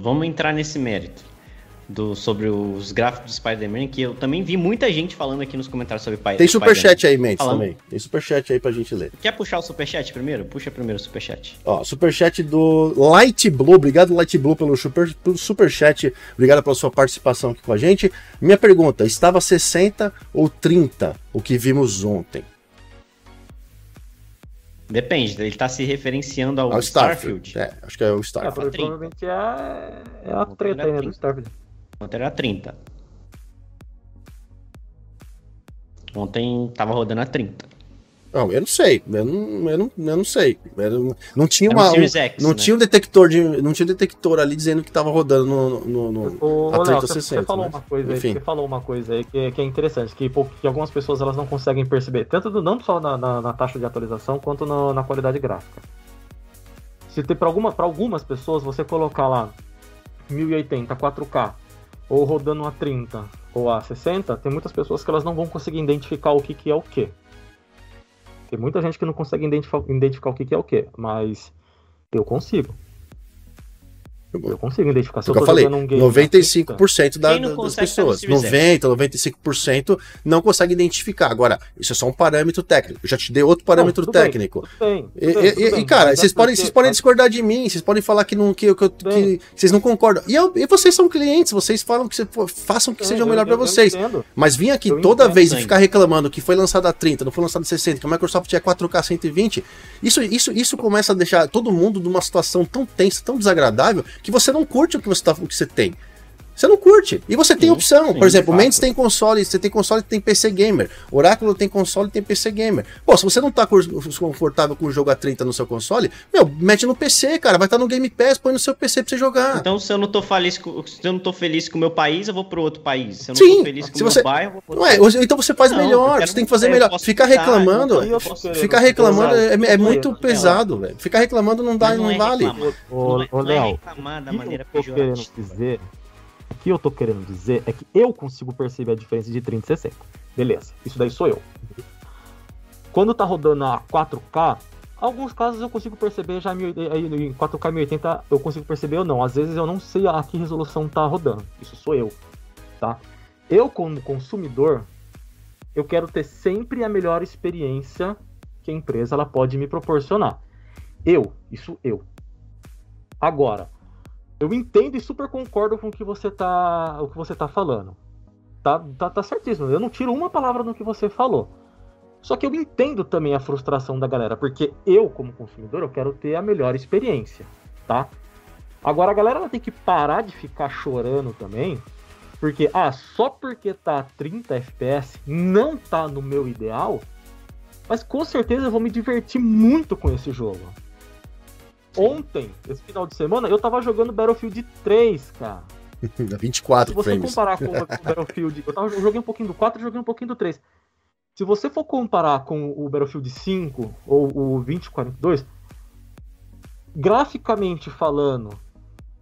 Vamos entrar nesse mérito do, sobre os gráficos do Spider-Man, que eu também vi muita gente falando aqui nos comentários sobre Spider-Man. Tem superchat aí, Mendes, falando... também. Tem superchat aí pra gente ler. Quer puxar o superchat primeiro? Puxa primeiro o superchat. Ó, superchat do Light Blue. Obrigado, Light Blue, pelo, super, pelo superchat. Obrigado pela sua participação aqui com a gente. Minha pergunta, estava 60 ou 30 o que vimos ontem? Depende, ele está se referenciando ao, ao Starfield. Starfield. É, acho que é o Starfield. É, provavelmente é, é a treta aí, né, do Starfield. Ontem era 30. Ontem tava rodando a 30. Não, eu não sei. Eu não, eu não, eu não sei. Eu não, tinha uma. Um, X, não né? tinha um detector de. Não tinha um detector ali dizendo que tava rodando no, no, no o, a 30 você, 60, você falou né? uma coisa Enfim. aí, você falou uma coisa aí que, que é interessante, que, que algumas pessoas elas não conseguem perceber, tanto do, não só na, na, na, taxa de atualização, quanto no, na qualidade gráfica. Se para alguma, algumas pessoas você colocar lá 1080, 4K, ou rodando a 30 ou a 60, tem muitas pessoas que elas não vão conseguir identificar o que, que é o que. Tem muita gente que não consegue identificar, identificar o que, que é o que, mas eu consigo. Eu consigo identificar. Se eu, eu falei, um 95% da, das pessoas. 90, 95% não consegue identificar. Agora, isso é só um parâmetro técnico. Eu já te dei outro parâmetro não, técnico. Bem, bem, e, e, e, cara, vocês podem, vocês podem discordar de mim, vocês podem falar que, não, que, que, que vocês não concordam. E, eu, e, vocês são clientes, vocês falam que você, façam que seja melhor para vocês. Mas vir aqui toda vez e ficar reclamando que foi lançado a 30, não foi lançado a 60, que a Microsoft é 4K 120, isso, isso, isso começa a deixar todo mundo numa situação tão tensa, tão desagradável, que você não curte o que você, tá, o que você tem. Você não curte. E você tem opção. Sim, Por exemplo, o Mendes tem console, você tem console e tem PC gamer. Oráculo tem console e tem PC gamer. Pô, se você não tá confortável com o jogo a 30 no seu console, meu, mete no PC, cara. Vai estar tá no Game Pass, põe no seu PC pra você jogar. Então, se eu não tô feliz com, se eu não tô feliz com o meu país, eu vou pro outro país. Se eu não Sim, tô feliz com o meu bairro, eu vou pro outro é, Então você faz não, melhor, você tem que fazer melhor. Ficar reclamando, ficar reclamando é, é, muito pesado, velho. Ficar reclamando não dá, não, é vale. Ô, é Léo, da maneira pejorativa que eu tô querendo dizer é que eu consigo perceber a diferença de 30 e 60. Beleza, isso daí sou eu. Quando tá rodando a 4K, alguns casos eu consigo perceber já em 4K 1080 eu consigo perceber ou não. Às vezes eu não sei a que resolução tá rodando. Isso sou eu, tá? Eu como consumidor, eu quero ter sempre a melhor experiência que a empresa ela pode me proporcionar. Eu, isso eu. Agora, eu entendo e super concordo com o que você tá, o que você tá falando. Tá, tá, tá certíssimo. Eu não tiro uma palavra do que você falou. Só que eu entendo também a frustração da galera, porque eu, como consumidor, eu quero ter a melhor experiência, tá? Agora a galera tem que parar de ficar chorando também, porque, ah, só porque tá 30 FPS não tá no meu ideal, mas com certeza eu vou me divertir muito com esse jogo. Ontem, esse final de semana, eu tava jogando Battlefield 3, cara. 24 Se você frames. comparar com o Battlefield. Eu, tava, eu joguei um pouquinho do 4 e joguei um pouquinho do 3. Se você for comparar com o Battlefield 5 ou o 2042, graficamente falando,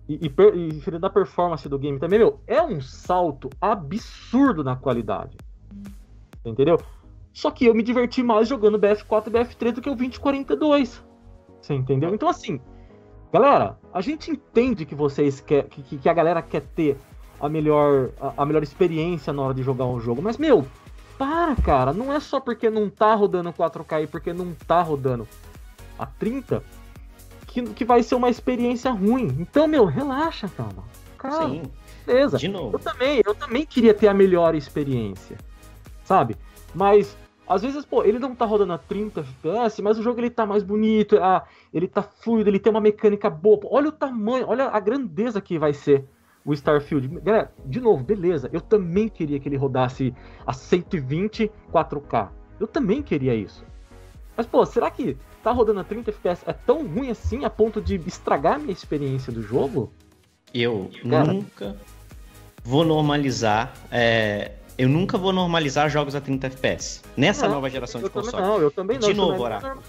e, e, e da performance do game também, meu, é um salto absurdo na qualidade. Entendeu? Só que eu me diverti mais jogando BF4 e BF3 do que o 2042. Você entendeu? Então, assim, galera, a gente entende que vocês quer, que, que a galera quer ter a melhor, a, a melhor experiência na hora de jogar um jogo, mas, meu, para, cara, não é só porque não tá rodando 4K e porque não tá rodando a 30 que, que vai ser uma experiência ruim. Então, meu, relaxa, calma. Calma. Sim. Beleza. De novo. Eu também, eu também queria ter a melhor experiência. Sabe? Mas às vezes, pô, ele não tá rodando a 30 FPS, mas o jogo ele tá mais bonito, ah, ele tá fluido, ele tem uma mecânica boa. Pô, olha o tamanho, olha a grandeza que vai ser o Starfield. Galera, de novo, beleza, eu também queria que ele rodasse a 120 4K. Eu também queria isso. Mas, pô, será que tá rodando a 30 FPS é tão ruim assim a ponto de estragar a minha experiência do jogo? Eu Cara, nunca vou normalizar é, eu nunca vou normalizar jogos a 30 FPS. Nessa não, nova geração de console. Não, eu também não. De novo, Oráculo.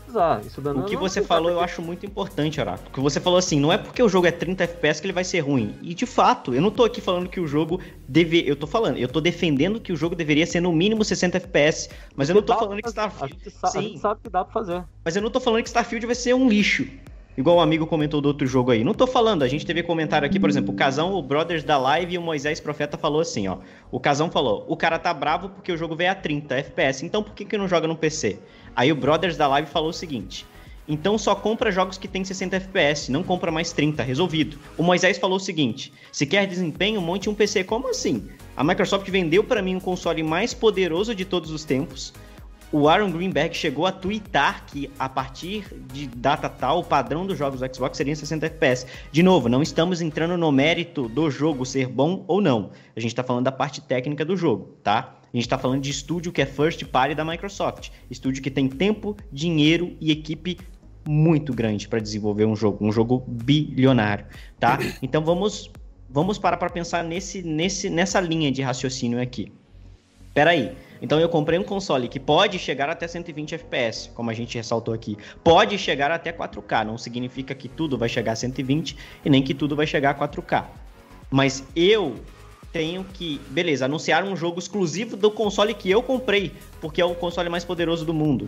O que você falou eu acho muito importante, Oráculo. O que você falou assim, não é porque o jogo é 30 FPS que ele vai ser ruim. E de fato, eu não tô aqui falando que o jogo deve. Eu tô falando, eu tô defendendo que o jogo deveria ser no mínimo 60 FPS. Mas eu não tô falando que Starfield. A gente, sabe, Sim. a gente sabe que dá pra fazer. Mas eu não tô falando que Starfield vai ser um lixo. Igual o amigo comentou do outro jogo aí. Não tô falando, a gente teve comentário aqui, por exemplo, o Casão, o Brothers da Live e o Moisés Profeta falou assim, ó. O Casão falou: "O cara tá bravo porque o jogo veio a 30 FPS, então por que que não joga no PC?" Aí o Brothers da Live falou o seguinte: então só compra jogos que tem 60 FPS, não compra mais 30, resolvido. O Moisés falou o seguinte: se quer desempenho, monte um PC. Como assim? A Microsoft vendeu para mim um console mais poderoso de todos os tempos o Aaron Greenberg chegou a twittar que a partir de data tal, o padrão dos jogos do Xbox seria em 60 FPS. De novo, não estamos entrando no mérito do jogo ser bom ou não. A gente está falando da parte técnica do jogo, tá? A gente está falando de estúdio que é first party da Microsoft. Estúdio que tem tempo, dinheiro e equipe muito grande para desenvolver um jogo, um jogo bilionário, tá? Então vamos vamos parar para pensar nesse, nesse, nessa linha de raciocínio aqui. Peraí. aí então eu comprei um console que pode chegar até 120 FPS, como a gente ressaltou aqui. Pode chegar até 4K, não significa que tudo vai chegar a 120 e nem que tudo vai chegar a 4K. Mas eu tenho que, beleza, anunciar um jogo exclusivo do console que eu comprei, porque é o console mais poderoso do mundo.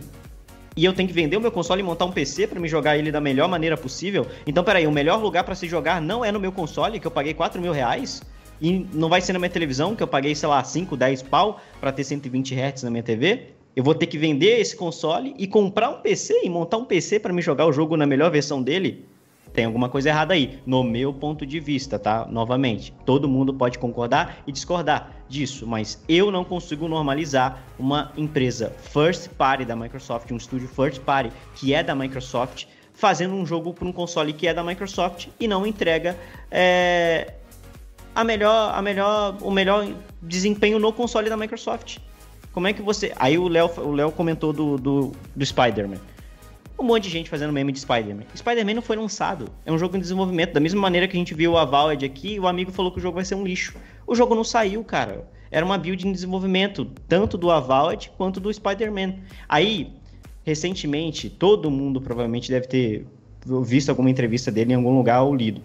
E eu tenho que vender o meu console e montar um PC para me jogar ele da melhor maneira possível. Então, peraí, o melhor lugar para se jogar não é no meu console, que eu paguei 4 mil reais? E não vai ser na minha televisão, que eu paguei, sei lá, 5, 10 pau para ter 120 Hz na minha TV. Eu vou ter que vender esse console e comprar um PC e montar um PC para me jogar o jogo na melhor versão dele. Tem alguma coisa errada aí, no meu ponto de vista, tá? Novamente, todo mundo pode concordar e discordar disso, mas eu não consigo normalizar uma empresa first party da Microsoft, um estúdio first party que é da Microsoft, fazendo um jogo para um console que é da Microsoft e não entrega é, a melhor, a melhor, o melhor desempenho no console da Microsoft. Como é que você. Aí o Léo o Léo comentou do, do, do Spider-Man. Um monte de gente fazendo meme de Spider-Man. Spider-Man não foi lançado. É um jogo em desenvolvimento. Da mesma maneira que a gente viu a Valve aqui, o amigo falou que o jogo vai ser um lixo. O jogo não saiu, cara. Era uma build em desenvolvimento, tanto do Avowed quanto do Spider-Man. Aí, recentemente, todo mundo provavelmente deve ter visto alguma entrevista dele em algum lugar ou lido.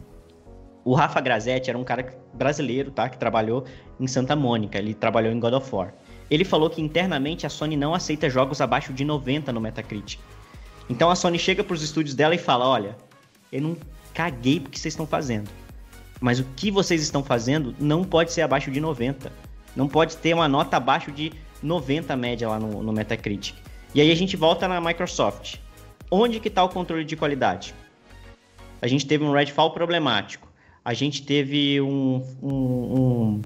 O Rafa Grazetti era um cara brasileiro, tá? Que trabalhou em Santa Mônica. Ele trabalhou em God of War. Ele falou que internamente a Sony não aceita jogos abaixo de 90 no Metacritic. Então a Sony chega para os estúdios dela e fala: Olha, eu não caguei porque vocês estão fazendo. Mas o que vocês estão fazendo não pode ser abaixo de 90. Não pode ter uma nota abaixo de 90 média lá no, no Metacritic. E aí a gente volta na Microsoft. Onde que está o controle de qualidade? A gente teve um Redfall problemático a gente teve um, um, um,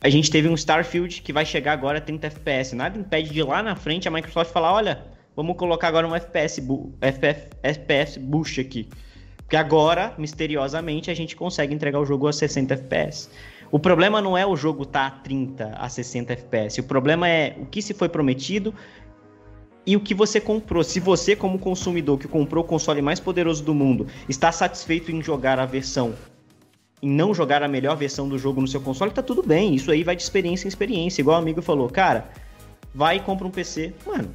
a gente teve um Starfield que vai chegar agora a 30 FPS. Nada impede de lá na frente a Microsoft falar, olha, vamos colocar agora um FPS, FF, FPS boost aqui. Porque agora, misteriosamente, a gente consegue entregar o jogo a 60 FPS. O problema não é o jogo estar tá a 30 a 60 FPS. O problema é o que se foi prometido e o que você comprou. Se você, como consumidor que comprou o console mais poderoso do mundo, está satisfeito em jogar a versão, em não jogar a melhor versão do jogo no seu console, tá tudo bem. Isso aí vai de experiência em experiência. Igual o amigo falou, cara, vai e compra um PC. Mano,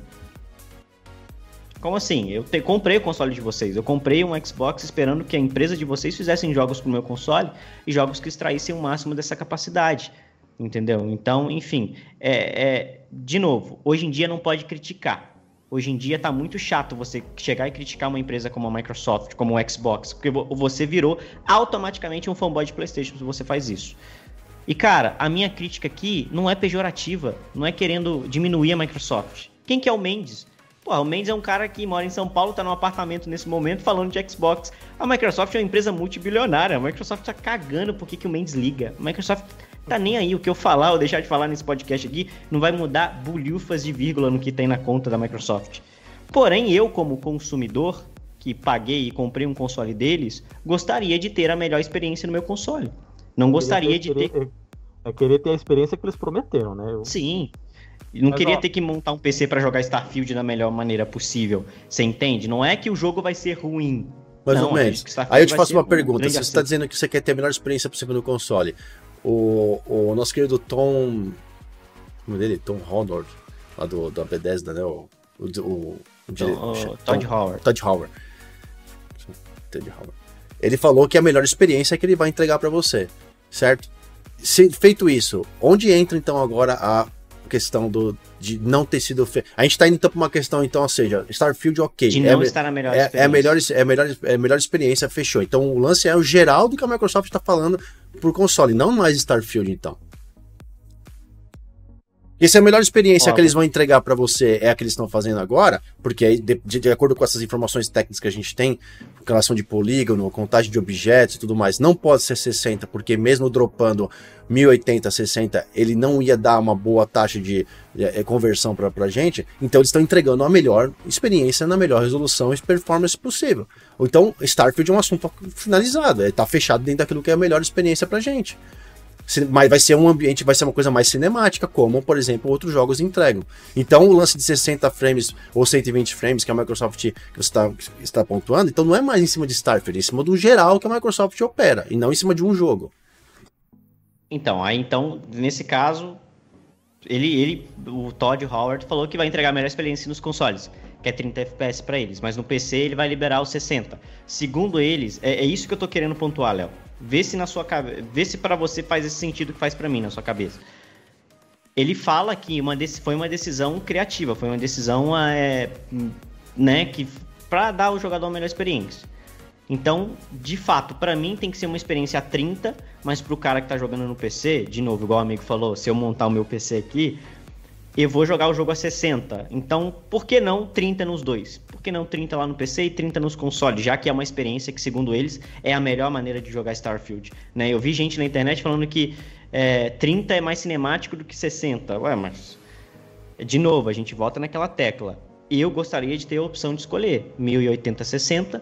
como assim? Eu te, comprei o console de vocês. Eu comprei um Xbox esperando que a empresa de vocês fizessem jogos pro meu console e jogos que extraíssem o máximo dessa capacidade. Entendeu? Então, enfim, é, é, de novo, hoje em dia não pode criticar. Hoje em dia tá muito chato você chegar e criticar uma empresa como a Microsoft, como o Xbox, porque você virou automaticamente um fanboy de PlayStation se você faz isso. E cara, a minha crítica aqui não é pejorativa, não é querendo diminuir a Microsoft. Quem que é o Mendes? Pô, o Mendes é um cara que mora em São Paulo, tá num apartamento nesse momento falando de Xbox. A Microsoft é uma empresa multibilionária. A Microsoft tá cagando por que, que o Mendes liga. A Microsoft tá nem aí. O que eu falar ou deixar de falar nesse podcast aqui não vai mudar bulhufas de vírgula no que tem na conta da Microsoft. Porém, eu, como consumidor, que paguei e comprei um console deles, gostaria de ter a melhor experiência no meu console. Não gostaria de ter. É, é querer ter a experiência que eles prometeram, né? Eu... Sim. Não Mas, queria ó, ter que montar um PC para jogar Starfield da melhor maneira possível. Você entende? Não é que o jogo vai ser ruim. Mais ou menos. Aí eu te faço uma pergunta. Você está dizendo que você quer ter a melhor experiência possível no console, o, o nosso querido Tom. Como é dele? Tom Howard, lá do, da Bethesda, né? O, o, o, o Tom, Todd Howard. Todd Howard. Todd Howard. Ele falou que a melhor experiência é que ele vai entregar para você, certo? Se, feito isso, onde entra então agora a questão do, de não ter sido feito. A gente tá indo então pra uma questão, então, ou seja, Starfield, ok. De não é, estar na melhor é, experiência. É a melhor, é, melhor, é a melhor experiência, fechou. Então o lance é o geral do que a Microsoft tá falando por console, não mais Starfield, então. E se a melhor experiência que eles vão entregar para você é a que eles estão fazendo agora, porque de, de, de, acordo com essas informações técnicas que a gente tem, relação de polígono, contagem de objetos e tudo mais, não pode ser 60, porque mesmo dropando 1080, 60, ele não ia dar uma boa taxa de, de, de conversão para a gente, então eles estão entregando a melhor experiência na melhor resolução e performance possível. Então, Starfield é um assunto finalizado, está fechado dentro daquilo que é a melhor experiência para gente mas vai ser um ambiente, vai ser uma coisa mais cinemática, como, por exemplo, outros jogos entregam. Então, o lance de 60 frames ou 120 frames que a Microsoft que você está, está pontuando, então não é mais em cima de Starfield, é em cima do geral que a Microsoft opera, e não em cima de um jogo. Então, aí então, nesse caso, ele, ele o Todd Howard falou que vai entregar a melhor experiência nos consoles, que é 30 FPS para eles, mas no PC ele vai liberar os 60. Segundo eles, é, é isso que eu tô querendo pontuar, Léo. Vê se na sua cabeça, vê se para você faz esse sentido que faz para mim na sua cabeça. Ele fala que uma foi uma decisão criativa, foi uma decisão é, né, que para dar ao jogador a melhor experiência. Então, de fato, para mim tem que ser uma experiência a 30, mas pro cara que tá jogando no PC, de novo, igual o amigo falou, se eu montar o meu PC aqui, eu vou jogar o jogo a 60. Então, por que não 30 nos dois? Por que não 30 lá no PC e 30 nos consoles? Já que é uma experiência que, segundo eles, é a melhor maneira de jogar Starfield. Né? Eu vi gente na internet falando que é, 30 é mais cinemático do que 60. Ué, mas. De novo, a gente volta naquela tecla. Eu gostaria de ter a opção de escolher 1080-60.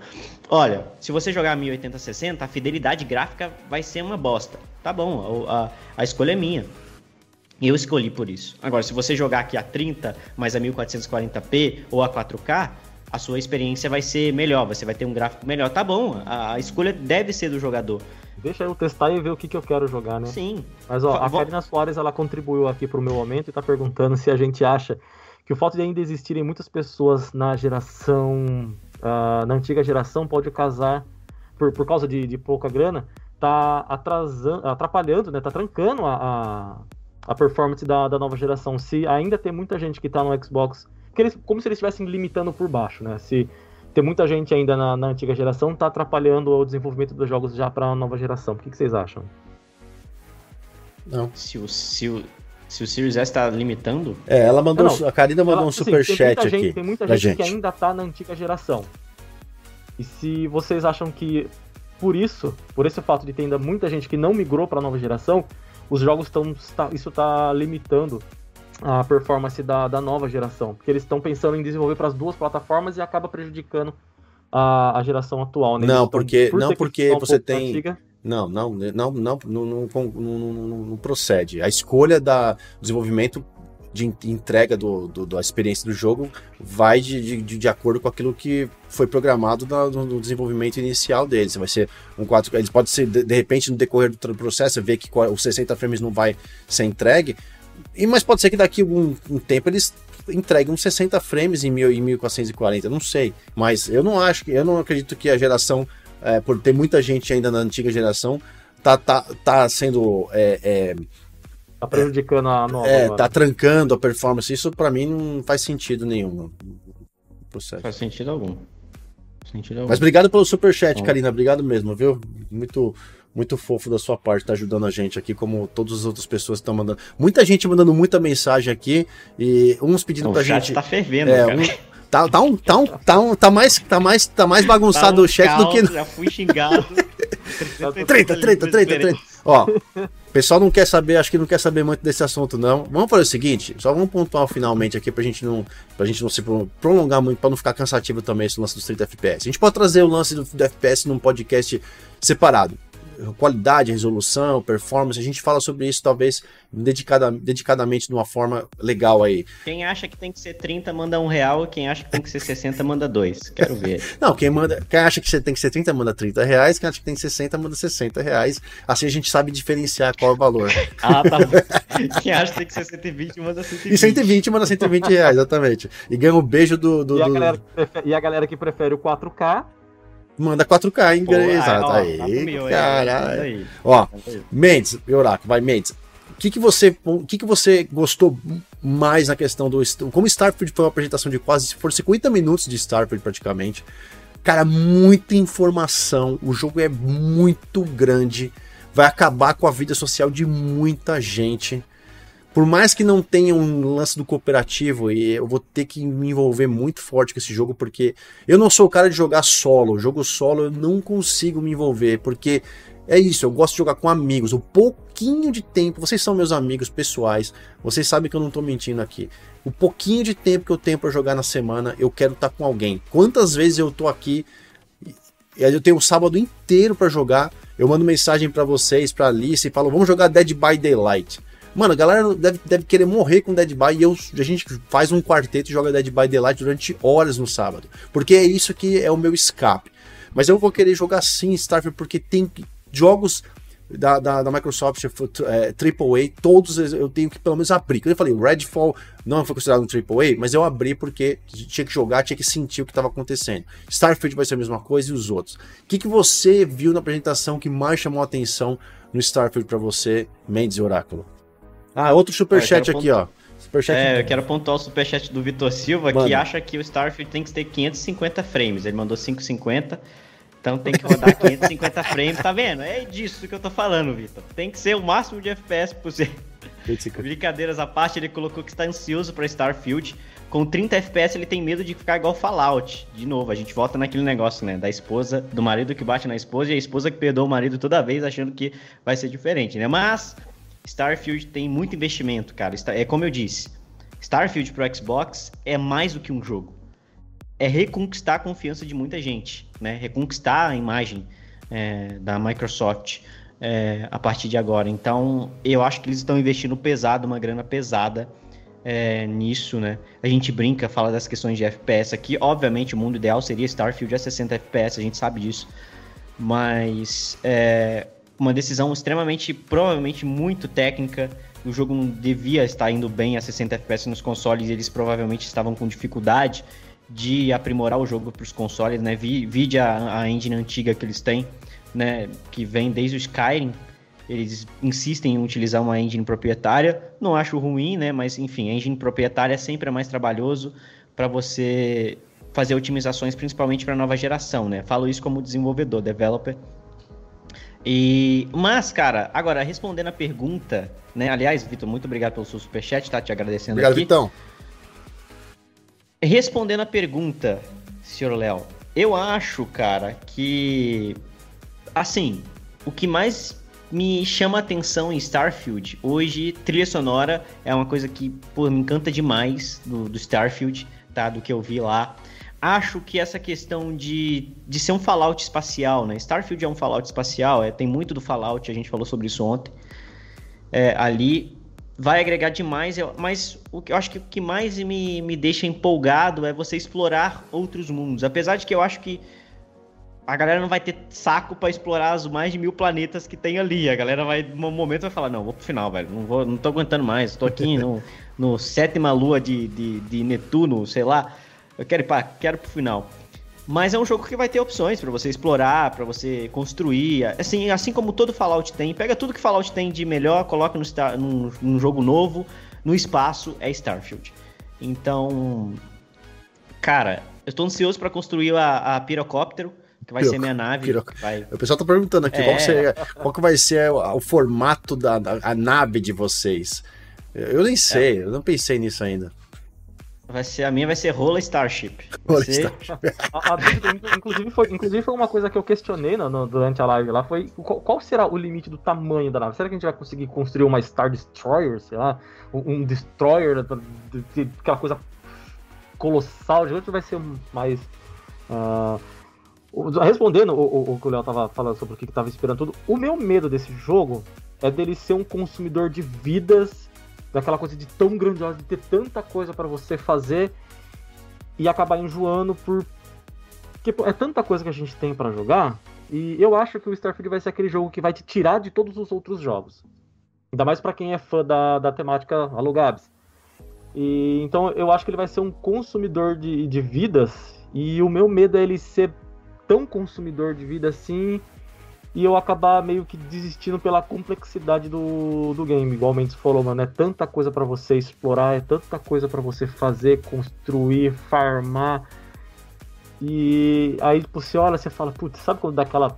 Olha, se você jogar 1080-60, a fidelidade gráfica vai ser uma bosta. Tá bom, a, a, a escolha é minha. Eu escolhi por isso. Agora, se você jogar aqui a 30, mais a 1440p ou a 4K, a sua experiência vai ser melhor, você vai ter um gráfico melhor. Tá bom, a, a escolha deve ser do jogador. Deixa eu testar e ver o que, que eu quero jogar, né? Sim. Mas ó, a Karina Soares ela contribuiu aqui pro meu momento e tá perguntando se a gente acha que o fato de ainda existirem muitas pessoas na geração. Uh, na antiga geração pode causar, por, por causa de, de pouca grana, tá atrasando, atrapalhando, né? Tá trancando a, a a performance da, da nova geração. Se ainda tem muita gente que está no Xbox, que eles, como se eles estivessem limitando por baixo, né? Se tem muita gente ainda na, na antiga geração, está atrapalhando o desenvolvimento dos jogos já para a nova geração. O que, que, vocês acham? Não. Se o, se o, se o Series S está limitando? É, ela mandou. Não. A Karina mandou ela, um super assim, chat aqui. Tem muita gente, gente, que ainda está na antiga geração. E se vocês acham que por isso, por esse fato de ter ainda muita gente que não migrou para a nova geração, os jogos estão. Isso está limitando a performance da, da nova geração. Porque eles estão pensando em desenvolver para as duas plataformas e acaba prejudicando a, a geração atual. Né? Não, porque, por não porque você tem. Antiga, não, não, não, não, não, não, não, não, procede. A escolha da desenvolvimento de entrega do, do, da experiência do jogo vai de, de, de acordo com aquilo que foi programado no, no, desenvolvimento inicial deles. Vai ser um 4 Eles podem ser, de, de, repente, no decorrer do processo, ver que os 60 frames não vai ser entregue. E, mas pode ser que daqui um, um tempo eles entreguem uns 60 frames em, mil, em 1440, não sei. Mas eu não acho, eu não acredito que a geração, é, por ter muita gente ainda na antiga geração, tá, tá, tá sendo. É, é, Tá prejudicando a nova. É, agora. tá trancando a performance. Isso para mim não faz sentido nenhum. Processo. Faz sentido algum. Sentido algum. Mas obrigado pelo superchat, Karina. Obrigado mesmo, viu? Muito, muito fofo da sua parte, tá ajudando a gente aqui, como todas as outras pessoas estão mandando. Muita gente mandando muita mensagem aqui e uns pedindo o pra gente. tá fervendo, é, cara. Um, tá, tá, um, tá, um, tá, um, tá, mais, tá, mais, tá mais bagunçado tá um o chat do que. Já fui xingado. treta, treta, treta, treta. Ó, o pessoal não quer saber, acho que não quer saber muito desse assunto, não. Vamos fazer o seguinte, só vamos pontuar finalmente aqui pra gente não, pra gente não se prolongar muito, pra não ficar cansativo também esse lance dos 30 FPS. A gente pode trazer o lance do, do FPS num podcast separado qualidade, resolução, performance, a gente fala sobre isso talvez dedicada, dedicadamente de uma forma legal aí. Quem acha que tem que ser 30 manda um real, quem acha que tem que ser 60 manda dois. Quero ver. Não, quem manda, quem acha que tem que ser 30 manda 30 reais, quem acha que tem que ser 60 manda 60 reais. Assim a gente sabe diferenciar qual é o valor. ah, tá bom. Quem acha que tem que ser 120 manda 120. E 120 manda 120 reais, exatamente. E ganha o um beijo do. do, e, a do... Prefere, e a galera que prefere o 4K Manda 4K, hein? Pô, Exato. Aí, aí caralho. Ó, Mendes, Oraco, vai, Mendes. O que, que você, o que, que você gostou mais na questão do. Como Starfield foi uma apresentação de quase. Foram 50 minutos de Starfield praticamente. Cara, muita informação. O jogo é muito grande. Vai acabar com a vida social de muita gente por mais que não tenha um lance do cooperativo, e eu vou ter que me envolver muito forte com esse jogo, porque eu não sou o cara de jogar solo. Jogo solo eu não consigo me envolver, porque é isso, eu gosto de jogar com amigos. O pouquinho de tempo, vocês são meus amigos pessoais, vocês sabem que eu não tô mentindo aqui. O pouquinho de tempo que eu tenho para jogar na semana, eu quero estar tá com alguém. Quantas vezes eu tô aqui eu tenho o sábado inteiro para jogar, eu mando mensagem para vocês, para Alice e falo: "Vamos jogar Dead by Daylight". Mano, a galera deve, deve querer morrer com Dead by e eu, a gente faz um quarteto e joga Dead by Daylight durante horas no sábado. Porque é isso que é o meu escape. Mas eu vou querer jogar sim Starfield porque tem jogos da, da, da, Microsoft é, AAA, todos eu tenho que pelo menos abrir. Eu falei, Redfall não foi considerado um AAA, mas eu abri porque tinha que jogar, tinha que sentir o que estava acontecendo. Starfield vai ser a mesma coisa e os outros. O que, que você viu na apresentação que mais chamou a atenção no Starfield para você, Mendes e Oráculo? Ah, outro superchat aqui, ó. Superchat é, eu quero pontuar o superchat do Vitor Silva, Mano. que acha que o Starfield tem que ter 550 frames. Ele mandou 550, então tem que rodar 550 frames. Tá vendo? É disso que eu tô falando, Vitor. Tem que ser o máximo de FPS possível. Brincadeiras à parte, ele colocou que está ansioso para Starfield. Com 30 FPS ele tem medo de ficar igual Fallout. De novo, a gente volta naquele negócio, né? Da esposa, do marido que bate na esposa e a esposa que perdoa o marido toda vez achando que vai ser diferente, né? Mas Starfield tem muito investimento, cara. É como eu disse, Starfield pro Xbox é mais do que um jogo. É reconquistar a confiança de muita gente, né? Reconquistar a imagem é, da Microsoft é, a partir de agora. Então, eu acho que eles estão investindo pesado, uma grana pesada é, nisso, né? A gente brinca, fala das questões de FPS aqui. Obviamente, o mundo ideal seria Starfield a 60 FPS, a gente sabe disso. Mas é, uma decisão extremamente, provavelmente muito técnica. O jogo não devia estar indo bem a 60 FPS nos consoles e eles provavelmente estavam com dificuldade de aprimorar o jogo para os consoles, né? Vide a, a engine antiga que eles têm, né? Que vem desde o Skyrim. Eles insistem em utilizar uma engine proprietária. Não acho ruim, né? Mas enfim, a engine proprietária sempre é mais trabalhoso para você fazer otimizações, principalmente para a nova geração, né? Falo isso como desenvolvedor, developer e, mas, cara, agora, respondendo a pergunta, né? Aliás, Vitor, muito obrigado pelo seu superchat, tá? Te agradecendo obrigado, aqui. Obrigado, Vitão. Respondendo a pergunta, senhor Léo, eu acho, cara, que. Assim, o que mais me chama a atenção em Starfield, hoje, trilha sonora é uma coisa que, pô, me encanta demais do, do Starfield, tá? Do que eu vi lá acho que essa questão de, de ser um Fallout espacial, né? Starfield é um Fallout espacial, é, tem muito do Fallout, a gente falou sobre isso ontem. É, ali, vai agregar demais, mas o que eu acho que o que mais me, me deixa empolgado é você explorar outros mundos. Apesar de que eu acho que a galera não vai ter saco para explorar os mais de mil planetas que tem ali. A galera vai, no momento, vai falar: não, vou pro final, velho. Não, vou, não tô aguentando mais. Tô aqui no, no sétima lua de, de, de Netuno, sei lá. Eu quero ir pra, quero pro final. Mas é um jogo que vai ter opções para você explorar, para você construir. Assim, assim como todo Fallout tem. Pega tudo que Fallout tem de melhor, coloca no, num, num jogo novo, no espaço, é Starfield. Então, cara, eu estou ansioso para construir a, a Pirocóptero que vai ser minha nave. Vai... O pessoal tá perguntando aqui é. qual, qual que vai ser o, o formato da, da a nave de vocês. Eu nem sei, é. eu não pensei nisso ainda. Vai ser, a minha vai ser Rola Starship. Rola ser... Starship. a, a dúvida, inclusive, foi, inclusive, foi uma coisa que eu questionei no, no, durante a live lá, foi qual, qual, será o limite do tamanho da nave? Será que a gente vai conseguir construir uma Star Destroyer, sei lá? Um, um Destroyer, aquela coisa colossal, de outro vai ser mais... Uh, Respondendo o, o, o, que o Léo tava falando sobre o que, que tava esperando tudo, o meu medo desse jogo é dele ser um consumidor de vidas, daquela coisa de tão grandiosa, de ter tanta coisa para você fazer e acabar enjoando por. Porque é tanta coisa que a gente tem para jogar, e eu acho que o Starfield vai ser aquele jogo que vai te tirar de todos os outros jogos. Ainda mais para quem é fã da, da temática Alugabs. E então eu acho que ele vai ser um consumidor de, de vidas, e o meu medo é ele ser tão consumidor de vida assim e eu acabar meio que desistindo pela complexidade do, do game. Igualmente você falou, mano, é tanta coisa para você explorar, é tanta coisa para você fazer, construir, farmar. E aí você olha, você fala, putz, sabe quando dá aquela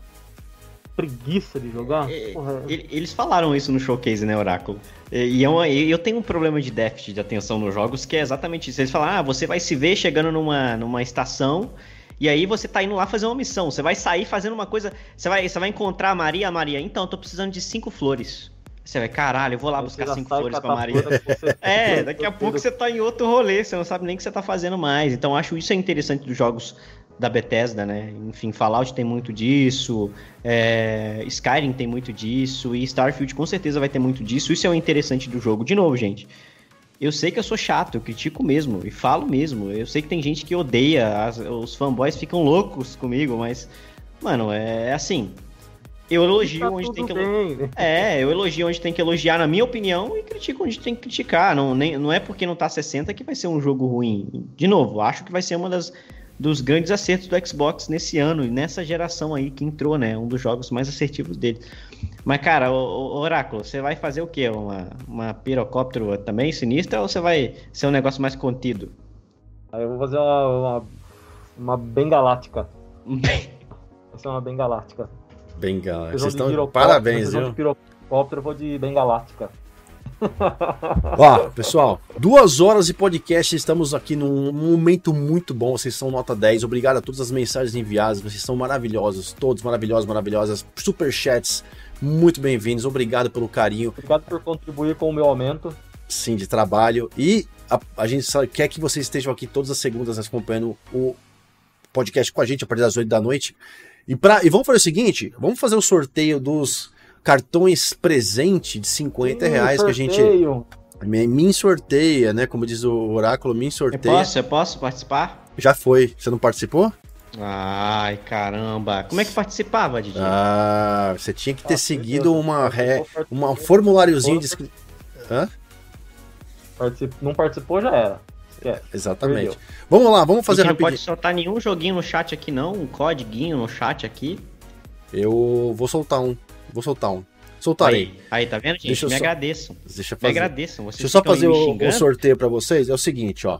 preguiça de jogar? É, Porra. Eles falaram isso no showcase, né, Oráculo? E é eu tenho um problema de déficit de atenção nos jogos que é exatamente isso. Eles falam, ah, você vai se ver chegando numa, numa estação e aí você tá indo lá fazer uma missão. Você vai sair fazendo uma coisa. Você vai, você vai encontrar a Maria, a Maria. Então, eu tô precisando de cinco flores. Você vai, caralho, eu vou lá buscar cinco flores pra Maria. é, daqui a pouco você tá em outro rolê, você não sabe nem o que você tá fazendo mais. Então, acho isso é interessante dos jogos da Bethesda, né? Enfim, Fallout tem muito disso, é... Skyrim tem muito disso, e Starfield com certeza vai ter muito disso. Isso é o interessante do jogo. De novo, gente. Eu sei que eu sou chato, eu critico mesmo e falo mesmo. Eu sei que tem gente que odeia, as, os fanboys ficam loucos comigo, mas, mano, é, é assim. Eu elogio tá onde tem que elogiar. É, eu elogio onde tem que elogiar, na minha opinião, e critico onde tem que criticar. Não, nem, não é porque não tá 60 que vai ser um jogo ruim. De novo, acho que vai ser uma das dos grandes acertos do Xbox nesse ano e nessa geração aí que entrou, né? Um dos jogos mais assertivos dele. Mas, cara, o, o Oráculo, você vai fazer o quê? Uma, uma pirocóptero também sinistra ou você vai ser um negócio mais contido? Eu vou fazer uma, uma, uma bengaláctica. vai ser uma bengalática. Bengalática. Vocês estão... Parabéns, viu? de pirocóptero, eu vou de bengalática. Ó, pessoal, duas horas de podcast, estamos aqui num momento muito bom, vocês são nota 10, obrigado a todas as mensagens enviadas, vocês são maravilhosos, todos maravilhosos, maravilhosas, super chats, muito bem-vindos, obrigado pelo carinho. Obrigado por contribuir com o meu aumento. Sim, de trabalho, e a, a gente quer que vocês estejam aqui todas as segundas acompanhando o podcast com a gente a partir das 8 da noite, e, pra, e vamos fazer o seguinte, vamos fazer o sorteio dos cartões presente de 50 Sim, reais sorteio. que a gente. Me sorteia, né? Como diz o oráculo, me sorteia. Eu posso, eu posso participar? Já foi. Você não participou? Ai, caramba. Como é que participava, Didi? Ah, você tinha que ter ah, seguido uma, ré, uma, um formuláriozinho de. Hã? Não participou, já era. Esquece. Exatamente. Perdeu. Vamos lá, vamos fazer rapidinho. Não pode soltar nenhum joguinho no chat aqui, não. Um codiguinho no chat aqui. Eu vou soltar um. Vou soltar um. Soltarei. Aí, aí tá vendo, gente? Deixa me só... agradeçam. Deixa eu fazer. Me agradeçam. Vocês Deixa eu só fazer o, o, sorteio para vocês. É o seguinte, ó.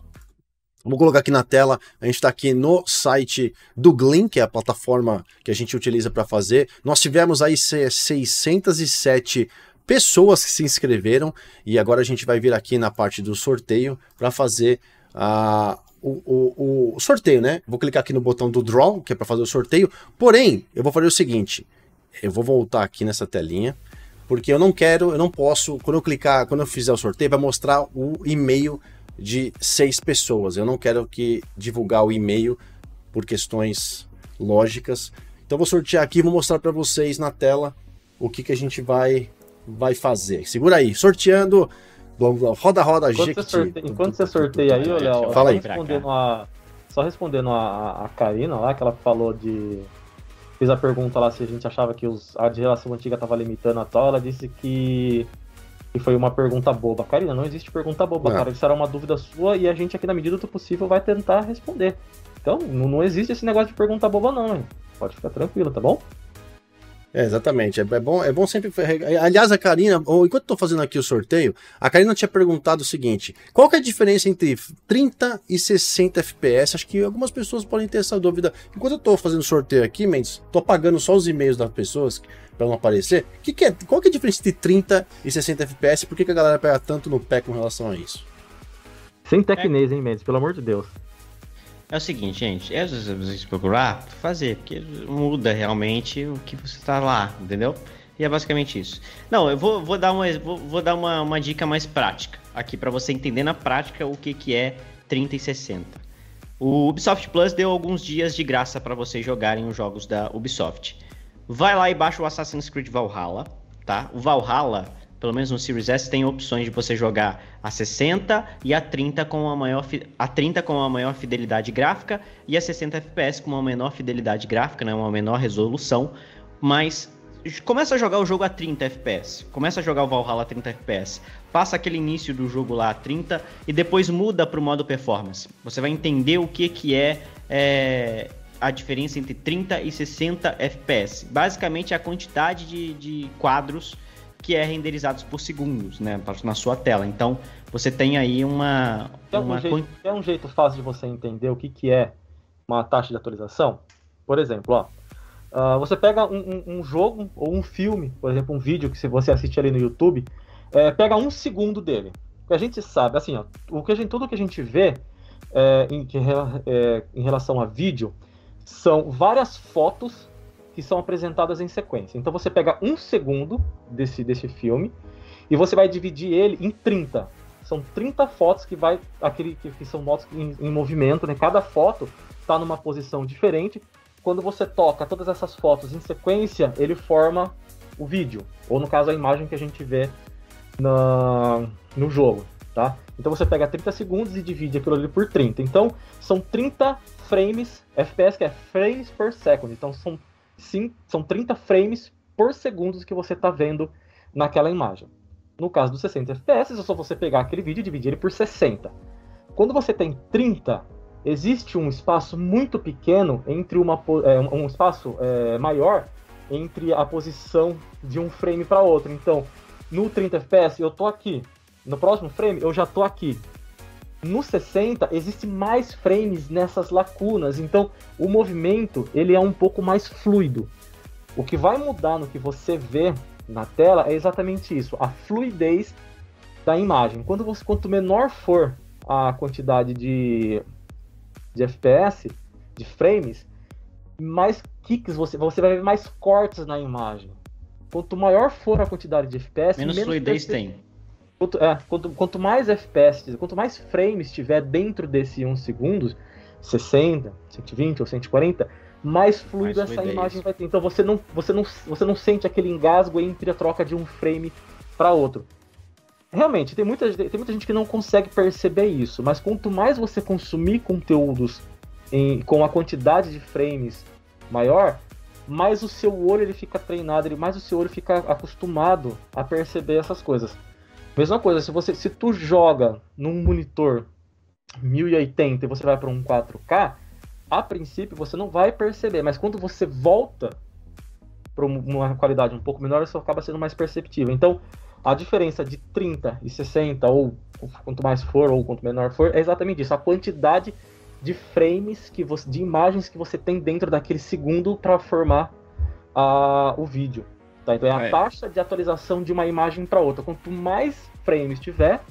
Vou colocar aqui na tela. A gente está aqui no site do Gleam, que é a plataforma que a gente utiliza para fazer. Nós tivemos aí 607 pessoas que se inscreveram e agora a gente vai vir aqui na parte do sorteio para fazer a, o, o, o, sorteio, né? Vou clicar aqui no botão do Draw, que é para fazer o sorteio. Porém, eu vou fazer o seguinte: eu vou voltar aqui nessa telinha, porque eu não quero, eu não posso, quando eu clicar, quando eu fizer o sorteio, vai mostrar o e-mail de seis pessoas. Eu não quero que divulgar o e-mail por questões lógicas. Então vou sortear aqui, vou mostrar para vocês na tela o que, que a gente vai vai fazer. Segura aí, sorteando Vamos lá, roda, roda, enquanto Jequiti. Você sorteia, enquanto você sorteia aí, Fala aí. só respondendo a, só respondendo a, a Karina lá, que ela falou de. Fez a pergunta lá se a gente achava que os, a de relação antiga estava limitando a tal, ela disse que, que foi uma pergunta boba. Karina, não existe pergunta boba, Não. cara. Isso era uma dúvida sua e a gente aqui, na medida do possível, vai tentar responder. Então, não, não existe esse negócio de pergunta boba, não, hein? Pode ficar tranquilo, tá bom? É, exatamente. É, é bom, é bom sempre. Aliás, a Karina, enquanto tô fazendo aqui o sorteio, a Karina tinha perguntado o seguinte: qual que é a diferença entre 30 e 60 FPS? Acho que algumas pessoas podem ter essa dúvida. Enquanto eu tô fazendo sorteio aqui, Mendes, tô apagando só os e-mails das pessoas para não aparecer. Que que é, qual que é a diferença entre 30 e 60 FPS? Por que, que a galera pega tanto no pé com relação a isso? Sem tecnês, hein, Mendes? Pelo amor de Deus. É o seguinte, gente, é vocês procurar, fazer, porque muda realmente o que você tá lá, entendeu? E é basicamente isso. Não, eu vou, vou dar, uma, vou, vou dar uma, uma dica mais prática aqui para você entender na prática o que, que é 30 e 60. O Ubisoft Plus deu alguns dias de graça para vocês jogarem os jogos da Ubisoft. Vai lá e baixa o Assassin's Creed Valhalla, tá? O Valhalla, pelo menos no Series S, tem opções de você jogar a 60 e a 30 com a maior a 30 com a maior fidelidade gráfica e a 60 FPS com uma menor fidelidade gráfica, né, uma menor resolução, mas começa a jogar o jogo a 30 FPS. Começa a jogar o Valhalla a 30 FPS. Passa aquele início do jogo lá a 30 e depois muda para o modo performance. Você vai entender o que que é, é, a diferença entre 30 e 60 FPS. Basicamente é a quantidade de, de quadros que é renderizados por segundos, né, na sua tela. Então, você tem aí uma, Quer um, uma jeito, quer um jeito fácil de você entender o que, que é uma taxa de atualização? Por exemplo, ó, ah, você pega um, um- um jogo ou um filme, por exemplo, um vídeo que se você assiste ali no YouTube, é, pega um segundo dele. A gente sabe, assim, ó, o que a gente, tudo que a gente vê é, em, que é, em relação a vídeo são várias fotos que são apresentadas em sequência. Então você pega um segundo desse, desse filme e você vai dividir ele em 30. São 30 fotos que vai aquele que, que são fotos em, em movimento, né? Cada foto está numa posição diferente. Quando você toca todas essas fotos em sequência, ele forma o vídeo, ou no caso a imagem que a gente vê na, no jogo, tá? Então você pega 30 segundos e divide aquilo ali por 30. Então são 30 frames, FPS que é frames per second. Então são, sim, são 30 frames por segundo que você está vendo naquela imagem. No caso dos 60 FPS, é só você pegar aquele vídeo e dividir ele por 60. Quando você tem 30, existe um espaço muito pequeno entre uma é, um espaço é, maior entre a posição de um frame para outro. Então, no 30 FPS eu tô aqui, no próximo frame eu já tô aqui. No 60 existe mais frames nessas lacunas, então o movimento ele é um pouco mais fluido. O que vai mudar no que você vê na tela é exatamente isso, a fluidez da imagem. Quando você, quanto menor for a quantidade de, de FPS, de frames, mais kicks você, você vai ver mais cortes na imagem. Quanto maior for a quantidade de FPS, menos fluidez perce- tem. Quanto, é, quanto, quanto mais FPS, quanto mais frames tiver dentro desse 1 segundos, 60, 120 ou 140, mais fluido Mais essa imagem vai ter. Então você não, você, não, você não sente aquele engasgo entre a troca de um frame para outro. Realmente, tem muita, tem muita gente que não consegue perceber isso, mas quanto mais você consumir conteúdos em- com a quantidade de frames maior, mais o seu olho ele fica treinado, ele, mais o seu olho fica acostumado a perceber essas coisas. Mesma coisa, se você se tu joga num monitor 1080 e você vai para um 4K, a princípio você não vai perceber, mas quando você volta para uma qualidade um pouco menor, isso acaba sendo mais perceptível. Então, a diferença de 30 e 60 ou quanto mais for ou quanto menor for, é exatamente isso, a quantidade de frames que você, de imagens que você tem dentro daquele segundo para formar a, o vídeo. Tá? Então é a É. taxa de atualização de uma imagem para outra. Quanto mais frames tiver,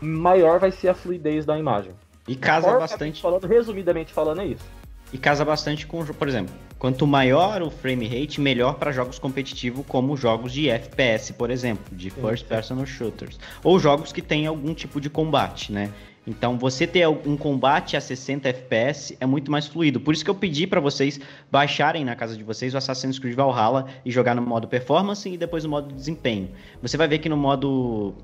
maior vai ser a fluidez da imagem. E casa bastante. Falando, resumidamente falando, é isso. E casa bastante com, por exemplo, quanto maior o frame rate, melhor para jogos competitivos como jogos de FPS, por exemplo, de first person shooters, ou jogos que têm algum tipo de combate, né? Então, você ter um combate a 60 FPS é muito mais fluido. Por isso que eu pedi para vocês baixarem na casa de vocês o Assassin's Creed Valhalla e jogar no modo performance e depois no modo desempenho. Você vai ver que no modo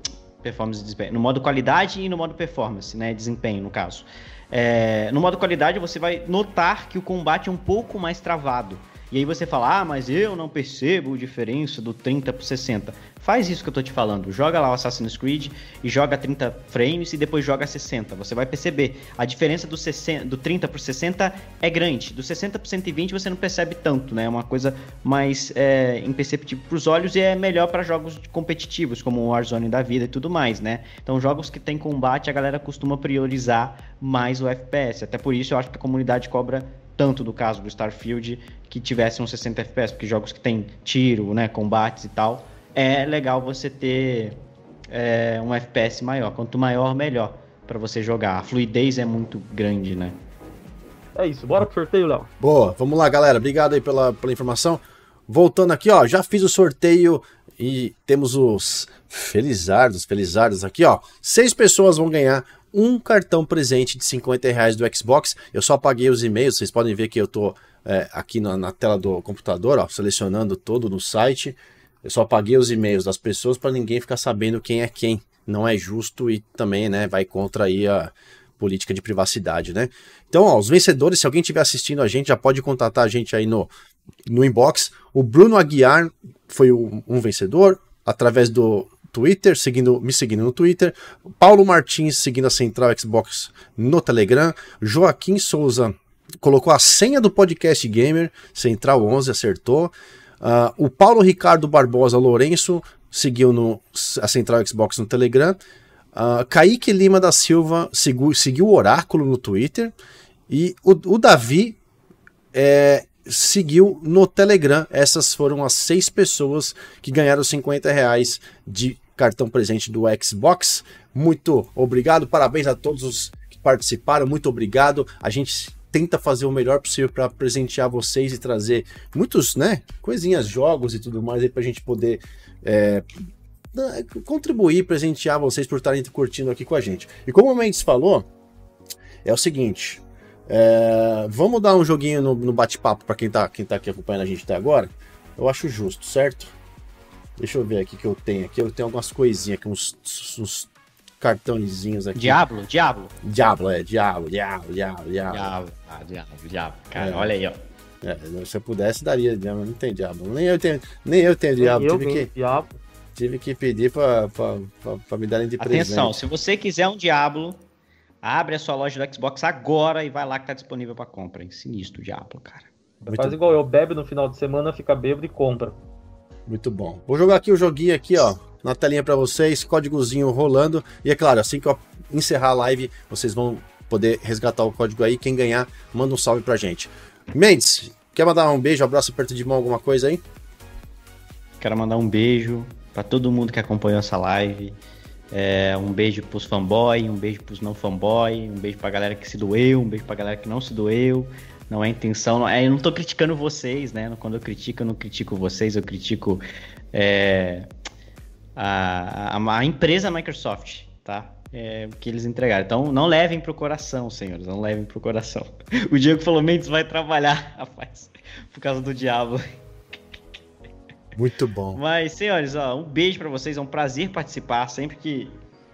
performance e desempenho. No modo qualidade e no modo performance, né? Desempenho, no caso. É, no modo qualidade, você vai notar que o combate é um pouco mais travado. E aí você fala, ah, mas eu não percebo a diferença do 30 para 60. Faz isso que eu tô te falando. Joga lá o Assassin's Creed e joga 30 frames e depois joga 60. Você vai perceber. A diferença do, 60, do 30 para 60 é grande. Do 60 para 120 você não percebe tanto, né? É uma coisa mais é, imperceptível para os olhos e é melhor para jogos competitivos, como o Warzone da vida e tudo mais, né? Então, jogos que tem combate, a galera costuma priorizar mais o FPS. Até por isso eu acho que a comunidade cobra tanto do caso do Starfield que tivesse uns 60 FPS, porque jogos que tem tiro, né, combates e tal, é legal você ter é, um FPS maior. Quanto maior, melhor para você jogar. A fluidez é muito grande, né? É isso, bora pro sorteio, Léo. Boa, vamos lá, galera. Obrigado aí pela, pela informação. Voltando aqui, ó, já fiz o sorteio e temos os felizardos, felizardos aqui, ó. Seis pessoas vão ganhar um cartão presente de 50 reais do Xbox. Eu só apaguei os e-mails, vocês podem ver que eu tô é, aqui na, na, tela do computador, ó, selecionando todo no site. Eu só apaguei os e-mails das pessoas para ninguém ficar sabendo quem é quem. Não é justo e também, né, vai contra aí a política de privacidade, né? Então, ó, os vencedores, se alguém estiver assistindo a gente, já pode contatar a gente aí no, no inbox. O Bruno Aguiar foi um, um vencedor através do Twitter, seguindo, me seguindo no Twitter. Paulo Martins seguindo a Central Xbox no Telegram. Joaquim Souza colocou a senha do podcast Gamer, Central 11, acertou. Uh, o Paulo Ricardo Barbosa Lourenço seguiu no, a Central Xbox no Telegram. Uh, Kaique Lima da Silva seguiu, seguiu o Oráculo no Twitter. E o, o Davi é, seguiu no Telegram. Essas foram as seis pessoas que ganharam 50 reais de cartão presente do Xbox. Muito obrigado, parabéns a todos os que participaram, muito obrigado. A gente tenta fazer o melhor possível para presentear vocês e trazer muitos, né, coisinhas, jogos e tudo mais aí para a gente poder é, contribuir, presentear vocês por estarem curtindo aqui com a gente. E como o Mendes falou, é o seguinte, é, vamos dar um joguinho no, no bate-papo para quem tá, quem tá aqui acompanhando a gente até agora. Eu acho justo, certo? Deixa eu ver aqui que eu tenho aqui. Eu tenho algumas coisinhas aqui, uns, uns cartõezinhos aqui. Diablo, Diablo. Diablo, é, Diablo, Diablo, Diablo, Diablo. Diablo, ah, Diablo, Diablo. Cara, é. olha aí, ó. É, se eu pudesse, daria Diablo, não tem Diablo. Nem eu tenho, nem eu tenho Diablo. Eu tive que, Diablo. Tive que pedir pra, pra, pra, pra me darem de Atenção, presente. Atenção, se você quiser um Diablo, Abre a sua loja do Xbox agora e vai lá que tá disponível para compra. Hein? Sinistro Diablo, cara. Muito Faz igual eu, bebe no final de semana, fica bêbado e compra. Muito bom. Vou jogar aqui o joguinho aqui, ó, na telinha para vocês, códigozinho rolando. E é claro, assim que eu encerrar a live, vocês vão poder resgatar o código aí. Quem ganhar, manda um salve pra gente. Mendes, quer mandar um beijo, um abraço, perto de mão, alguma coisa aí? Quero mandar um beijo para todo mundo que acompanhou essa live. É, um beijo pros fanboy, um beijo pros não fanboy, um beijo pra galera que se doeu, um beijo pra galera que não se doeu. Não é intenção, não, é, eu não tô criticando vocês, né? Quando eu critico, eu não critico vocês, eu critico é, a, a, a, empresa Microsoft, tá? É, o que eles entregaram. Então, não levem pro coração, senhores, não levem pro coração. O Diego falou, Mendes vai trabalhar, rapaz, por causa do diabo. Muito bom. Mas, senhores, ó, um beijo para vocês. É um prazer participar. Sempre que,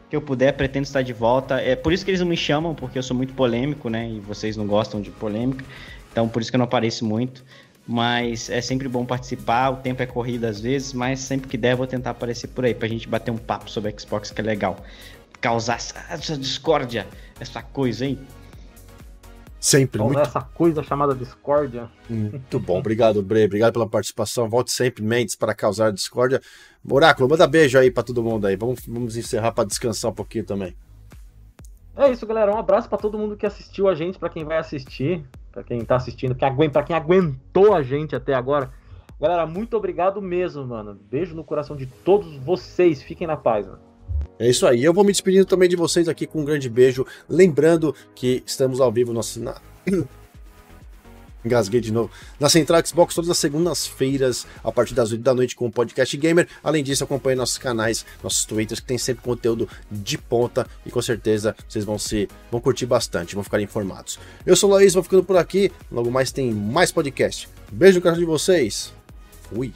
que eu puder, pretendo estar de volta. É por isso que eles não me chamam, porque eu sou muito polêmico, né? E vocês não gostam de polêmica. Então, por isso que eu não apareço muito. Mas é sempre bom participar. O tempo é corrido às vezes, mas sempre que der, vou tentar aparecer por aí pra gente bater um papo sobre Xbox, que é legal. Causar essa discórdia, essa coisa, hein? Sempre. muito... essa coisa chamada discórdia. Muito bom. Obrigado, Bre. Obrigado pela participação. Volte sempre, Mendes, para causar discórdia. Oráculo, manda beijo aí para todo mundo aí. Vamos, vamos encerrar para descansar um pouquinho também. É isso, galera. Um abraço para todo mundo que assistiu a gente, para quem vai assistir, para quem tá assistindo, para quem aguentou a gente até agora. Galera, muito obrigado mesmo, mano. Beijo no coração de todos vocês. Fiquem na paz, mano. É isso aí. Eu vou me despedindo também de vocês aqui com um grande beijo. Lembrando que estamos ao vivo nosso. Na... Engasguei de novo. Na Central Xbox, todas as segundas-feiras, a partir das 8 da noite, com o Podcast Gamer. Além disso, acompanhe nossos canais, nossos twitters, que tem sempre conteúdo de ponta. E com certeza vocês vão se vão curtir bastante, vão ficar informados. Eu sou o Laís, vou ficando por aqui. Logo mais tem mais podcast. Beijo no coração de vocês. Fui.